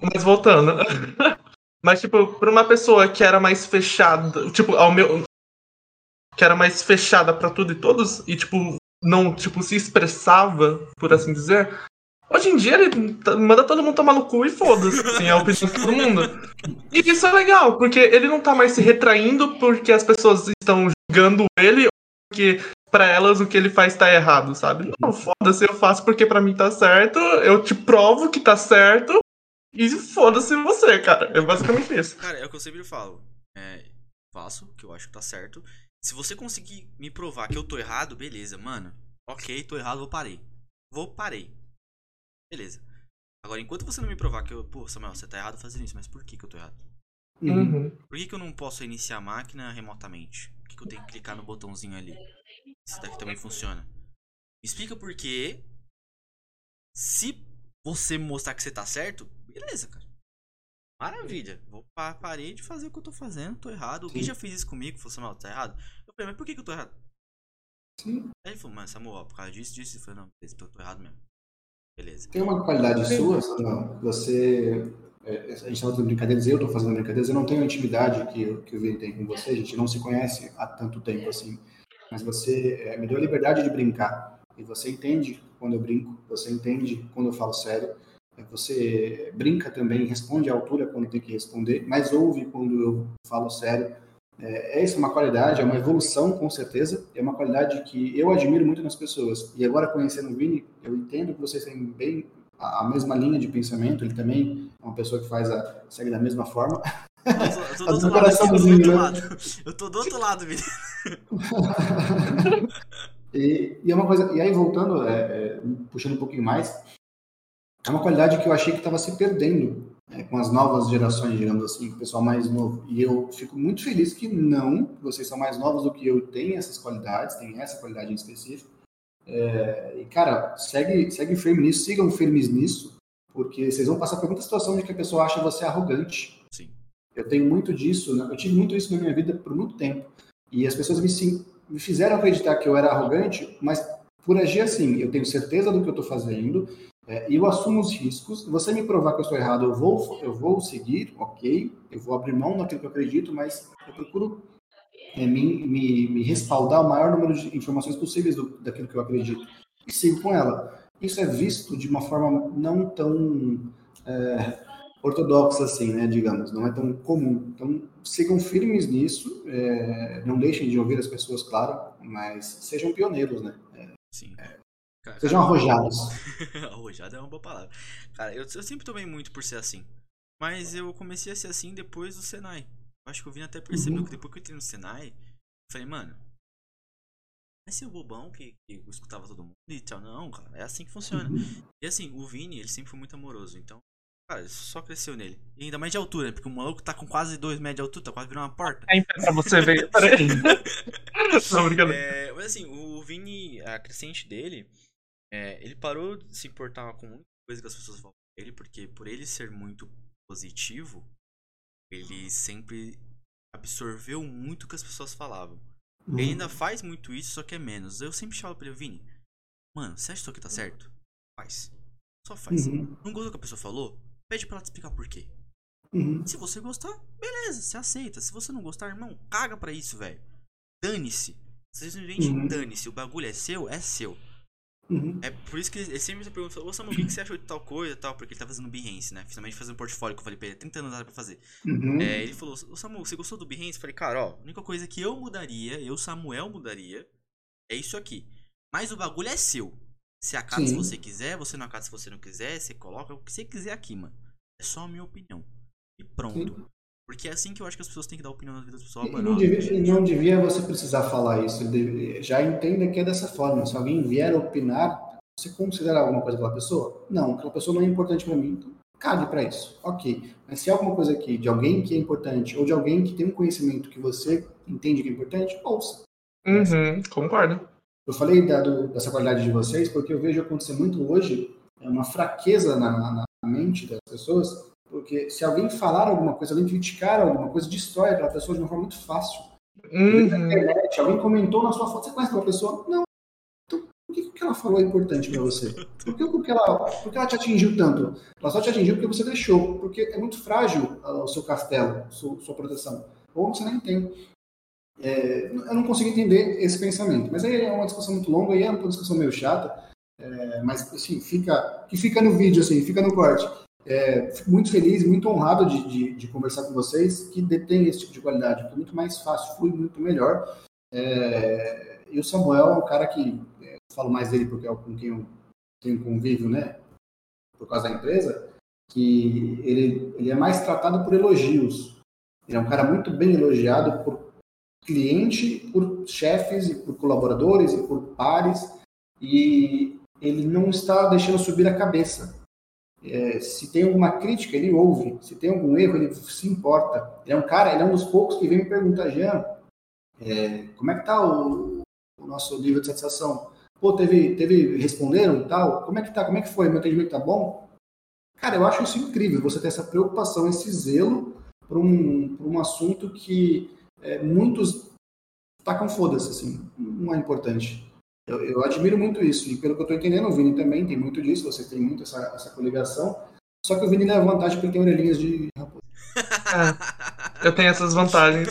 Mas voltando. Mas, tipo, pra uma pessoa que era mais fechada, tipo, ao meu. Que era mais fechada para tudo e todos, e, tipo, não, tipo, se expressava, por assim dizer. Hoje em dia ele manda todo mundo tomar no cu e foda-se, assim, é a opinião de todo mundo. E isso é legal, porque ele não tá mais se retraindo porque as pessoas estão julgando ele, porque para elas o que ele faz tá errado, sabe? Não, foda-se, eu faço porque para mim tá certo, eu te provo que tá certo e foda-se você, cara. É basicamente isso. Cara, é o que eu sempre falo. É, faço, que eu acho que tá certo. Se você conseguir me provar que eu tô errado, beleza, mano. Ok, tô errado, vou parei. Vou parei. Beleza. Agora, enquanto você não me provar que eu, pô, Samuel, você tá errado fazendo isso, mas por que, que eu tô errado? Uhum. Por que, que eu não posso iniciar a máquina remotamente? Por que, que eu tenho que clicar no botãozinho ali? Esse daqui também funciona. Me explica por quê. Se você mostrar que você tá certo, beleza, cara. Maravilha. Vou parei de fazer o que eu tô fazendo, tô errado. Alguém já fez isso comigo, falou, Samuel, tá errado? Eu falei, mas por que, que eu tô errado? Sim. Aí ele falou, mano, Samuel, por causa disso, disso. Eu falei, não, beleza, eu tô errado mesmo. Beleza. Tem uma qualidade sua, Samuel, você. É, a gente estava fazendo brincadeiras, eu estou fazendo brincadeiras, eu não tenho a intimidade que, que o Vini tem com você, a gente não se conhece há tanto tempo assim mas você é, me deu a liberdade de brincar. E você entende quando eu brinco, você entende quando eu falo sério, é, você brinca também, responde à altura quando tem que responder, mas ouve quando eu falo sério. É, essa é uma qualidade, é uma evolução com certeza, é uma qualidade que eu admiro muito nas pessoas. E agora conhecendo o Vini, eu entendo que vocês têm bem a mesma linha de pensamento, ele também é uma pessoa que faz a, segue da mesma forma. Eu tô, eu tô do outro lado, eu tô do outro lado. Eu tô do outro lado, menino. e, e é uma coisa, e aí voltando, é, é, puxando um pouquinho mais, é uma qualidade que eu achei que estava se perdendo é, com as novas gerações, digamos assim, o pessoal mais novo. E eu fico muito feliz que não, vocês são mais novos do que eu, têm essas qualidades, têm essa qualidade em específico. É, e, cara, segue, segue firme nisso, sigam firmes nisso, porque vocês vão passar por muita situação de que a pessoa acha você arrogante. Sim. Eu tenho muito disso, né? eu tive muito isso na minha vida por muito tempo. E as pessoas me, sim, me fizeram acreditar que eu era arrogante, mas por agir assim, eu tenho certeza do que eu estou fazendo, é, eu assumo os riscos. Você me provar que eu estou errado, eu vou, eu vou seguir, ok, eu vou abrir mão daquilo que eu acredito, mas eu procuro é, me, me, me, respaldar o maior número de informações possíveis do, daquilo que eu acredito e sigo com ela. Isso é visto de uma forma não tão é, ortodoxa, assim, né, digamos, não é tão comum. Então, sigam firmes nisso, é, não deixem de ouvir as pessoas, claro, mas sejam pioneiros, né? É, Sim. É, cara, sejam arrojados. Arrojado é uma boa palavra. Cara, eu, eu sempre tomei muito por ser assim. Mas eu comecei a ser assim depois do Senai. Acho que o Vini até percebeu Uhum. que depois que eu entrei no Senai, eu falei, mano, vai ser o bobão que, que escutava todo mundo e tal. Não, cara, é assim que funciona. Uhum. E assim, o Vini, ele sempre foi muito amoroso, então, cara, isso só cresceu nele. E ainda mais de altura, né? Porque o maluco tá com quase 2 metros de altura, tá quase virando uma porta. É pra você ver. Peraí. Não, brincadeira. É, mas assim, o Vini, a crescente dele, é, ele parou de se importar com muita coisa que as pessoas falam pra ele, porque por ele ser muito positivo, ele sempre absorveu muito o que as pessoas falavam. Uhum. Ele ainda faz muito isso, só que é menos. Eu sempre falo pra ele, Vini, mano, você acha que isso aqui tá certo? Faz. Só faz. Uhum. Não gostou do que a pessoa falou? Pede pra ela te explicar por quê. Uhum. Se você gostar, beleza, você aceita. Se você não gostar, irmão, caga pra isso, velho. Dane-se. Você simplesmente Uhum. dane-se. O bagulho é seu, é seu. Uhum. É por isso que ele sempre me pergunta, ô Samuel, o que que você achou de tal coisa e tal? Porque ele tá fazendo Behance, né? Finalmente fazendo um portfólio que eu falei pra ele, 30 anos nada pra fazer. Uhum. É, ele falou, ô Samuel, você gostou do Behance? Eu falei, cara, ó, a única coisa que eu mudaria, eu, Samuel, mudaria, é isso aqui. Mas o bagulho é seu. Você acata se Sim. você quiser, você não acata se você não quiser, você coloca o que você quiser aqui, mano. É só a minha opinião. E pronto. Porque é assim que eu acho que as pessoas têm que dar opinião na vida das pessoas. E mano, não, devia, não devia você precisar falar isso. Já entenda que é dessa forma. Se alguém vier opinar, você considera alguma coisa aquela pessoa? Não, aquela pessoa não é importante para mim. Então, cague para isso. Ok. Mas se há alguma coisa aqui de alguém que é importante ou de alguém que tem um conhecimento que você entende que é importante, ouça. Uhum, concordo. Eu falei da- do- dessa qualidade de vocês porque eu vejo acontecer muito hoje é uma fraqueza na, na- na mente das pessoas, porque se alguém falar alguma coisa, alguém criticar alguma coisa, destrói aquela pessoa de uma forma muito fácil. Uhum. internet, alguém comentou na sua foto, você conhece aquela pessoa? Não. Então, por que que ela falou é importante para você? Por que, por, que ela, por que ela te atingiu tanto? Ela só te atingiu porque você deixou, porque é muito frágil ah, o seu castelo, sua, sua proteção. Ou você nem tem. É, eu não consigo entender esse pensamento, mas aí é uma discussão muito longa e é uma discussão meio chata, é, mas assim, fica, que fica no vídeo, assim, fica no corte. É, fico muito feliz muito honrado de, de, de conversar com vocês que detêm esse tipo de qualidade, é muito mais fácil, flui muito melhor. É, e o Samuel é um cara que, é, falo mais dele porque é com quem eu tenho convívio, né, por causa da empresa, que ele, ele é mais tratado por elogios. Ele é um cara muito bem elogiado por cliente, por chefes e por colaboradores e por pares, e ele não está deixando subir a cabeça. É, se tem alguma crítica, ele ouve. Se tem algum erro, ele se importa. Ele é um cara, ele é um dos poucos que vem me perguntar, Jean, é, como é que tá o, o nosso nível de satisfação? Pô, teve, teve, responderam tal? Como é que tá? Como é que foi? Meu atendimento tá bom? Cara, eu acho isso incrível, você ter essa preocupação, esse zelo por um, por um assunto que é, muitos tacam foda-se, assim, não é importante. Eu, eu, admiro muito isso, e pelo que eu estou entendendo, o Vini também tem muito disso, você tem muito essa, essa coligação, só que o Vini leva vantagem porque tem orelhinhas de raposa. É, eu tenho essas vantagens.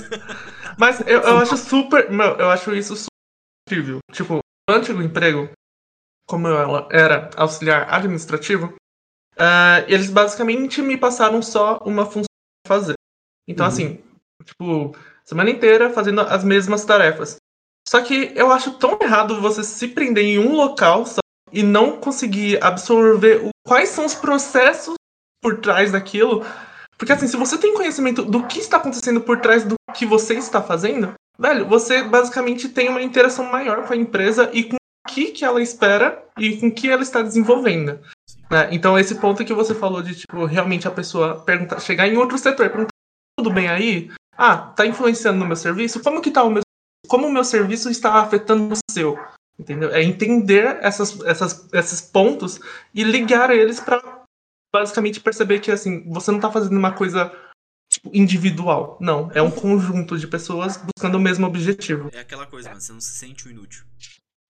Mas eu, eu acho super. Meu, eu acho isso super incrível. Tipo, no antigo emprego, como eu era auxiliar administrativo, uh, eles basicamente me passaram só uma função pra fazer. Então, uhum. assim, tipo, semana inteira fazendo as mesmas tarefas. Só que eu acho tão errado você se prender em um local só e não conseguir absorver o, quais são os processos por trás daquilo. Porque assim, se você tem conhecimento do que está acontecendo por trás do que você está fazendo, velho, você basicamente tem uma interação maior com a empresa e com o que, que ela espera e com o que ela está desenvolvendo. Né? Então esse ponto que você falou de, tipo, realmente a pessoa perguntar, chegar em outro setor perguntar, tudo bem aí? Ah, tá influenciando no meu serviço? Como que tá o meu como o meu serviço está afetando o seu? Entendeu? É entender essas, essas, esses pontos e ligar eles para basicamente perceber que assim, você não está fazendo uma coisa tipo, individual. Não, é um conjunto de pessoas buscando o mesmo objetivo. É aquela coisa, mano, você não se sente o inútil.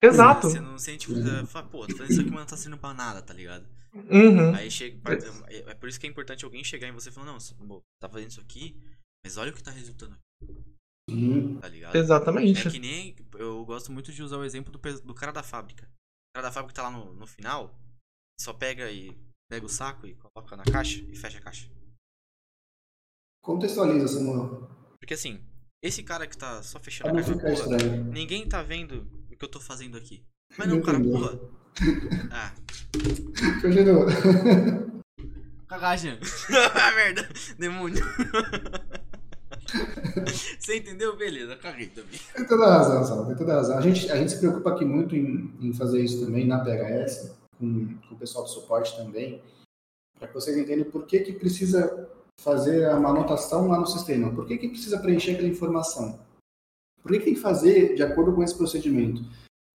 Exato. Você não sente, uhum. fala, pô, tô fazendo isso aqui, mas não tá servindo pra nada, tá ligado? Uhum. Aí chega. É por isso que é importante alguém chegar em você e falar, não, você tá fazendo isso aqui, mas olha o que tá resultando aqui. Uhum. Tá ligado? Exatamente. É que nem. Eu gosto muito de usar o exemplo do, do cara da fábrica. O cara da fábrica tá lá no, no final, só pega e pega o saco e coloca na caixa e fecha a caixa. Contextualiza, Samuel. Porque assim, esse cara que tá só fechando a caixa, porra, ninguém tá vendo o que eu tô fazendo aqui. Mas não, cara, porra. Ah. Continua. Cagagem. ah, merda. Demônio. Você entendeu? Beleza, caguei também. Tem toda a razão, Sal, tem toda a razão. A gente, a gente se preocupa aqui muito em, em fazer isso também na PHS, com, com o pessoal do suporte também, para que vocês entendam por que, que precisa fazer a anotação lá no sistema, por que, que precisa preencher aquela informação, por que, que tem que fazer de acordo com esse procedimento.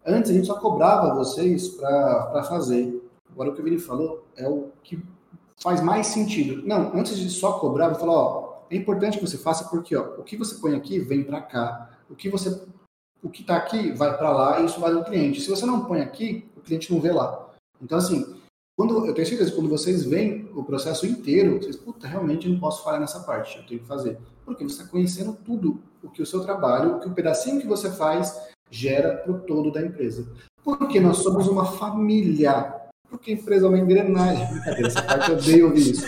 Antes a gente só cobrava vocês para fazer. Agora o que o Vini falou é o que faz mais sentido. Não, antes de só cobrar, vou falar, ó, é importante que você faça porque ó, o que você põe aqui vem para cá, o que você o que está aqui vai para lá e isso vai no cliente. Se você não põe aqui, o cliente não vê lá. Então assim, quando eu tenho certeza quando vocês veem o processo inteiro, vocês puta, realmente não posso falhar nessa parte, eu tenho que fazer, porque você está conhecendo tudo o que o seu trabalho, o que o pedacinho que você faz gera para o todo da empresa. Porque nós somos uma família. Porque a empresa é uma engrenagem. Brincadeira, essa parte eu odeio ouvir isso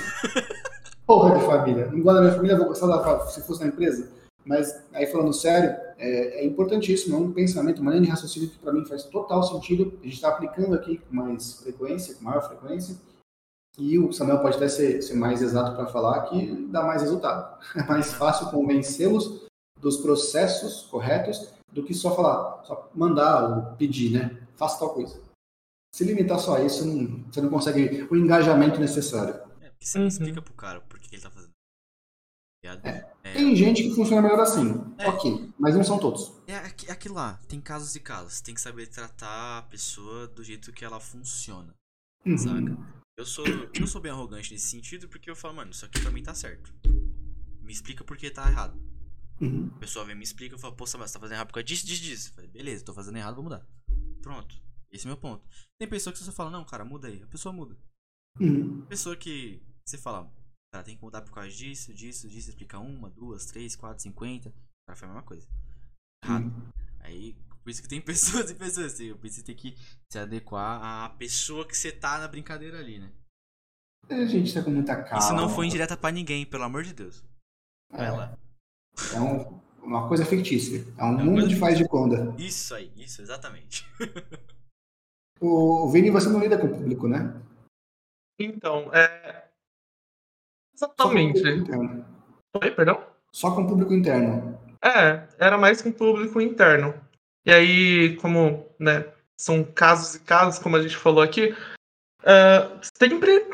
porra de família. Não gosto da minha família, vou gostar da se fosse na empresa. Mas aí falando sério, é, é importantíssimo, é um pensamento, uma linha de raciocínio que para mim faz total sentido. A gente está aplicando aqui com mais frequência, com maior frequência. E o Samuel pode até ser, ser mais exato para falar que dá mais resultado. É mais fácil convencê-los dos processos corretos do que só falar, só mandar ou pedir, né? Faça tal coisa. Se limitar só a isso, não, você não consegue o engajamento necessário. Que você uhum. explica pro cara por que ele tá fazendo. É. É. Tem gente que funciona melhor assim. É. Ok, mas não são todos. É, é aquilo lá, tem casos e casos. Tem que saber tratar a pessoa do jeito que ela funciona. Uhum. Saca? Eu sou, eu sou bem arrogante nesse sentido porque eu falo, mano, isso aqui pra mim tá certo. Me explica por que tá errado. Uhum. A pessoa vem me explica, eu falo, pô, Samuel, você tá fazendo errado por causa disso, disso, disso. Eu falei, beleza, tô fazendo errado, vou mudar. Pronto. Esse é o meu ponto. Tem pessoa que você fala, não, cara, muda aí. A pessoa muda. Uhum. Pessoa que você fala, cara, tem que mudar por causa disso, disso, disso, explicar uma, duas, três, quatro, cinquenta. Cara, foi a mesma coisa. Errado. Uhum. Aí, por isso que tem pessoas e pessoas. Assim, você tem que se adequar à pessoa que você tá na brincadeira ali, né? A gente tá com muita calma. Isso não foi indireta pra ninguém, pelo amor de Deus. É, Ela. é um, uma coisa fictícia. É um é mundo de faz de conta. Isso aí, isso, exatamente. o Vini, você não lida com o público, né? Então, é, Exatamente. Oi, perdão? Só com público interno. É, era mais com público interno. E aí, como né, são casos e casos, como a gente falou aqui, uh, sempre,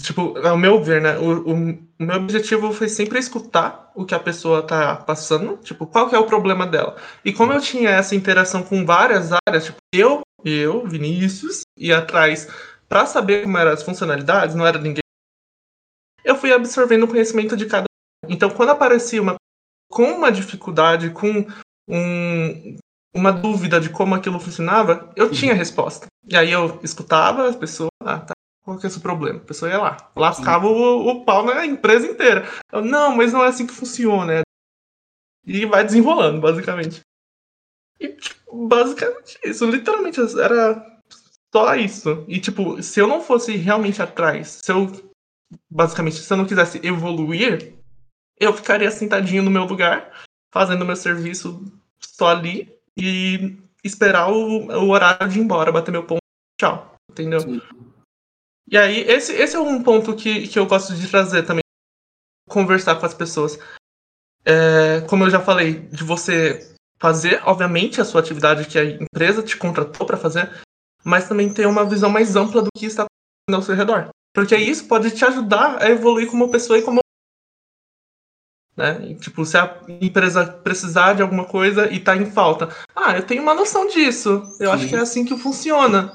tipo, ao meu ver, né, o, o, o, meu objetivo foi sempre escutar o que a pessoa tá passando, tipo, qual que é o problema dela. E como eu tinha essa interação com várias áreas, tipo, eu, eu, Vinícius, ia atrás para saber como eram as funcionalidades, não era ninguém eu fui absorvendo o conhecimento de cada. Então, quando aparecia uma com uma dificuldade, com um, uma dúvida de como aquilo funcionava, eu tinha resposta. E aí eu escutava as pessoas, ah, tá, qual que é o seu problema? A pessoa ia lá, lascava o, o, pau na empresa inteira. Eu, não, mas não é assim que funciona. É... E vai desenrolando, basicamente. E, tipo, basicamente isso. Literalmente era só isso. E, tipo, se eu não fosse realmente atrás, se eu basicamente, se eu não quisesse evoluir, eu ficaria sentadinho no meu lugar, fazendo meu serviço só ali e esperar o, o horário de ir embora, bater meu ponto, tchau, entendeu? Sim. E aí, esse, esse é um ponto que, que eu gosto de trazer também, conversar com as pessoas. É, como eu já falei, de você fazer, obviamente, a sua atividade que a empresa te contratou para fazer, mas também ter uma visão mais ampla do que está acontecendo ao seu redor. Porque isso pode te ajudar a evoluir como pessoa e como. Né? E, tipo, se a empresa precisar de alguma coisa e tá em falta. Ah, eu tenho uma noção disso. Eu Sim. acho que é assim que funciona.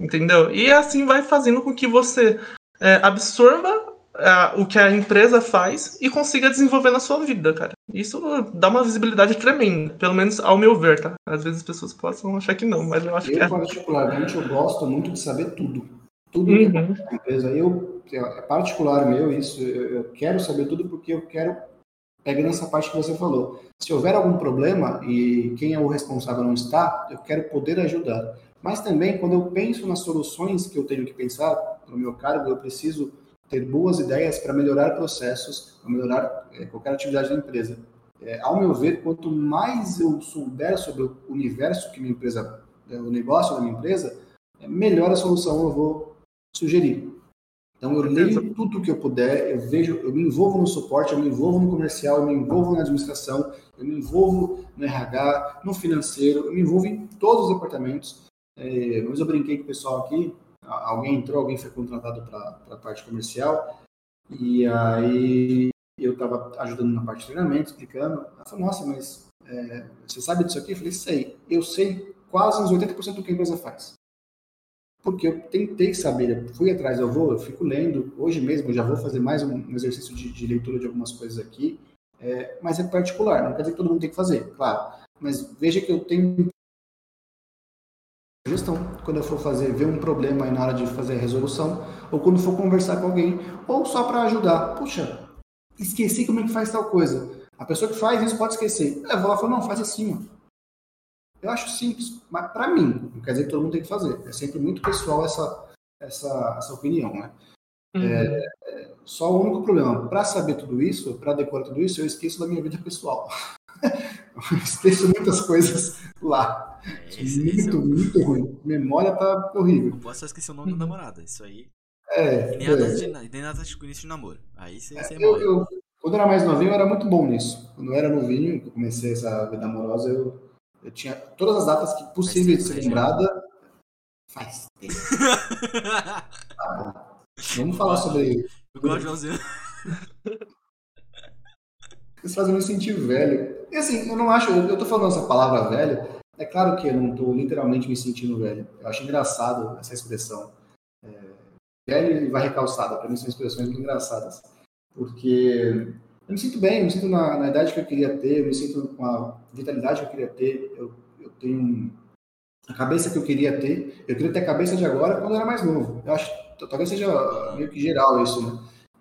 Entendeu? E assim vai fazendo com que você é, absorva é, o que a empresa faz e consiga desenvolver na sua vida, cara. Isso dá uma visibilidade tremenda, pelo menos ao meu ver, tá? Às vezes as pessoas possam achar que não, mas eu acho eu, que é. particularmente, eu gosto muito de saber tudo tudo uhum. da empresa. Eu, é particular meu isso, eu, eu quero saber tudo porque eu quero, pegando essa parte que você falou, se houver algum problema e quem é o responsável não está, eu quero poder ajudar. Mas também, quando eu penso nas soluções que eu tenho que pensar para o meu cargo, eu preciso ter boas ideias para melhorar processos, para melhorar é, qualquer atividade da empresa. É, ao meu ver, quanto mais eu souber sobre o universo que minha empresa, o negócio da minha empresa, melhor a solução eu vou sugerir. Então eu leio tudo que eu puder, eu vejo, eu me envolvo no suporte, eu me envolvo no comercial, eu me envolvo na administração, eu me envolvo no RH, no financeiro, eu me envolvo em todos os departamentos. É, mas eu brinquei com o pessoal aqui, alguém entrou, alguém foi contratado para a parte comercial, e aí eu estava ajudando na parte de treinamento, explicando. Ela falou, nossa, mas é, você sabe disso aqui? Eu falei, sei. Eu sei quase uns 80% do que a empresa faz porque eu tentei saber, eu fui atrás, eu vou, eu fico lendo, hoje mesmo já vou fazer mais um exercício de, de leitura de algumas coisas aqui, é, mas é particular, não quer dizer que todo mundo tem que fazer, claro, mas veja que eu tenho gestão, quando eu for fazer, ver um problema aí na hora de fazer a resolução, ou quando for conversar com alguém, ou só para ajudar, puxa, esqueci como é que faz tal coisa, a pessoa que faz isso pode esquecer, eu vou lá e falo, não, faz assim, ó eu acho simples, mas para mim, não quer dizer que todo mundo tem que fazer. É sempre muito pessoal essa, essa, essa opinião, né? Uhum. É, é, só o único problema, para saber tudo isso, para decorar tudo isso, eu esqueço da minha vida pessoal. eu esqueço muitas coisas lá. É, esse, muito, esse é muito ruim. Memória tá horrível. Não posso esquecer o nome da namorada, isso aí. É. Nem nada, de, nem nada de início de namoro. Aí você, é, eu, eu, Quando eu era mais novinho, eu era muito bom nisso. Quando eu era novinho, que comecei essa vida amorosa, eu eu tinha todas as datas que possíveis de ser lembrada. Faz tempo. tá. Vamos falar sobre. Eu gosto Joãozinho. Vocês fazem me sentir velho. E assim, eu não acho. Eu tô falando essa palavra velho. É claro que eu não tô literalmente me sentindo velho. Eu acho engraçado essa expressão. É, velho e vai recalçada. Para mim são expressões muito engraçadas. Porque eu me sinto bem, eu me sinto na, na, idade que eu queria ter, eu me sinto com a vitalidade que eu queria ter, eu, eu tenho a cabeça que eu queria ter. Eu queria ter a cabeça de agora quando eu era mais novo. Eu acho talvez seja meio que geral isso, né?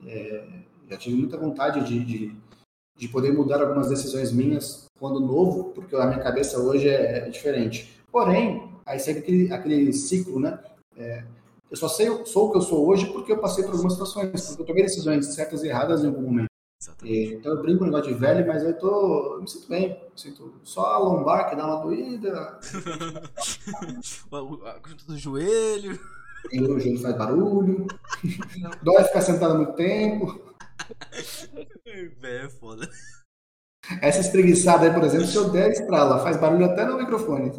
É, já tive muita vontade de, de, de, poder mudar algumas decisões minhas quando novo, porque a minha cabeça hoje é, é diferente. Porém, aí segue aquele, aquele ciclo, né? É, eu só sei, sou o que eu sou hoje porque eu passei por algumas situações, porque eu tomei decisões certas e erradas em algum momento. E, então eu brinco com o negócio de velho, mas eu tô. Eu me sinto bem. Me sinto só a lombar que dá uma doída. a junta do joelho. E o joelho faz barulho. Dói ficar sentado muito tempo. É foda. Essa espreguiçada aí, por exemplo, se eu der estrala, faz barulho até no microfone.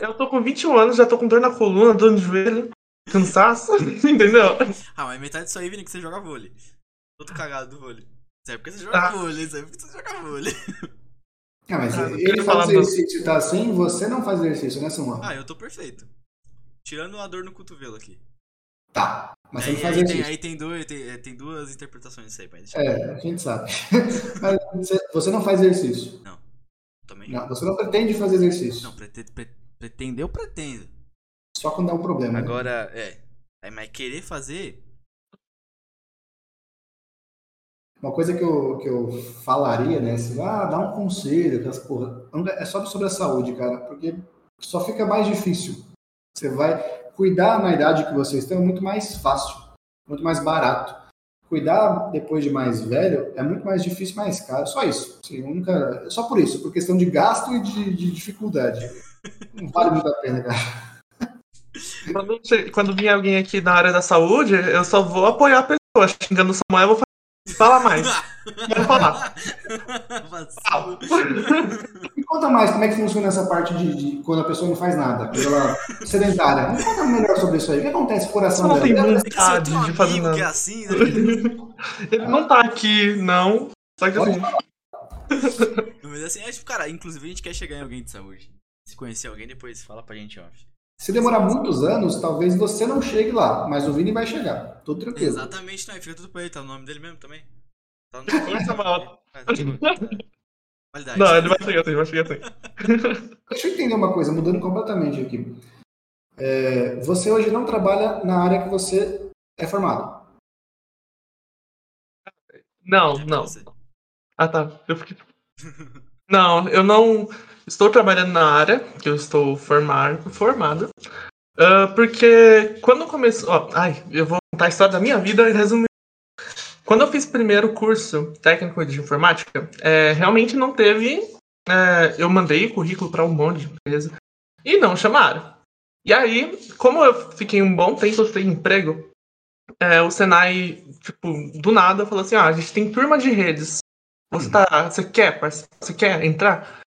Eu tô com 21 anos, já tô com dor na coluna, dor no joelho, cansaço, entendeu? Ah, mas metade disso aí, Vini, que você joga vôlei. Todo cagado do vôlei. Sabe porque você joga ah. vôlei, sabe porque você joga vôlei. Ah, mas ah, ele faz exercício tá assim, você não faz exercício, né, Samuel? Ah, eu tô perfeito. Tirando a dor no cotovelo aqui. Tá, mas você não faz aí exercício. Tem, aí tem, dois, tem, é, tem duas interpretações disso aí, pai. É, a gente sabe. mas você não faz exercício. Não, também não. Você não pretende fazer exercício. Não, pretende, pretender eu pretendo. Só quando dá um problema. Né? Agora, né? é. Mas querer fazer, Uma coisa que eu, que eu falaria, né? Assim, ah, dá um conselho, aquelas porra. É só sobre a saúde, cara, porque só fica mais difícil. Você vai cuidar na idade que vocês estão é muito mais fácil, muito mais barato. Cuidar depois de mais velho é muito mais difícil, mais caro. Só isso. Assim, nunca, só por isso, por questão de gasto e de, de dificuldade. Não vale muito a pena, cara. Quando, quando vinha alguém aqui na área da saúde, eu só vou apoiar a pessoa. Xingando o Samuel, eu vou Fala mais. Quero falar. Me conta mais como é que funciona essa parte de, de quando a pessoa não faz nada, ela é sedentária. Me conta melhor sobre isso aí. O que acontece com o coração não dela? Tem vontade de fazer nada. É assim, né? Ele não tá aqui, não. Só que assim. Mas assim, é tipo, cara, inclusive a gente quer chegar em alguém de saúde. Se conhecer alguém, depois fala pra gente, ó. Se demorar muitos anos, talvez você não chegue lá, mas o Vini vai chegar. Tudo tranquilo. Exatamente, não, fica tudo pra ele, tá o nome dele mesmo também. Tá no Força mal. Não, ele vai chegar assim, vai chegar assim. Deixa eu entender uma coisa, mudando completamente aqui. É, você hoje não trabalha na área que você é formado? Não, não. Ah, tá. Eu fiquei. Não, eu não estou trabalhando na área que eu estou formar, formado. Uh, porque quando começou. Ó, ai, eu vou contar a história da minha vida e resumir. Quando eu fiz primeiro curso técnico de informática, é, realmente não teve. É, eu mandei currículo para um monte de empresa e não chamaram. E aí, como eu fiquei um bom tempo sem emprego, é, o Senai, tipo, do nada, falou assim: ah, a gente tem turma de redes. Você, tá, você quer, você quer entrar?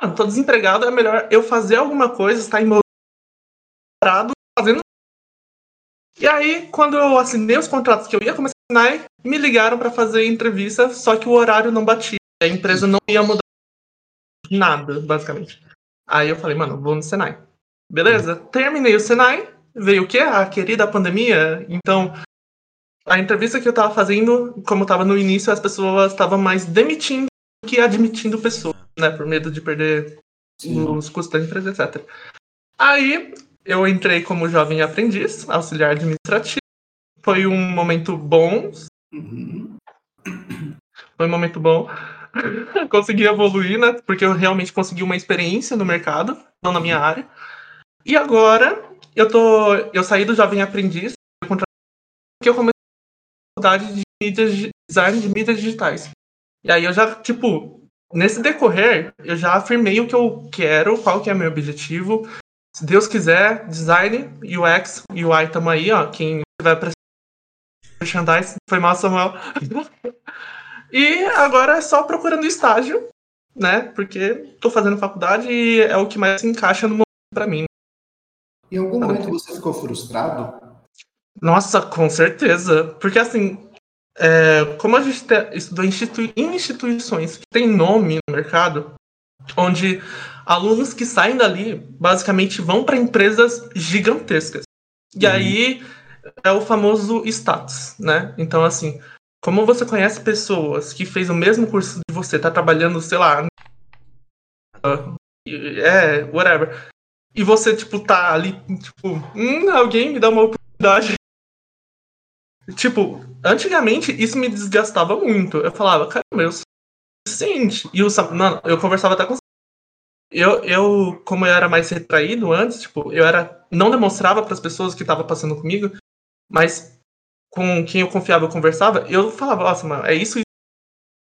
Mano, tô desempregado, é melhor eu fazer alguma coisa, estar parado fazendo. E aí, quando eu assinei os contratos que eu ia começar a assinar, me ligaram para fazer entrevista, só que o horário não batia. A empresa não ia mudar nada, basicamente. Aí eu falei, mano, vou no Senai. Beleza, terminei o Senai, veio o quê? A querida pandemia. Então, a entrevista que eu tava fazendo, como tava no início, as pessoas estavam mais demitindo que admitindo pessoas, né? Por medo de perder Sim. os custos da empresa, etc. Aí eu entrei como jovem aprendiz, auxiliar administrativo. Foi um momento bom. Uhum. Foi um momento bom. consegui evoluir, né? Porque eu realmente consegui uma experiência no mercado, não na minha área. E agora eu tô. Eu saí do jovem aprendiz, que eu comecei a faculdade de mídias, design de mídias digitais. E aí eu já, tipo, nesse decorrer, eu já afirmei o que eu quero, qual que é meu objetivo. Se Deus quiser, design, UX, UI tamo aí, ó. Quem tiver prestar merchandise, foi mal, Samuel. e agora é só procurando estágio, né? Porque tô fazendo faculdade e é o que mais se encaixa no momento pra mim. Em algum momento você ficou frustrado? Nossa, com certeza. Porque assim, é, como a gente estudou em instituições que têm nome no mercado, onde alunos que saem dali basicamente vão para empresas gigantescas. E uhum. aí é o famoso status, né? Então, assim, como você conhece pessoas que fez o mesmo curso de você, tá trabalhando, sei lá, é, whatever, e você, tipo, tá ali, tipo, hum, alguém me dá uma oportunidade. Tipo, antigamente isso me desgastava muito. Eu falava, caramba, eu sou. E o mano, eu conversava até com eu, eu, como eu era mais retraído antes, tipo, eu era. Não demonstrava para as pessoas que estavam passando comigo, mas com quem eu confiava, eu conversava, eu falava, nossa, mano, é isso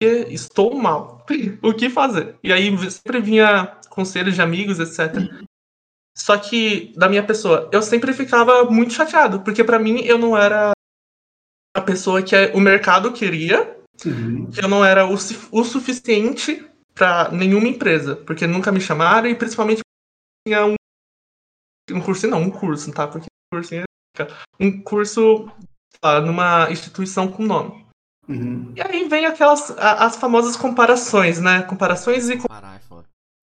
estou mal. o que fazer? E aí sempre vinha conselhos de amigos, etc. Só que, da minha pessoa, eu sempre ficava muito chateado, porque para mim eu não era a pessoa que o mercado queria, uhum. que eu não era o, o suficiente para nenhuma empresa, porque nunca me chamaram e principalmente tinha um, um curso, não, um curso, tá? Porque curso é um curso lá, numa instituição com nome. Uhum. E aí vem aquelas as famosas comparações, né? Comparações e é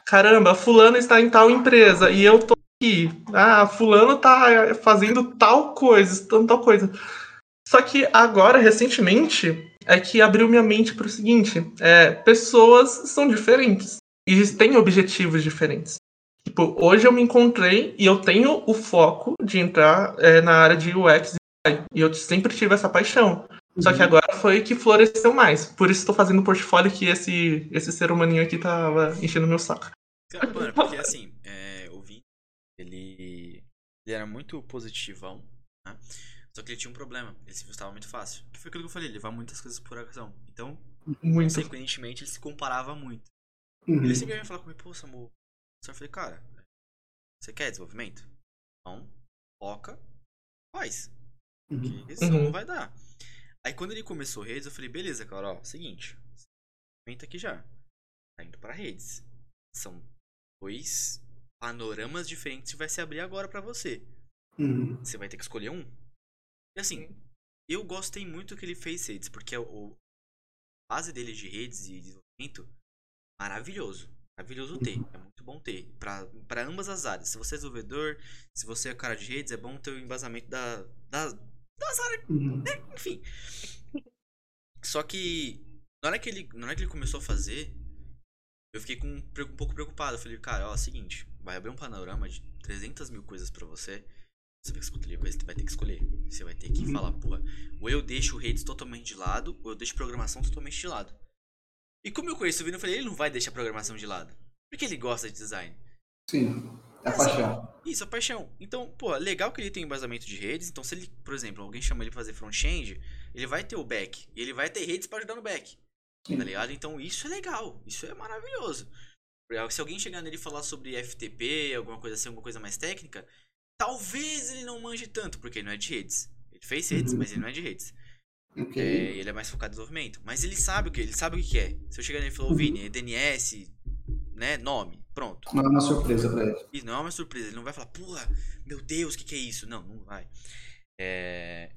caramba, fulano está em tal empresa e eu tô aqui. Ah, fulano tá fazendo tal coisa, tal coisa. Só que agora, recentemente, é que abriu minha mente para o seguinte: é, pessoas são diferentes e têm objetivos diferentes. Tipo, hoje eu me encontrei e eu tenho o foco de entrar é, na área de UX e eu sempre tive essa paixão. Só que uhum. agora foi que floresceu mais. Por isso estou fazendo o portfólio que esse, esse ser humaninho aqui tava enchendo meu saco. Mano, porque assim, é, o Vini, ele, ele era muito positivão, né? Só que ele tinha um problema, ele se frustrava muito fácil. Que foi aquilo que eu falei, levava muitas coisas por ação. Então, muito. consequentemente, ele se comparava muito. Uhum. Ele sempre ia falar comigo, pô, Samu. Eu falei, cara, você quer desenvolvimento? Então, foca, faz. Porque uhum. isso uhum. não vai dar. Aí quando ele começou redes, eu falei, beleza, cara, ó, seguinte. Desenvolvimento aqui já. Tá indo pra redes. São dois panoramas diferentes que vai se abrir agora para você. Uhum. Você vai ter que escolher um. E assim, eu gostei muito que ele fez redes, porque a, a base dele de redes e desenvolvimento, maravilhoso. Maravilhoso ter. É muito bom ter. para ambas as áreas. Se você é desenvolvedor, se você é cara de redes, é bom ter o embasamento da, da, das áreas. Uhum. Né? Enfim. Só que na hora que, ele, na hora que ele começou a fazer, eu fiquei com, um pouco preocupado. Eu falei, cara, ó, é o seguinte, vai abrir um panorama de 300 mil coisas para você. Você vai escolher vai ter que escolher. Você vai ter que uhum. falar, porra, ou eu deixo redes totalmente de lado, ou eu deixo programação totalmente de lado. E como eu conheço o Vini, eu falei, ele não vai deixar programação de lado. Porque ele gosta de design. Sim, é a paixão. Isso, a paixão. Então, pô, legal que ele tem embasamento de redes. Então, se ele, por exemplo, alguém chama ele pra fazer front-end, ele vai ter o back. E ele vai ter redes para ajudar no back. Sim. Tá ligado? Então, isso é legal. Isso é maravilhoso. Se alguém chegar nele e falar sobre FTP, alguma coisa assim, alguma coisa mais técnica, talvez ele não manje tanto, porque ele não é de redes. Ele fez redes, Uhum. mas ele não é de redes. Ok. É, ele é mais focado em desenvolvimento. Mas ele sabe o que ele sabe o que é. Se eu chegar nele e falar, ô Uhum. Vini, é DNS, né? Nome, pronto. Não é uma surpresa pra ele. Isso não é uma surpresa. Ele não vai falar, porra, meu Deus, o que, que é isso? Não, não vai. É...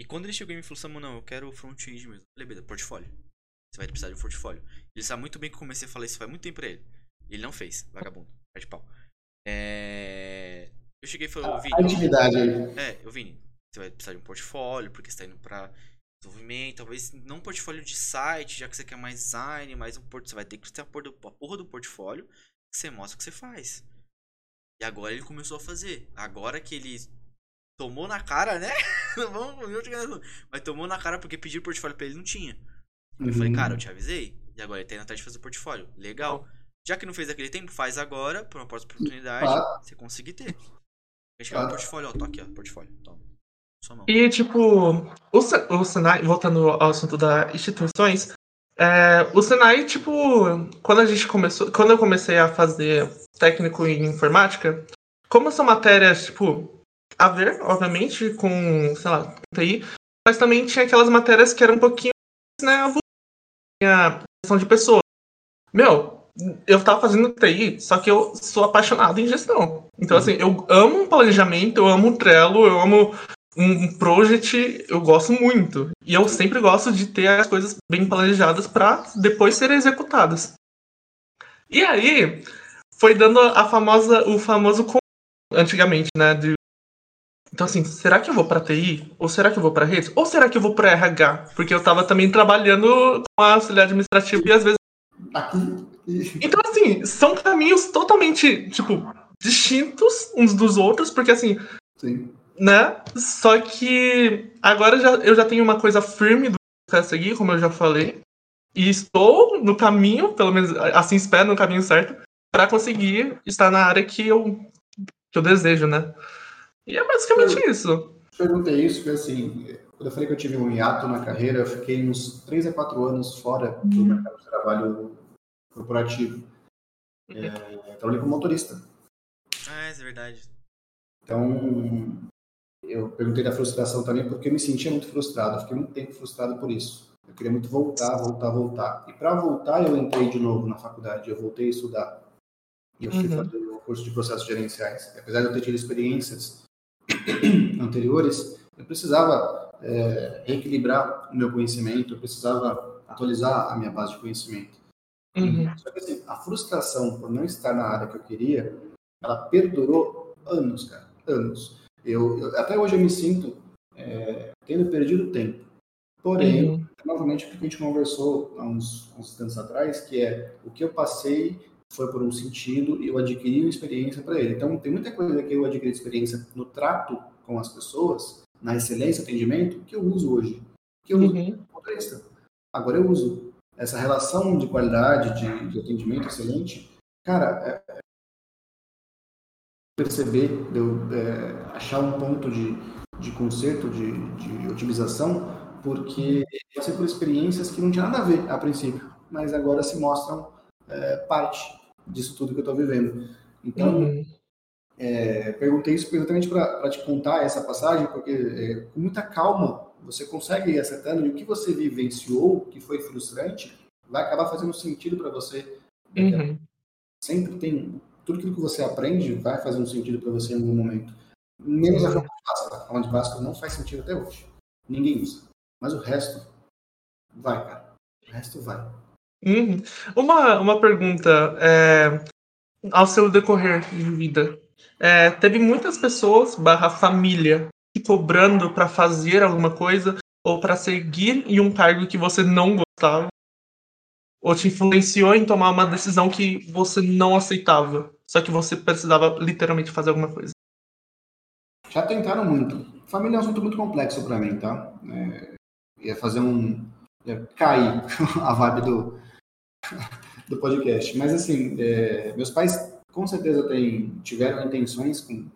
E quando ele chegou e me falou, Samu, não, eu quero front-end mesmo. Eu falei, portfólio. Você vai precisar de um portfólio. Ele sabe muito bem que eu comecei a falar isso faz muito tempo pra ele. Ele não fez, vagabundo. Vai de pau. É... Eu cheguei e falei, ô Vini, A intimidade aí. é, eu Vini, você vai precisar de um portfólio, porque você tá indo pra desenvolvimento, talvez não um portfólio de site, já que você quer mais design, mas um porto, você vai ter que ter a porra do, portfólio que você mostra o que você faz. E agora ele começou a fazer. Agora que ele tomou na cara, né? Não vamos não Mas tomou na cara porque pediram portfólio pra ele não tinha. Eu falei, Uhum. cara, eu te avisei. E agora ele tá indo atrás de fazer portfólio. Legal. Já que não fez aquele tempo, faz agora, por uma próxima oportunidade, Claro. você conseguir ter. Vai chegar no Claro. portfólio, ó, tô aqui, ó, portfólio. Toma. E, tipo, o, o Senai, voltando ao assunto das instituições, é, o Senai, tipo, quando a gente começou, quando eu comecei a fazer técnico em informática, como são matérias, tipo, a ver, obviamente, com, sei lá, TI, mas também tinha aquelas matérias que eram um pouquinho, né, tinha gestão de pessoas. Meu, eu tava fazendo TI, só que eu sou apaixonado em gestão. Então, assim, eu amo planejamento, eu amo Trello, eu amo um project eu gosto muito. E eu sempre gosto de ter as coisas bem planejadas para depois serem executadas. E aí, foi dando a famosa, o famoso antigamente, né? de- Então, assim, será que eu vou para TI? Ou será que eu vou para redes? Ou será que eu vou para RH? Porque eu tava também trabalhando com auxiliar administrativo e às vezes. Aqui. Então, assim, são caminhos totalmente, tipo, distintos uns dos outros, porque assim, Sim. né? Só que agora já, eu já tenho uma coisa firme do que eu quero seguir, como eu já falei. E estou no caminho, pelo menos assim espero, no caminho certo, para conseguir estar na área que eu, que eu desejo, né? E é basicamente isso. Perguntei isso porque, assim, quando eu falei que eu tive um hiato na carreira, eu fiquei uns 3 a 4 anos fora do mercado de trabalho corporativo. É, trabalhei como motorista. Ah, é verdade. Então, eu perguntei da frustração também porque eu me sentia muito frustrado. Eu fiquei muito tempo frustrado por isso. Eu queria muito voltar, voltar, voltar. E para voltar, eu entrei de novo na faculdade. Eu voltei a estudar. E eu fui Uhum. fazer o curso de processos gerenciais. Apesar de eu ter tido experiências anteriores, eu precisava é, reequilibrar o meu conhecimento, eu precisava atualizar a minha base de conhecimento. Uhum. Só que assim, a frustração por não estar na área que eu queria, ela perdurou anos, cara, anos. Eu, eu- até hoje eu me sinto é, tendo perdido tempo. Porém, Uhum. novamente o que a gente conversou há uns, uns instantes atrás, que é o que eu passei foi por um sentido e eu adquiri uma experiência para ele. Então, tem muita coisa que eu adquiri experiência no trato com as pessoas, na excelência atendimento, que eu uso hoje. Que eu uso Uhum. como motorista. Agora eu uso. Essa relação de qualidade, de, de atendimento excelente, cara, é, perceber, de eu é, achar um ponto de, de conserto, de, de otimização, porque passei por experiências que não tinha nada a ver a princípio, mas agora se mostram é, parte disso tudo que eu estou vivendo. Então, Uhum. é, perguntei isso exatamente para te contar essa passagem, porque é, com muita calma você consegue ir acertando e o que você vivenciou, que foi frustrante, vai acabar fazendo sentido para você. Uhum. Sempre tem tudo aquilo que você aprende vai fazer um sentido para você em algum momento. Menos a forma de Bhaskara. A forma de Bhaskara não faz sentido até hoje. Ninguém usa. Mas o resto vai, cara. O resto vai. Uhum. Uma, uma pergunta. é, ao seu decorrer de vida, é, teve muitas pessoas, barra família, cobrando para fazer alguma coisa ou para seguir em um cargo que você não gostava? Ou te influenciou em tomar uma decisão que você não aceitava? Só que você precisava literalmente fazer alguma coisa. Já tentaram muito. Família é um assunto muito complexo para mim, tá? É, ia fazer um. ia cair a vibe do, do podcast. Mas, assim, é, meus pais com certeza têm, tiveram intenções com,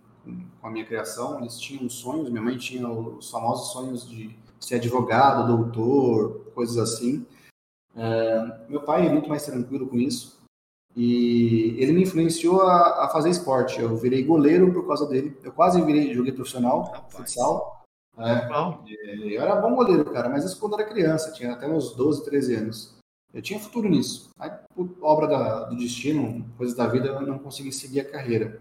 com a minha criação, eles tinham sonhos. Minha mãe tinha os famosos sonhos de ser advogado, doutor, coisas assim. É, meu pai é muito mais tranquilo com isso. E ele me influenciou a, a fazer esporte. Eu virei goleiro por causa dele. Eu quase virei, joguei profissional, Rapaz. futsal. É, eu era bom goleiro, cara, mas isso quando era criança, tinha até uns 12, 13 anos. Eu tinha futuro nisso. Aí, por obra da- do destino, coisas da vida, eu não consegui seguir a carreira.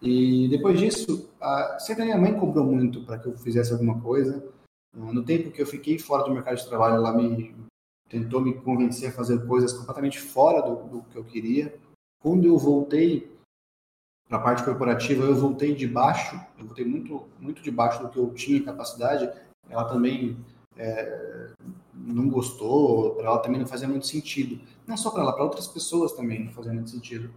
E depois disso, a, sempre a minha mãe cobrou muito para que eu fizesse alguma coisa. Ah, No tempo que eu fiquei fora do mercado de trabalho, ela me tentou me convencer a fazer coisas completamente fora do, do que eu queria. Quando eu voltei para a parte corporativa, eu voltei de baixo, eu voltei muito, muito de baixo do que eu tinha capacidade. Ela também é, não gostou, para ela também não fazia muito sentido. Não só para ela, para outras pessoas também não fazia muito sentido.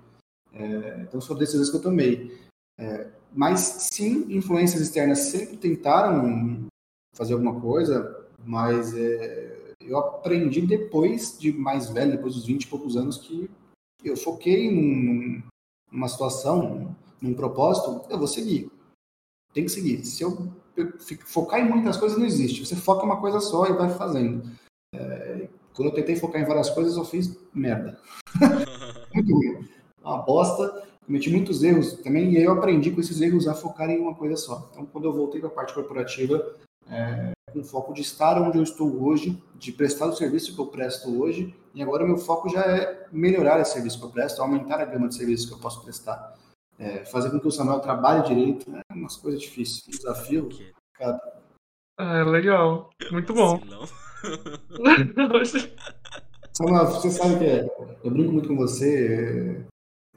É, então, foram decisões que eu tomei. É, mas, sim, influências externas sempre tentaram fazer alguma coisa, mas é, eu aprendi depois de mais velho, depois dos 20 e poucos anos, que eu foquei num, numa situação, num propósito, eu vou seguir. Tem que seguir. Se eu focar em muitas coisas, não existe. Você foca em uma coisa só e vai fazendo. É, quando eu tentei focar em várias coisas, eu fiz merda. Muito ruim. Uma bosta. Cometi muitos erros também, e aí eu aprendi com esses erros a focar em uma coisa só. Então, quando eu voltei para a parte corporativa, é, com foco de estar onde eu estou hoje, de prestar o serviço que eu presto hoje, e agora o meu foco já é melhorar esse serviço que eu presto, aumentar a gama de serviços que eu posso prestar, é, fazer com que o Samuel trabalhe direito, é umas coisas difíceis, um desafio. Cara, É, legal. Muito bom. Samuel, você sabe que é, eu brinco muito com você, é,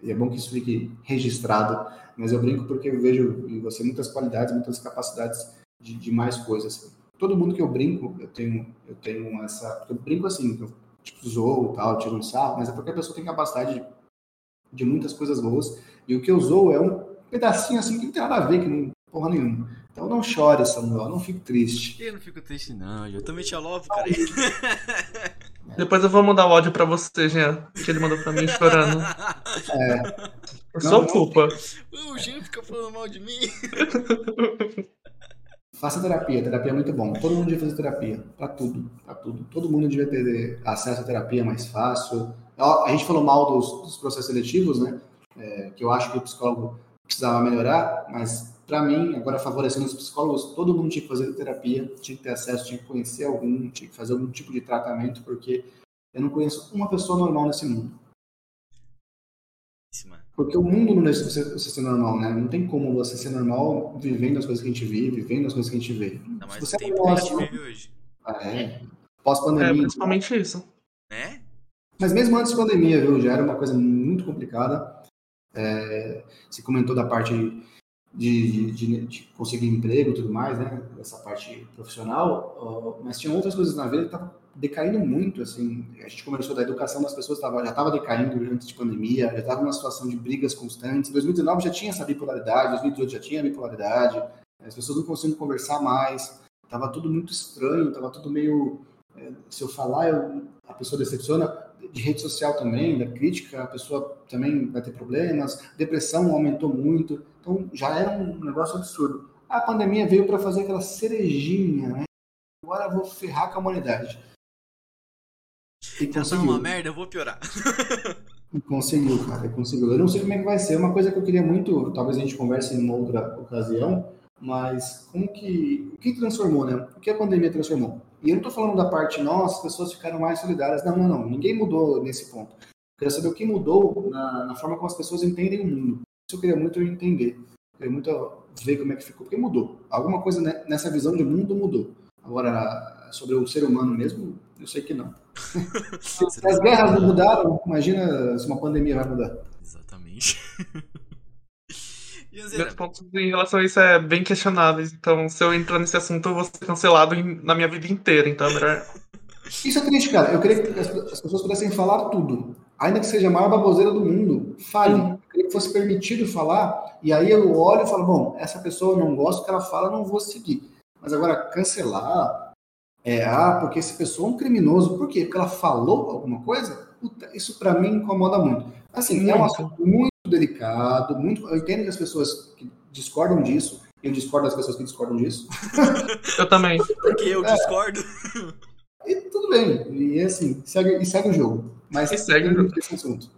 e é bom que isso fique registrado, mas eu brinco porque eu vejo em você muitas qualidades, muitas capacidades de, de mais coisas. Todo mundo que eu brinco, eu tenho, eu tenho essa. Eu brinco assim, eu tipo, zoo tal, tiro um sarro, mas é porque a pessoa tem capacidade de, de muitas coisas boas, e o que eu zoo é um pedacinho assim que não tem nada a ver, que não porra nenhuma. Então não chore, Samuel, não fique triste. Eu não fico triste, não. Eu também te love, cara. Depois eu vou mandar o áudio pra você, Jean, que ele mandou pra mim chorando. Por Não, sua não. culpa. o Jean fica falando mal de mim. Faça terapia, terapia é muito bom. Todo mundo devia fazer terapia, pra tudo, pra tudo. Todo mundo devia ter acesso à terapia mais fácil. A gente falou mal dos, dos processos seletivos, né? É, que eu acho que o psicólogo precisava melhorar, mas pra mim, agora favorecendo os psicólogos, todo mundo tinha que fazer terapia, tinha que ter acesso, tinha que conhecer algum, tinha que fazer algum tipo de tratamento, porque eu não conheço uma pessoa normal nesse mundo. Porque o mundo não deixa você, você ser normal, né? Não tem como você ser normal vivendo as coisas que a gente vive, vivendo as coisas que a gente vê. Ainda mais Se o você tempo não que a gente gosta, vive hoje. Ah, é. É, Pós-pandemia. principalmente isso. Né? Mas mesmo antes da pandemia, viu? Já era uma coisa muito complicada. É, você comentou da parte de, de- de conseguir emprego e tudo mais, né? Essa parte profissional. mas tinha outras coisas na vida que estavam decaindo muito, assim. A gente conversou da educação das pessoas, tava, já estava decaindo antes de pandemia, já estava numa situação de brigas constantes. Em 2019 já tinha essa bipolaridade, 2018 já tinha bipolaridade. As pessoas não conseguiam conversar mais. Tava tudo muito estranho, tava tudo meio... é, se eu falar, eu- a pessoa decepciona de rede social também, da crítica, a pessoa também vai ter problemas, depressão aumentou muito, então já era um negócio absurdo. A pandemia veio para fazer aquela cerejinha, né? Agora eu vou ferrar com a humanidade. E tá conseguiu. uma merda, eu vou piorar. Conseguiu, cara, conseguiu. Eu não sei como é que vai ser. Uma coisa que eu queria muito, talvez a gente converse em uma outra ocasião, mas como que. O que transformou, né? O que a pandemia transformou? E eu não tô falando da parte, nossa, as pessoas ficaram mais solidárias. Não, não, não. Ninguém mudou nesse ponto. Eu queria saber o que mudou na, na forma como as pessoas entendem o mundo. Isso eu queria muito entender. Eu queria muito ver como é que ficou. Porque mudou. Alguma coisa ne- nessa visão de mundo mudou. Agora, sobre o ser humano mesmo, eu sei que não. Se as guerras não mudaram, imagina se uma pandemia vai mudar. Exatamente. Meus pontos em relação a isso é bem questionáveis. Então, se eu entrar nesse assunto, eu vou ser cancelado em- na minha vida inteira. Então, é melhor. Isso é triste, cara. Eu queria que as, as pessoas pudessem falar tudo. Ainda que seja a maior baboseira do mundo, fale. Eu queria que fosse permitido falar. E aí eu olho e falo, bom, essa pessoa eu não gosto do que ela fala, não vou seguir. Mas agora, cancelar, é, ah, porque essa pessoa é um criminoso. Por quê? Porque ela falou alguma coisa? Puta, isso pra mim incomoda muito. Assim, é um Muito. assunto muito delicado, muito. Eu entendo que as pessoas que discordam disso, eu discordo das pessoas que discordam disso. Eu também. porque eu discordo. E tudo bem. E assim, segue, e segue o jogo. Mas E segue o esse assunto.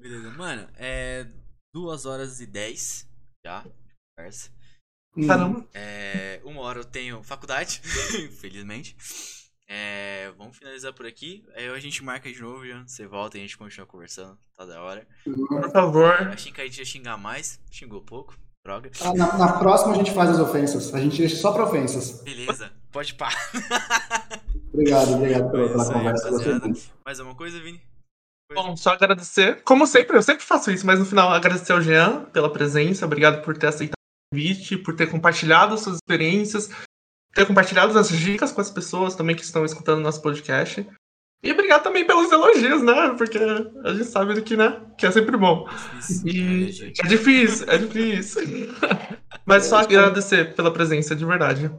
Beleza. Mano, é 2 horas e 10 já de conversa. Caramba. É, uma hora eu tenho faculdade, infelizmente. É, vamos finalizar por aqui. Aí a gente marca de novo, já. Você volta e a gente continua conversando. Tá da hora. Por favor. Achei que a gente ia xingar mais. Xingou pouco. Droga. Ah, Na, na próxima a gente faz as ofensas. A gente deixa só pra ofensas. Beleza, pode pá. Obrigado, obrigado pela, pela conversa. Mais alguma coisa, Vini? Bom, só agradecer. Como sempre, eu sempre faço isso, mas no final agradecer ao Jean pela presença. Obrigado por ter aceitado o convite, por ter compartilhado suas experiências, ter compartilhado as dicas com as pessoas também que estão escutando nosso podcast. E obrigado também pelos elogios, né? Porque a gente sabe que, né? Que é sempre bom. Difícil. E né, é difícil, é difícil. Mas só agradecer pela presença, de verdade.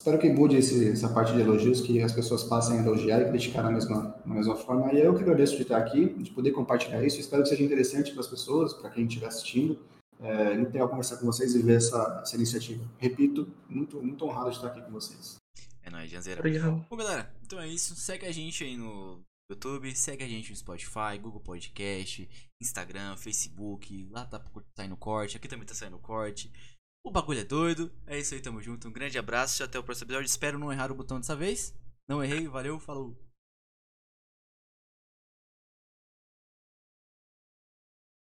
Espero que mude esse- essa parte de elogios, que as pessoas passem a elogiar e criticar na mesma, na mesma forma. E eu que agradeço de estar aqui, de poder compartilhar isso. Espero que seja interessante para as pessoas, para quem estiver assistindo. É, legal conversar com vocês e ver essa, essa iniciativa. Repito, muito, muito honrado de estar aqui com vocês. É nóis, Janzeira. Obrigado. Bom, galera, então é isso. Segue a gente aí no YouTube, segue a gente no Spotify, Google Podcast, Instagram, Facebook. Lá tá saindo corte, aqui também tá saindo corte. O bagulho é doido. É isso aí, tamo junto. Um grande abraço e até o próximo episódio. Espero não errar o botão dessa vez. Não errei, valeu, falou.